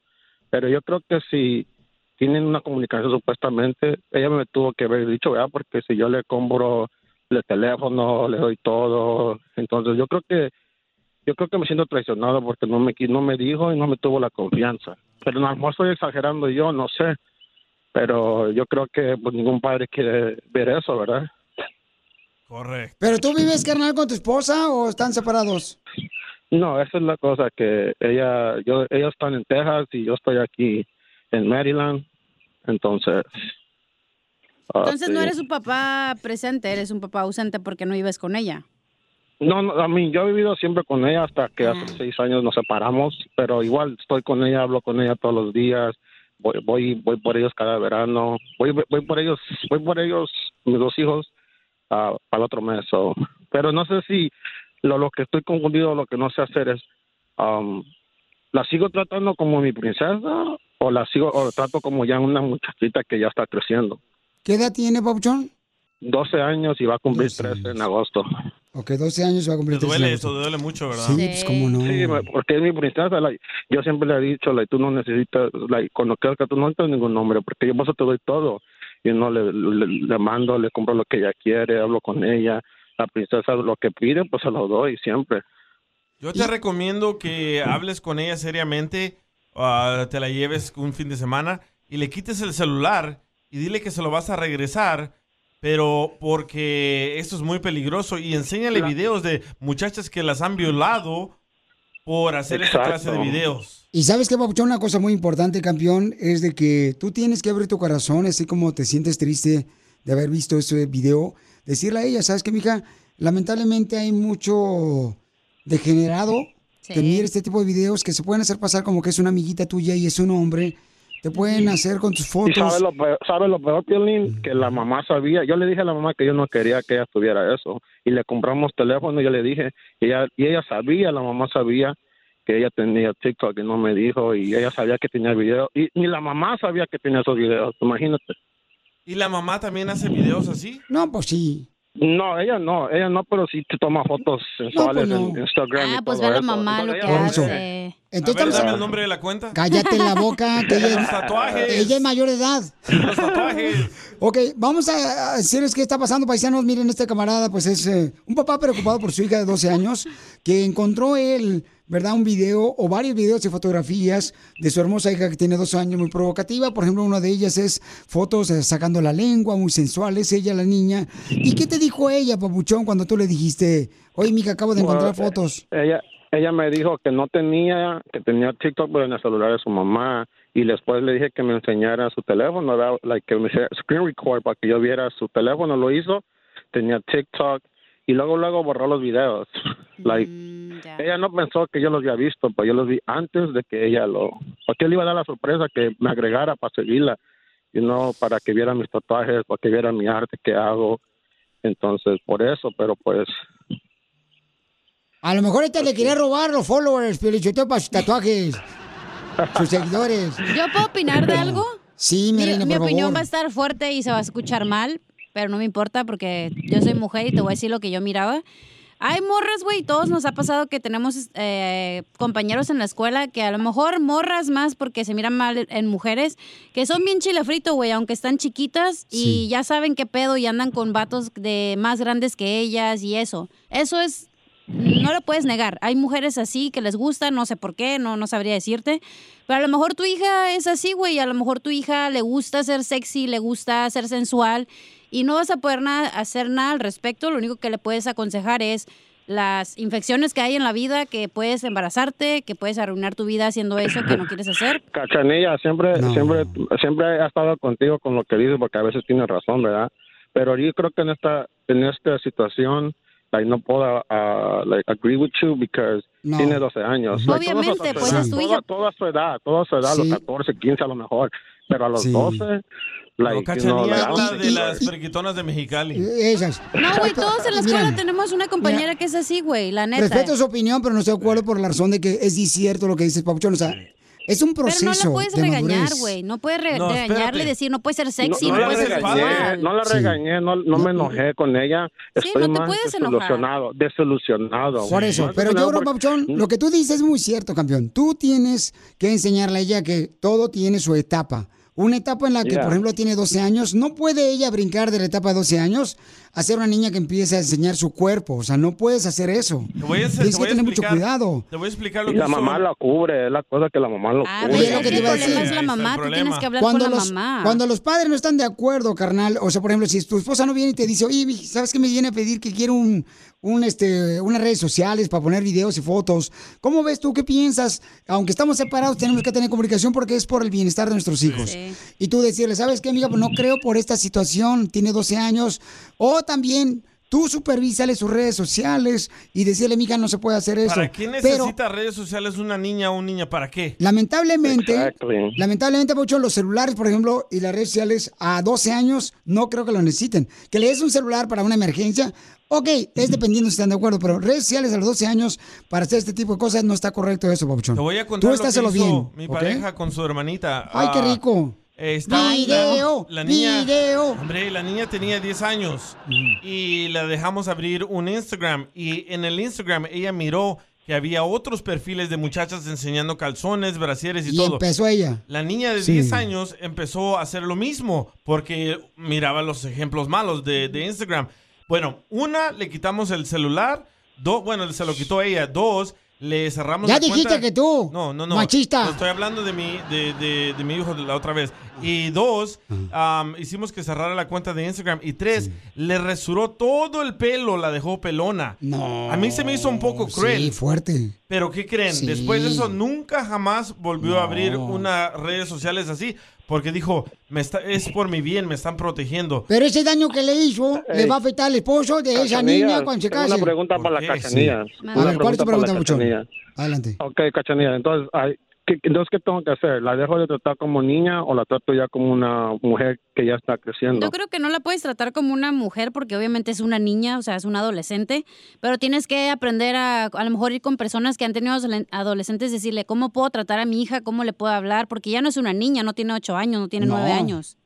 S37: pero yo creo que si tienen una comunicación supuestamente, ella me tuvo que haber dicho, ¿verdad? Porque si yo le compro el teléfono, le doy todo, entonces yo creo que yo creo que me siento traicionado porque no me no me dijo y no me tuvo la confianza. Pero a lo mejor estoy exagerando yo, no sé. Pero yo creo que pues, ningún padre quiere ver eso, ¿verdad?
S4: Correcto.
S2: ¿Pero tú vives, carnal, con tu esposa o están separados?
S37: No, esa es la cosa que ella, yo, ellos están en Texas y yo estoy aquí en Maryland, entonces. ah,
S6: Entonces no
S37: sí.
S6: eres un papá presente, eres un papá ausente porque no vives con ella.
S37: No, no, a mí, yo he vivido siempre con ella hasta que hace seis años nos separamos, pero igual estoy con ella, hablo con ella todos los días, voy, voy, voy por ellos cada verano, voy, voy por ellos, voy por ellos, mis dos hijos, ah, para el otro mes. so. Pero no sé si lo, lo que estoy confundido, lo que no sé hacer es, um, ¿la sigo tratando como mi princesa o la sigo, o la trato como ya una muchachita que ya está creciendo?
S2: ¿Qué edad tiene, Papuchón?
S37: 12 años y va a cumplir 13 en agosto.
S2: Ok, 12 años va a cumplir
S4: Te
S2: 13
S4: duele eso, duele mucho, ¿verdad?
S2: Sí, pues cómo no.
S37: Sí, porque es mi princesa. like, yo siempre le he dicho, like, tú no necesitas, like, cuando quieras que tú no necesitas ningún nombre, porque yo por eso te doy todo. Y no le, le, le mando, le compro lo que ella quiere, hablo con ella. La princesa lo que pide, pues se lo doy siempre.
S4: Yo te recomiendo que hables con ella seriamente, ah, te la lleves un fin de semana y le quites el celular y dile que se lo vas a regresar, pero porque esto es muy peligroso y enséñale
S37: Claro.
S4: videos de muchachas que las han violado por hacer esta clase de
S37: Exacto.
S4: videos.
S2: Y sabes que, Papuchón, una cosa muy importante, campeón, es de que tú tienes que abrir tu corazón, así como te sientes triste de haber visto ese video, decirle a ella, ¿sabes qué, mija? Lamentablemente hay mucho degenerado que mire este tipo de videos que se pueden hacer pasar como que es una amiguita tuya y es un hombre. Te pueden hacer con tus
S37: ¿Y
S2: fotos.
S37: sabe lo peor, sabe lo peor, Piolín? Que la mamá sabía. Yo le dije a la mamá que yo no quería que ella tuviera eso. Y le compramos teléfono, yo le dije. Y ella, y ella sabía, la mamá sabía que ella tenía TikTok y no me dijo. Y ella sabía que tenía video. Y ni la mamá sabía que tenía esos videos, imagínate.
S4: ¿Y la mamá también hace videos así?
S2: No, pues sí.
S37: No, ella no, ella no, pero sí te toma fotos sensuales
S2: pues no.
S37: en Instagram.
S6: Ah,
S37: y
S6: pues
S37: todo
S6: ve a la
S37: eso.
S6: mamá lo que hace.
S2: Entonces,
S4: a ver, dame el nombre de la cuenta.
S2: Cállate la boca, que ella,
S4: Los tatuajes.
S2: ella es mayor de edad.
S4: Los tatuajes.
S2: Ok, vamos a a decirles qué está pasando, paisanos. Miren, este camarada, pues es eh, un papá preocupado por su hija de 12 años, que encontró él, ¿verdad? Un video o varios videos y fotografías de su hermosa hija que tiene 12 años, muy provocativa. Por ejemplo, una de ellas es fotos eh, sacando la lengua, muy sensuales, ella, la niña. ¿Y qué te dijo ella, papuchón, cuando tú le dijiste, oye, mija, acabo de encontrar
S37: Bueno,
S2: fotos?
S37: Ella, ella me dijo que no tenía, que tenía TikTok pero en el celular de su mamá. Y después le dije que me enseñara su teléfono, que me hiciera screen record para que yo viera su teléfono. Lo hizo, tenía TikTok y luego luego borró los videos. Like, ella no pensó que yo los había visto, pero yo los vi antes de que ella lo... Porque él iba a dar la sorpresa que me agregara para seguirla, y no para que viera mis tatuajes, para que viera mi arte que hago. Entonces, por eso, pero pues
S2: A lo mejor esta le quería robar los followers, Piolichoteo, para sus tatuajes, sus seguidores.
S6: ¿Yo puedo opinar de algo?
S2: Sí, mi
S6: Mi,
S2: reina,
S6: mi
S2: por
S6: opinión
S2: favor.
S6: va a estar fuerte y se va a escuchar mal, pero no me importa porque yo soy mujer y te voy a decir lo que yo miraba. Hay morras, güey, todos nos ha pasado que tenemos eh, compañeros en la escuela que a lo mejor morras más porque se miran mal en mujeres, que son bien chilafrito, güey, aunque están chiquitas y
S43: Sí.
S6: ya saben qué pedo y andan con vatos de más grandes que ellas y eso. Eso es no lo puedes negar. Hay mujeres así que les gusta, no sé por qué, no, no sabría decirte. Pero a lo mejor tu hija es así, güey. A lo mejor tu hija le gusta ser sexy, le gusta ser sensual y no vas a poder nada, hacer nada al respecto. Lo único que le puedes aconsejar es las infecciones que hay en la vida, que puedes embarazarte, que puedes arruinar tu vida haciendo eso que no quieres hacer.
S37: Cachanilla, siempre, siempre, siempre ha estado contigo con lo que dices, porque a veces tiene razón, ¿verdad? Pero yo creo que en esta, en esta situación, like, no puedo uh, like, agree with you because
S2: No.
S37: tiene 12 años. Like,
S6: Obviamente, pues, es tu
S37: toda-
S6: hija.
S37: Toda su edad, toda su edad,
S2: Sí.
S37: los 14, 15 a lo mejor, pero a los
S2: Sí.
S37: 12, like,
S4: No, Cachanilla de las periquitonas de Mexicali.
S2: Esas.
S6: No, güey, todos en la escuela
S2: Miren,
S6: tenemos una compañera que es así, güey, la neta.
S2: Respeto su opinión, pero no estoy de acuerdo por la razón de que es cierto lo que dices, Papuchón. O sea, es un
S6: Pero
S2: proceso
S6: no la puedes
S2: de
S6: regañar, güey. No puedes re-
S37: No,
S6: regañarle decir, no puedes ser sexy,
S37: no,
S6: no,
S37: la
S6: puedes ser
S37: regañé, no la regañé, no, no me enojé con ella.
S6: Sí,
S37: Estoy
S6: no te
S37: más
S6: puedes enojar.
S37: desilusionado, desilusionado.
S2: Por eso, pero yo,
S37: porque-
S2: Papuchón, lo que tú dices es muy cierto, campeón. Tú tienes que enseñarle a ella que todo tiene su etapa. Una etapa en la que,
S37: Yeah.
S2: por ejemplo, tiene 12 años, no puede ella brincar de la etapa de 12 años a ser una niña que empiece a enseñar su cuerpo. O sea, no puedes hacer eso.
S4: Te voy a, te
S2: Tienes que
S4: voy a
S2: tener mucho
S4: explicar-
S2: cuidado.
S4: Te voy a explicar lo
S37: Y
S4: que
S37: la mamá lo cubre, es la cosa que la mamá lo
S6: Ah,
S37: cubre.
S2: lo que te iba a decir.
S6: es la mamá, tú tienes que hablar
S2: Cuando
S6: con la
S2: los,
S6: mamá.
S2: cuando los padres no están de acuerdo, carnal, o sea, por ejemplo, si tu esposa no viene y te dice, oye, ¿sabes qué me viene a pedir que quiero un, un, este, unas redes sociales para poner videos y fotos? ¿Cómo ves tú? ¿Qué piensas? Aunque estamos separados, tenemos que tener comunicación porque es por el bienestar de nuestros hijos. Y tú decirle, ¿sabes qué, amiga? Pues no creo por esta situación, tiene 12 años. O también tú supervísale sus redes sociales y decirle, amiga, no se puede hacer eso.
S4: ¿Para qué
S2: Pero
S4: necesita redes sociales una niña o un niño? ¿Para qué?
S2: Lamentablemente,
S4: Exactly.
S2: lamentablemente, mucho los celulares, por ejemplo, y las redes sociales a 12 años, no creo que lo necesiten. Que le des un celular para una emergencia, ok, es dependiendo si están de acuerdo, pero redes sociales a los 12 años para hacer este tipo de cosas no está correcto eso, Papuchón.
S4: Te voy a contar
S2: Tú
S4: lo que hizo
S2: bien,
S4: mi pareja con su hermanita.
S2: Ay, qué
S4: Ah,
S2: rico. Video,
S4: la niña,
S2: video.
S4: Hombre, la niña tenía 10 años y la dejamos abrir un Instagram y en el Instagram ella miró que había otros perfiles de muchachas enseñando calzones, brasieres y,
S2: Y
S4: todo.
S2: empezó ella.
S4: La niña de
S2: Sí.
S4: 10 años empezó a hacer lo mismo porque miraba los ejemplos malos de, de Instagram. Bueno, una, le quitamos el celular. Dos, bueno, se lo quitó ella. Dos, le cerramos
S2: Ya
S4: la
S2: dijiste
S4: cuenta.
S2: que tú,
S4: No, no, no.
S2: machista.
S4: No, estoy hablando de mi, de, de- de mi hijo de la otra vez. Y dos, am, hicimos que cerrara la cuenta de Instagram. Y tres, le resuró todo el pelo, la dejó pelona.
S2: No.
S4: A mí se me hizo un poco cruel.
S2: Sí, fuerte.
S4: Pero ¿qué creen?
S2: Sí.
S4: Después de eso nunca jamás volvió a abrir unas redes sociales así porque dijo, me está, es por mi bien, me están protegiendo.
S2: Pero ese daño que le hizo le va a afectar al esposo de esa
S37: Cachanilla,
S2: niña cuando se case.
S37: Una pregunta para la cachanilla.
S2: A ver, ¿cuál es tu pregunta?
S37: Cachanilla?
S2: Adelante.
S37: Ok, cachanilla. Entonces, ¿qué, entonces, ¿qué tengo que hacer? ¿La dejo de tratar como niña o la trato ya como una mujer que ya está creciendo?
S6: Yo creo que no la puedes tratar como una mujer porque obviamente es una niña, o sea, es una adolescente, pero tienes que aprender a a lo mejor ir con personas que han tenido adolescentes, decirle cómo puedo tratar a mi hija, cómo le puedo hablar, porque ya no es una niña, no tiene ocho años, no tiene
S2: No.
S6: nueve años.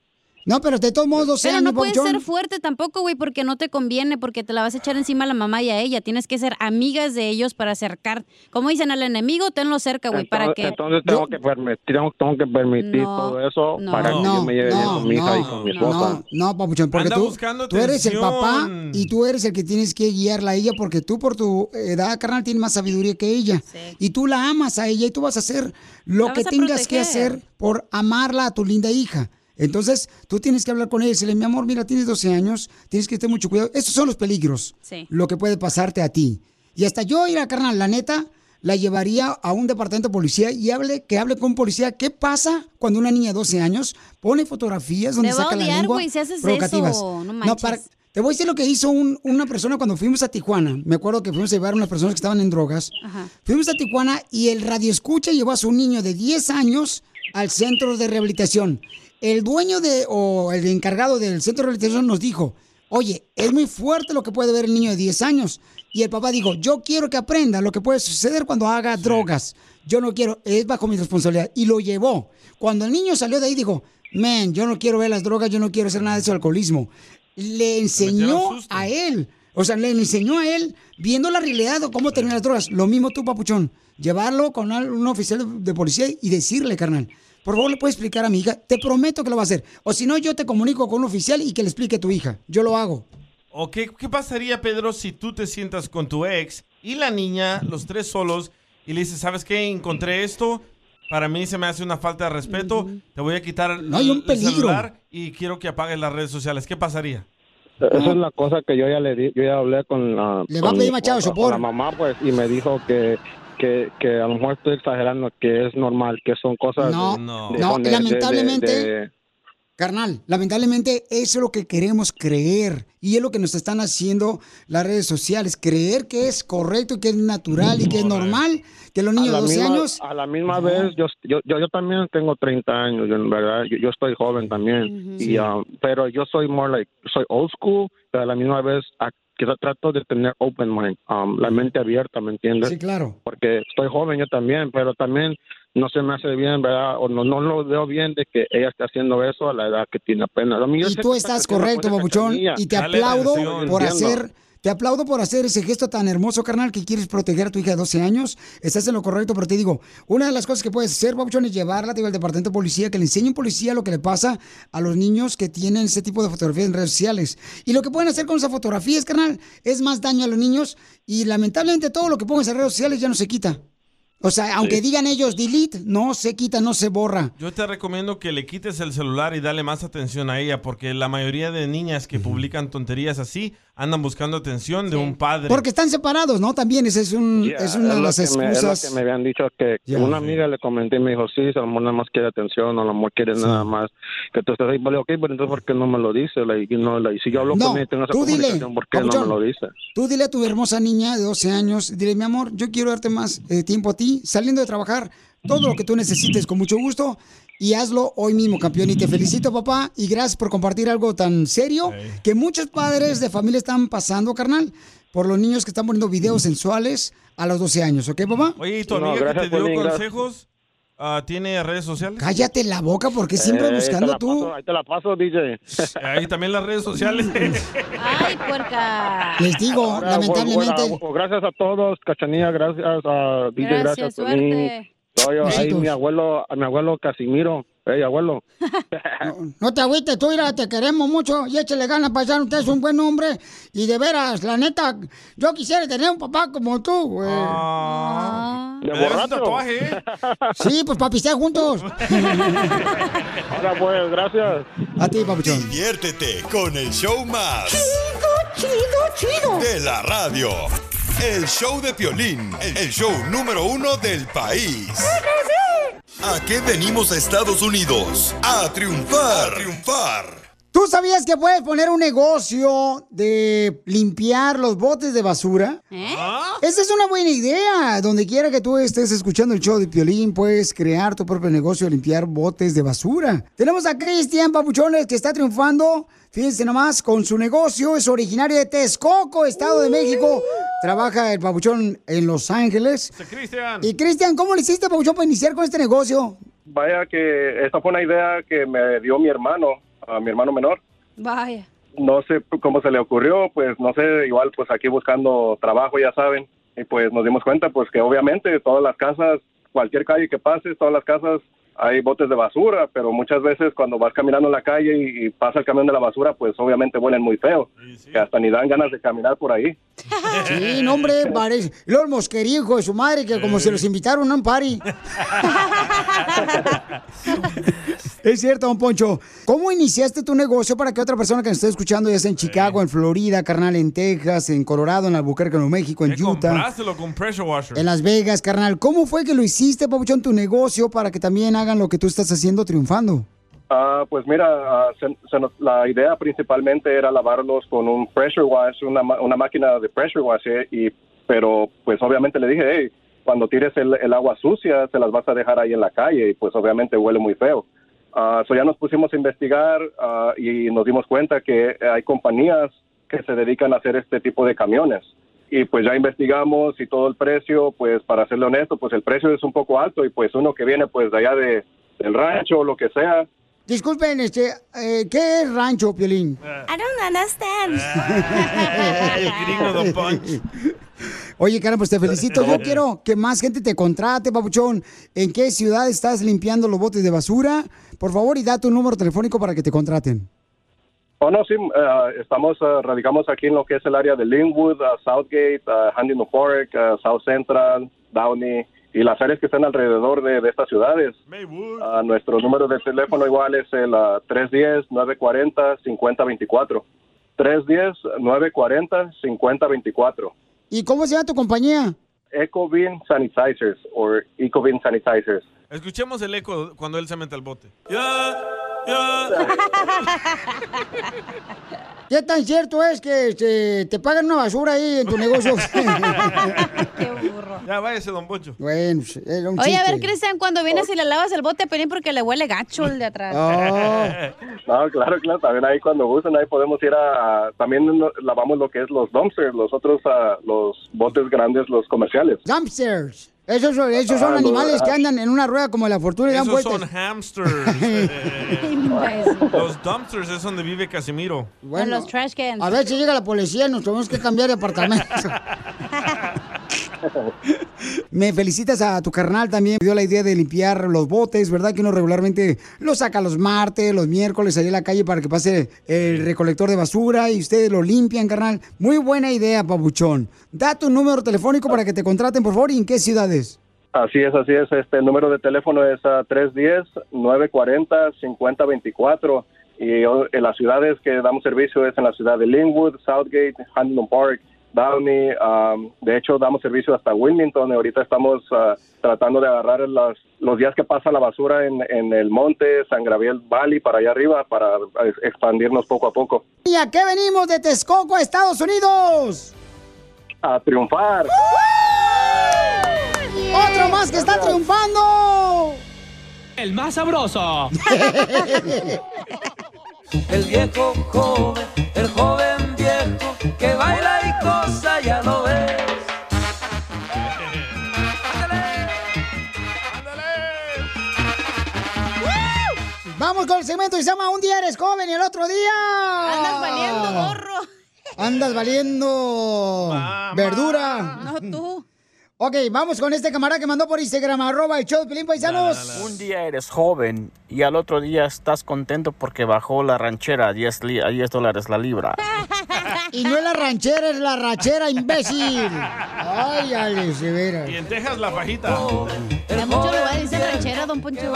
S2: No, pero de todos modos, 12
S6: Pero
S2: años,
S6: no puedes ser fuerte tampoco, güey, porque no te conviene, porque te la vas a echar encima a la mamá y a ella. Tienes que ser amigas de ellos para acercar. Como dicen, al enemigo tenlo cerca, güey, para que...
S37: entonces tengo, que permitir, tengo, que permitir
S6: No,
S37: todo eso
S6: no.
S37: para que yo
S2: No,
S37: me lleve bien con mi hija y con mi esposa.
S2: No, no, papuchón, porque
S4: Anda
S2: tú,
S4: buscando
S2: tú eres el
S4: atención.
S2: papá y tú eres el que tienes que guiarla a ella porque tú por tu edad, carnal, tienes más sabiduría que ella. Y tú la amas a ella y tú vas a hacer lo
S6: La
S2: que
S6: vas a
S2: tengas que
S6: proteger.
S2: hacer por amarla a tu linda hija. Entonces, tú tienes que hablar con ella y decirle, mi amor, mira, tienes 12 años, tienes que tener mucho cuidado. Estos son los peligros,
S6: Sí.
S2: lo que puede pasarte a ti. Y hasta yo ir a carnal, la neta, la llevaría a un departamento de policía y hable, que hable con un policía. ¿Qué pasa cuando una niña de 12 años pone fotografías donde
S6: Te
S2: saca la
S6: odiar,
S2: lengua
S6: güey, si haces
S2: provocativas?
S6: eso, no manches.
S2: para- te voy a decir lo que hizo un- una persona cuando fuimos a Tijuana. Me acuerdo que fuimos a llevar a unas personas que estaban en drogas.
S6: Ajá.
S2: Fuimos a Tijuana y el radio escucha llevó a su niño de 10 años al centro de rehabilitación. El dueño de, o el encargado del centro de rehabilitación nos dijo, oye, es muy fuerte lo que puede ver el niño de 10 años. Y el papá dijo, yo quiero que aprenda lo que puede suceder cuando haga drogas. Yo no quiero, es bajo mi responsabilidad. Y lo llevó. Cuando el niño salió de ahí, dijo, man, yo no quiero ver las drogas, yo no quiero hacer nada de eso, alcoholismo. Le enseñó a él. O sea, le enseñó a él, viendo la realidad de cómo tener las drogas. Lo mismo tú, papuchón. Llevarlo con un oficial de policía y decirle, carnal, por favor, le puedes explicar a mi hija. Te prometo que lo va a hacer. O si no, yo te comunico con un oficial y que le explique a tu hija. Yo lo hago.
S4: ¿O qué, qué pasaría, Pedro, si tú te sientas con tu ex y la niña, los tres solos, y le dices, ¿sabes qué? Encontré esto, para mí se me hace una falta de respeto, te voy a quitar
S2: No, hay un
S4: el
S2: peligro.
S4: celular y quiero que apagues las redes sociales. ¿Qué pasaría?
S37: Esa es la cosa que yo ya le di, yo ya hablé con la,
S2: Le va a
S37: con
S2: pedir machado
S37: con la mamá, pues, y me dijo que, que, que a lo mejor estoy exagerando, que es normal, que son cosas
S2: No,
S37: de-
S2: no,
S37: de-
S2: no,
S37: de-
S2: lamentablemente-
S37: de-
S2: Carnal, lamentablemente eso es lo que queremos creer y es lo que nos están haciendo las redes sociales, creer que es correcto y que es natural y que es normal que los niños de
S37: la
S2: 12
S37: misma,
S2: años...
S37: A la misma vez, yo, yo, yo, yo también tengo 30 años, yo, en verdad, yo, yo estoy joven también, y,
S2: Sí.
S37: um, pero yo soy more like, soy old school, pero a la misma vez que trato de tener open mind, um, la mente abierta, ¿me entiendes?
S2: Sí, claro.
S37: Porque estoy joven yo también, pero también no se me hace bien, ¿verdad? O no, no lo veo bien de que ella esté haciendo eso a la edad que tiene apenas.
S2: Y tú estás correcto, babuchón, y te
S37: Dale
S2: aplaudo
S37: atención.
S2: por
S37: Entiendo.
S2: hacer, te aplaudo por hacer ese gesto tan hermoso, carnal, que quieres proteger a tu hija de 12 años. Estás en lo correcto, pero te digo, una de las cosas que puedes hacer, babuchón, es llevarla digo, al departamento de policía, que le enseñe un policía lo que le pasa a los niños que tienen ese tipo de fotografías en redes sociales. Y lo que pueden hacer con esas fotografías, carnal, es más daño a los niños y lamentablemente todo lo que pongas en redes sociales ya no se quita. O sea, aunque
S4: Sí.
S2: digan ellos delete, no se quita, no se borra.
S4: Yo te recomiendo que le quites el celular y dale más atención a ella, porque la mayoría de niñas que publican tonterías así andan buscando atención de un padre.
S2: Porque están separados, ¿no? También esa es, un,
S37: Ya,
S2: es una de
S37: lo
S2: las
S37: que me- es lo
S2: excusas.
S37: que me habían dicho que
S2: Ya,
S37: una
S2: sí.
S37: amiga le comenté y me dijo, sí, mejor nada más quiere atención, o a lo mejor quiere nada más. Que tú estás ahí, vale, ok, pero entonces ¿por qué no me lo dice? Like, like, si yo hablo
S2: No,
S37: con ella y tengo esa
S2: tú dile,
S37: ¿por qué no me lo dice?
S2: Tú dile a tu hermosa niña de 12 años, dile, mi amor, yo quiero darte más eh, tiempo a ti, saliendo de trabajar, todo lo que tú necesites con mucho gusto. Y hazlo hoy mismo, campeón. Y te felicito, papá, y gracias por compartir algo tan serio que muchos padres de familia están pasando, carnal, por los niños que están poniendo videos sensuales a los 12 años, ¿ok, papá?
S4: Oye, ¿y tu
S37: No,
S4: amiga que
S37: gracias,
S4: te dio consejos ah, tiene redes sociales?
S2: Cállate la boca porque siempre
S37: Eh,
S2: buscando tú.
S37: paso, ahí te la paso, DJ.
S4: Ahí también las redes sociales.
S6: Ay, puerca.
S2: Les digo,
S37: Ahora,
S2: lamentablemente.
S37: bueno, bueno, gracias a todos, Cachanilla, gracias a DJ,
S6: Gracias,
S37: gracias, a mí.
S6: suerte.
S37: Soy yo, ahí mi abuelo, a mi abuelo Casimiro. Hey, abuelo.
S2: No te agüites, tú, mira, te queremos mucho y échale ganas, paisano, usted es un buen hombre. Y de veras, la neta, yo quisiera tener un papá como tú, güey.
S37: De
S4: ¿Me debes un
S37: borracho.
S4: tatuaje, eh?
S2: Sí, pues para pistear juntos.
S37: Ahora pues, gracias.
S2: A ti, papuchón.
S11: Diviértete con el show más.
S2: Chido, chido,
S11: De la radio. El show de Piolín, el show número uno del país. ¿A qué venimos a Estados Unidos? A triunfar. A triunfar.
S2: ¿Tú sabías que puedes poner un negocio de limpiar los botes de basura?
S6: ¿Eh?
S2: Esa es una buena idea. Donde quiera que tú estés escuchando el show de Piolín, puedes crear tu propio negocio de limpiar botes de basura. Tenemos a Cristian Papuchones que está triunfando. Fíjense nomás, con su negocio. Es originario de Texcoco, Estado de México. Trabaja el Papuchón en Los Ángeles.
S4: Cristian.
S2: Y Cristian, ¿cómo le hiciste, Papuchón, para iniciar con este negocio?
S44: Vaya que esta fue una idea que me dio mi hermano, a mi hermano menor.
S6: Vaya.
S44: No sé cómo se le ocurrió, pues no sé, igual pues aquí buscando trabajo, ya saben. Y pues nos dimos cuenta pues que obviamente todas las casas, cualquier calle que pases, todas las casas hay botes de basura, pero muchas veces cuando vas caminando en la calle y, y pasa el camión de la basura, pues obviamente huelen muy feo, que hasta ni dan ganas de caminar por ahí.
S2: Sí, no, hombre, parece. Mosquerío, hijo de su madre, que como se los invitaron a un party. es cierto, don Poncho. ¿Cómo iniciaste tu negocio para que otra persona que nos esté escuchando, ya sea en Chicago, en Florida, carnal, en Texas, en Colorado, en Albuquerque, en Nuevo México, en Utah,
S4: con pressure washer.
S2: en Las Vegas, carnal? ¿Cómo fue que lo hiciste, Papuchón, tu negocio para que también hagan lo que tú estás haciendo triunfando?
S44: Ah, pues mira, ah, se- se nos- la idea principalmente era lavarlos con un pressure wash, una máquina de pressure wash, eh, y, pero pues obviamente le dije, hey, cuando tires el, el agua sucia se las vas a dejar ahí en la calle y pues obviamente huele muy feo. So ya nos pusimos a investigar ah, y nos dimos cuenta que hay compañías que se dedican a hacer este tipo de camiones. Y pues ya investigamos y todo el precio, pues para serle honesto, pues el precio es un poco alto y pues uno que viene pues de allá de, del rancho o lo que sea,
S2: Disculpen, este, eh, ¿qué es rancho, Piolín?
S6: I don't understand.
S4: Gringo Don.
S2: Oye, cara, pues te felicito. Yo quiero que más gente te contrate, papuchón. ¿En qué ciudad estás limpiando los botes de basura? Por favor, y da tu número telefónico para que te contraten.
S44: Oh, no, sí, eh, estamos, eh, radicamos aquí en lo que es el área de Linwood, uh, Southgate, uh, Park, uh, South Central, Downey y las áreas que están alrededor de, de estas ciudades. Ah, nuestro número de teléfono igual es el ah, 310-940-5024. 310-940-5024.
S2: ¿Y cómo se llama tu compañía?
S44: Ecovin Sanitizers o Ecovin Sanitizers.
S4: Escuchemos el eco cuando él se mete al bote.
S2: ¿Qué tan cierto es que este, te pagan una basura ahí en tu negocio?
S4: Ya váyase, Don Poncho.
S2: bueno, pues, era un
S6: Oye, a
S2: chiste.
S6: ver, Cristian, cuando vienes y le lavas el bote, pelín porque le huele gacho el de atrás.
S44: No, claro, claro, también ahí cuando gusten, ahí podemos ir a, a- también lavamos lo que es los dumpsters, los otros, ah, los botes grandes, los comerciales.
S2: Dumpsters. Esos, son- esos son
S44: Ah,
S2: animales
S44: no,
S2: que andan en una rueda como la fortuna y dan
S4: Esos
S2: vueltas.
S4: son hamsters. Los dumpsters es donde vive Casimiro.
S2: Bueno,
S6: los trash cans.
S2: A ver si llega la policía, nos tenemos que cambiar de apartamento. Me felicitas a tu carnal también. Me dio la idea de limpiar los botes, ¿verdad? Que uno regularmente los saca los martes, los miércoles, ahí a la calle para que pase el recolector de basura y ustedes lo limpian, carnal. Muy buena idea, papuchón. Da tu número telefónico para que te contraten, por favor, y en qué ciudades.
S44: Así es, así es. Este el número de teléfono es ah, 310-940-5024. Y en las ciudades que damos servicio es en la ciudad de Linwood, Southgate, Huntington Park, Downey. um, de hecho, damos servicio hasta Wilmington. Y ahorita estamos ah, tratando de agarrar las- los días que pasa la basura en, en el monte, San Gabriel Valley, para allá arriba, para expandirnos poco a poco.
S2: ¿Y a qué venimos de Texcoco, a Estados Unidos?
S44: A triunfar.
S2: ¡Otro más que está triunfando!
S45: El más sabroso.
S46: El viejo joven, el joven viejo que baila y cosa, ya lo ves.
S2: Vamos con el segmento que se llama Un día eres joven y el otro día.
S6: Andas valiendo, gorro.
S2: Andas valiendo verdura.
S6: No tú.
S2: Ok, vamos con este camarada que mandó por Instagram, arroba el show de Paisanos.
S42: Un día eres joven y al otro día estás contento porque bajó la ranchera a 10, li- a 10 dólares la libra.
S2: Y no es la ranchera, es la rachera, imbécil. Ay, Alex, de veras.
S4: Y en Texas la fajita.
S6: En muchos lugares dicen ranchera, don Poncho.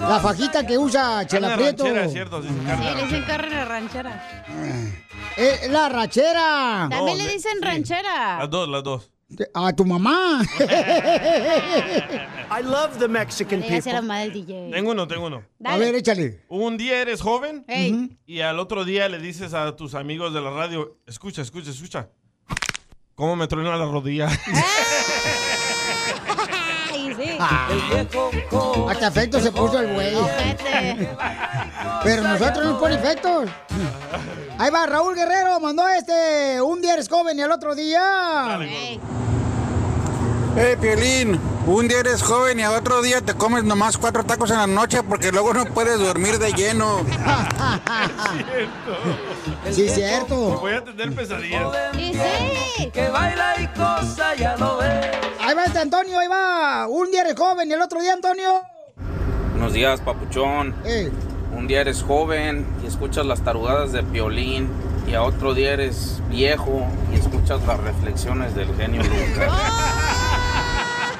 S2: La fajita que usa Chela Prieto.
S4: ranchera, es cierto, sí,
S6: le dicen carne ranchera.
S2: Eh, la rachera.
S6: También
S4: No,
S6: le
S4: le-
S6: dicen
S4: sí.
S6: ranchera.
S4: Las dos, las dos.
S2: A tu mamá.
S47: I love the Mexican
S6: la
S47: people.
S6: mamá del DJ.
S4: Tengo uno, tengo uno.
S2: A ver, échale.
S4: Un día eres joven
S6: Ey.
S4: y al otro día le dices a tus amigos de la radio, escucha, escucha, escucha. ¿Cómo me truena la rodilla?
S2: Hasta efecto se puso el güey. Pero nosotros no pone efectos. Ahí va, Raúl Guerrero mandó este. Un día eres joven y al otro día.
S48: Hey, Piolín, un día eres joven y al otro día te comes nomás cuatro tacos en la noche porque luego no puedes dormir de lleno.
S2: Sí, cierto.
S4: Voy a tener pesadillas.
S6: Y sí.
S43: Que baila y cosa, ya lo ves.
S2: Ahí va este Antonio, ahí va. Un día eres joven y el otro día, Antonio.
S49: Buenos días, papuchón. Un día eres joven y escuchas las tarugadas de Piolín y a otro día eres viejo y escuchas las reflexiones del genio Lucas.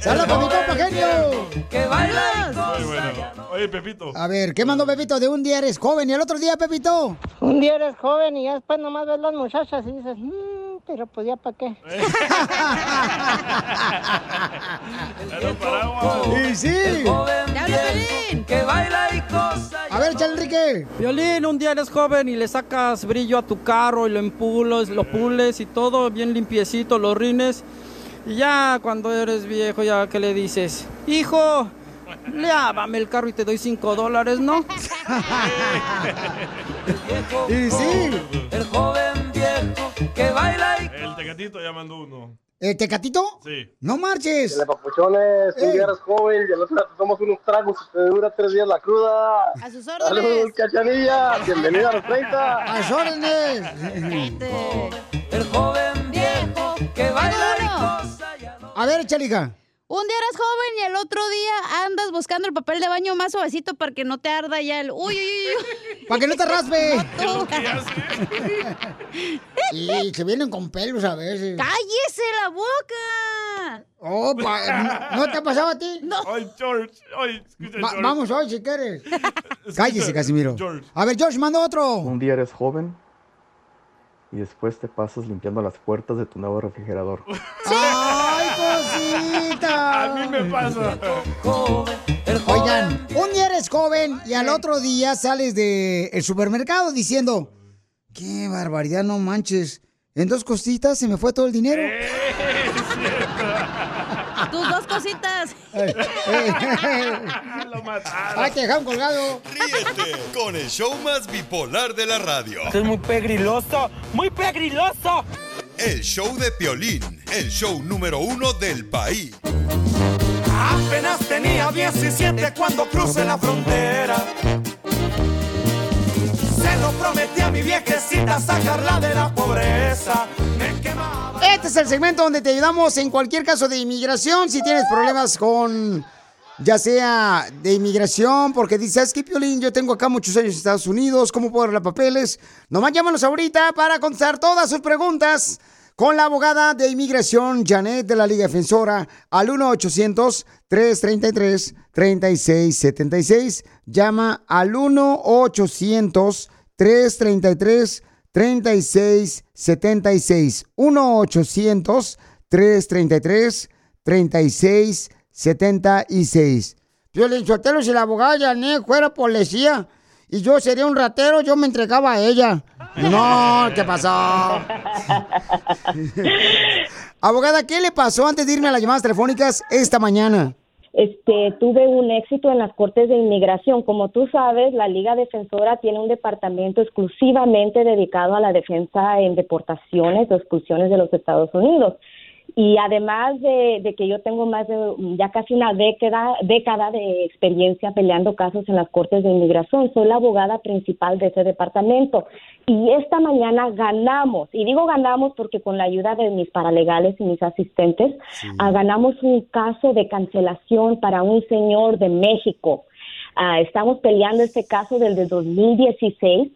S2: ¡Saludos para mi compa genio!
S43: Que baila y
S4: Muy bueno. Oye, Pepito.
S2: A ver, ¿qué mandó Pepito? De un día eres joven y el otro día, Pepito.
S50: Un día eres joven y ya después nomás ves las muchachas y dices, "Mm, pero pues ya para qué.
S2: Y sí.
S43: Que baila y cosa.
S2: A ver, échale, Enrique.
S51: Violín, un día eres joven y le sacas brillo a tu carro y lo empules, lo pules y todo bien limpiecito, los rines. Y ya cuando eres viejo, ya que le dices, hijo, lávame el carro y te doy cinco dólares, ¿no?
S2: Y sí.
S43: El joven viejo que baila y
S4: El tecatito ya mandó uno.
S2: ¿El tecatito?
S4: Sí.
S2: No marches.
S52: Dile, papuchones, un día eres joven y al otro tomas unos tragos y te dura tres días la cruda.
S6: A sus
S52: Saludos, cachanilla. Bienvenida a los 30.
S2: ¡A sus órdenes!
S43: el joven viejo que baila y.
S2: A ver, échale, hija.
S6: Un día eres joven y el otro día andas buscando el papel de baño más suavecito para que no te arda ya el... Uy, uy, uy.
S2: Para que no te raspe.
S6: No.
S2: Y se vienen con pelos a veces.
S6: ¡Cállese la boca!
S2: Oh, pa- ¿no te ha pasado a ti?
S6: No.
S4: Ay, George. Ay, escucha,
S2: Va- vamos hoy si quieres. Cállese, Casimiro.
S4: George.
S2: A ver, George, manda otro.
S53: Un día eres joven y después te pasas limpiando las puertas de tu nuevo refrigerador.
S2: ¡Ay, cosita!
S4: A mí me pasa.
S2: Oigan, un día eres joven y al otro día sales del supermercado diciendo, qué barbaridad, no manches. En dos cositas se me fue todo el dinero.
S6: Tus dos cositas.
S4: Lo mataron.
S2: ¡Ay, te dejaron colgado!
S11: Ríete con el show más bipolar de la radio.
S47: es muy pegriloso, muy pegriloso.
S11: El show de Piolín, el show número uno del país.
S9: Apenas tenía 17 cuando crucé la frontera. Se lo prometí a mi viejecita sacarla de la pobreza.
S2: Este es el segmento donde te ayudamos en cualquier caso de inmigración. Si tienes problemas con, ya sea de inmigración, porque dices, ¿sabes qué, Piolín? Yo tengo acá muchos años en Estados Unidos, ¿cómo puedo arreglar papeles? Nomás llámanos ahorita para contestar todas sus preguntas con la abogada de inmigración, Janet de la Liga Defensora, al 1-800-333-3676. Llama al 1-800-333-3676. 3676 1-800-333-3676. Violín Sotelo, si la abogada Janet fuera policía y yo sería un ratero, yo me entregaba a ella. No, ¿qué pasó? abogada, ¿qué le pasó antes de irme a las llamadas telefónicas esta mañana?
S54: Este, tuve un éxito en las Cortes de Inmigración. Como tú sabes, la Liga Defensora tiene un departamento exclusivamente dedicado a la defensa en deportaciones o expulsiones de los Estados Unidos. Y además de, de que yo tengo más de ya casi una década, década de experiencia peleando casos en las Cortes de Inmigración, soy la abogada principal de ese departamento. Y esta mañana ganamos, y digo ganamos porque con la ayuda de mis paralegales y mis asistentes, ah, ganamos un caso de cancelación para un señor de México. Ah, estamos peleando este caso desde 2016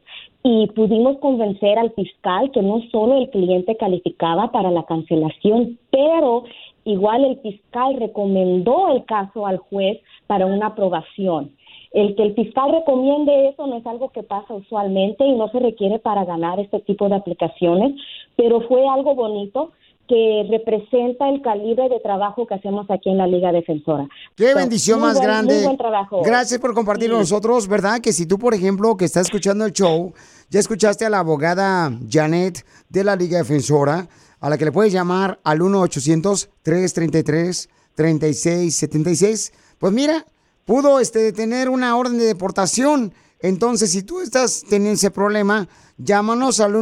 S54: y pudimos convencer al fiscal que no solo el cliente calificaba para la cancelación, pero igual el fiscal recomendó el caso al juez para una aprobación. El que el fiscal recomiende eso no es algo que pasa usualmente y no se requiere para ganar este tipo de aplicaciones, pero fue algo bonito que representa el calibre de trabajo que hacemos aquí en la Liga Defensora.
S2: Qué
S54: So,
S2: bendición más
S54: buen-
S2: grande.
S54: Muy buen trabajo.
S2: Gracias por compartir con
S54: Sí.
S2: nosotros, ¿verdad? Que si tú, por ejemplo, que estás escuchando el show, ya escuchaste a la abogada Janet de la Liga Defensora, a la que le puedes llamar al 1-800-333-3676. Pues mira, pudo este, tener una orden de deportación. Entonces, si tú estás teniendo ese problema, llámanos al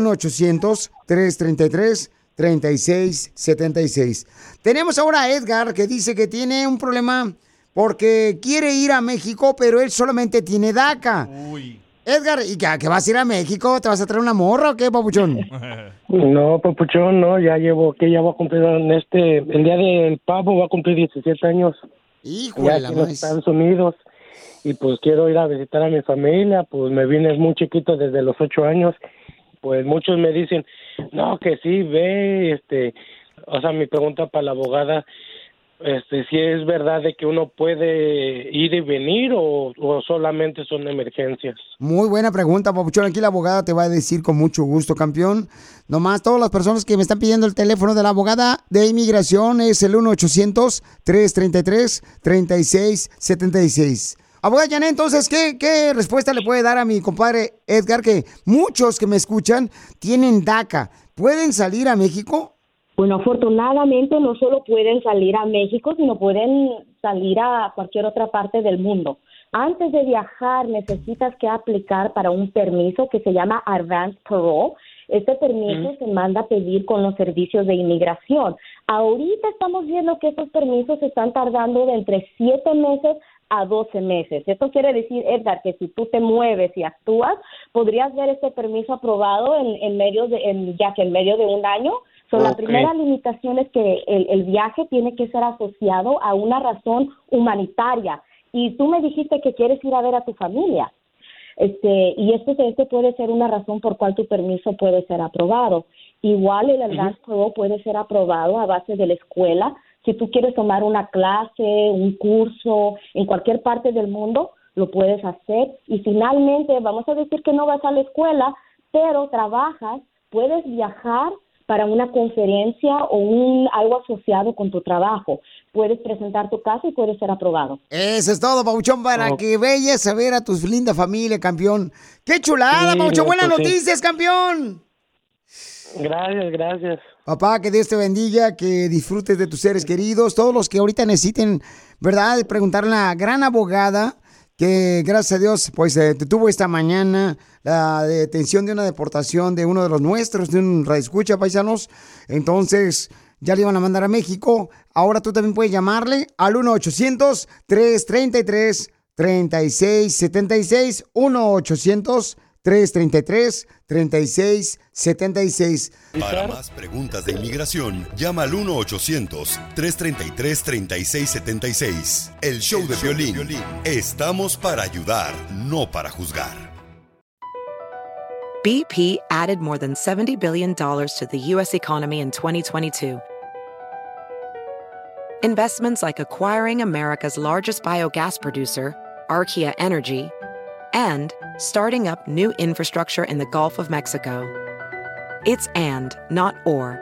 S2: 1-800-333-3676. Tenemos ahora a Edgar que dice que tiene un problema porque quiere ir a México, pero él solamente tiene DACA. Edgar, ¿y qué, que vas a ir a México? ¿Te vas a traer una morra o qué, papuchón?
S52: No, papuchón, no, ya llevo, que ya va a cumplir en este, el día del pavo va a cumplir 17 años.
S2: Híjole,
S52: ya
S2: la
S52: aquí en los. Estados Unidos. Y pues quiero ir a visitar a mi familia, pues me vine muy chiquito desde los ocho años. Pues muchos me dicen, no, que sí, ve, este, o sea, mi pregunta para la abogada, este, si es verdad de que uno puede ir y venir o, o solamente son emergencias.
S2: Muy buena pregunta, Papuchón. Aquí la abogada te va a decir con mucho gusto, campeón. Nomás todas las personas que me están pidiendo el teléfono de la abogada de inmigración es el 1-800-333-3676. Abogada Janet, entonces, ¿qué, ¿qué respuesta le puede dar a mi compadre Edgar? Que muchos que me escuchan tienen DACA. ¿Pueden salir a México?
S54: Bueno, afortunadamente no solo pueden salir a México, sino pueden salir a cualquier otra parte del mundo. Antes de viajar necesitas que aplicar para un permiso que se llama Advance Parole. Este permiso se manda a pedir con los servicios de inmigración. Ahorita estamos viendo que estos permisos están tardando de entre siete meses a 12 meses. Esto quiere decir, Edgar, que si tú te mueves y actúas, podrías ver este permiso aprobado en, en medio de, en- ya que en medio de un año. So, La
S55: Ok.
S54: primera limitación es que el, el viaje tiene que ser asociado a una razón humanitaria. Y tú me dijiste que quieres ir a ver a tu familia. Este, y esto, este puede ser una razón por cual tu permiso puede ser aprobado. Igual el Advance puede ser aprobado a base de la escuela. Si tú quieres tomar una clase, un curso en cualquier parte del mundo, lo puedes hacer. Y finalmente, vamos a decir que no vas a la escuela, pero trabajas, puedes viajar para una conferencia o un algo asociado con tu trabajo. Puedes presentar tu caso y puede ser aprobado.
S2: Eso es todo, Pabuchón, para
S54: Oh.
S2: que vayas a ver a tu linda familia, campeón. ¡Qué chulada,
S52: Sí,
S2: Pabuchón! ¡Buenas
S52: sí.
S2: noticias, campeón!
S52: Gracias, gracias.
S2: Papá, que Dios te bendiga, que disfrutes de tus seres queridos, todos los que ahorita necesiten, ¿verdad? Preguntarle a la gran abogada que, gracias a Dios, pues eh, tuvo esta mañana la detención de una deportación de uno de los nuestros, de un escucha paisanos. Entonces, ya le iban a mandar a México. Ahora tú también puedes llamarle al 1-800-333-3676. 1-800-333-3676.
S11: Para más preguntas de inmigración, llama al 1-800-333-3676. El show de violín. Estamos para ayudar, no para juzgar.
S56: BP added more than $70 billion to the U.S. economy in 2022. Investments like acquiring America's largest biogas producer, Archaea Energy, and starting up new infrastructure in the Gulf of Mexico. It's and, not or.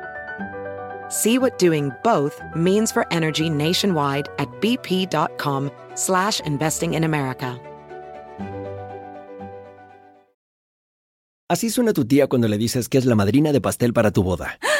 S56: See what doing both means for energy nationwide at bp.com slash investing in America.
S57: Así suena tu tía cuando le dices que es la madrina de pastel para tu boda.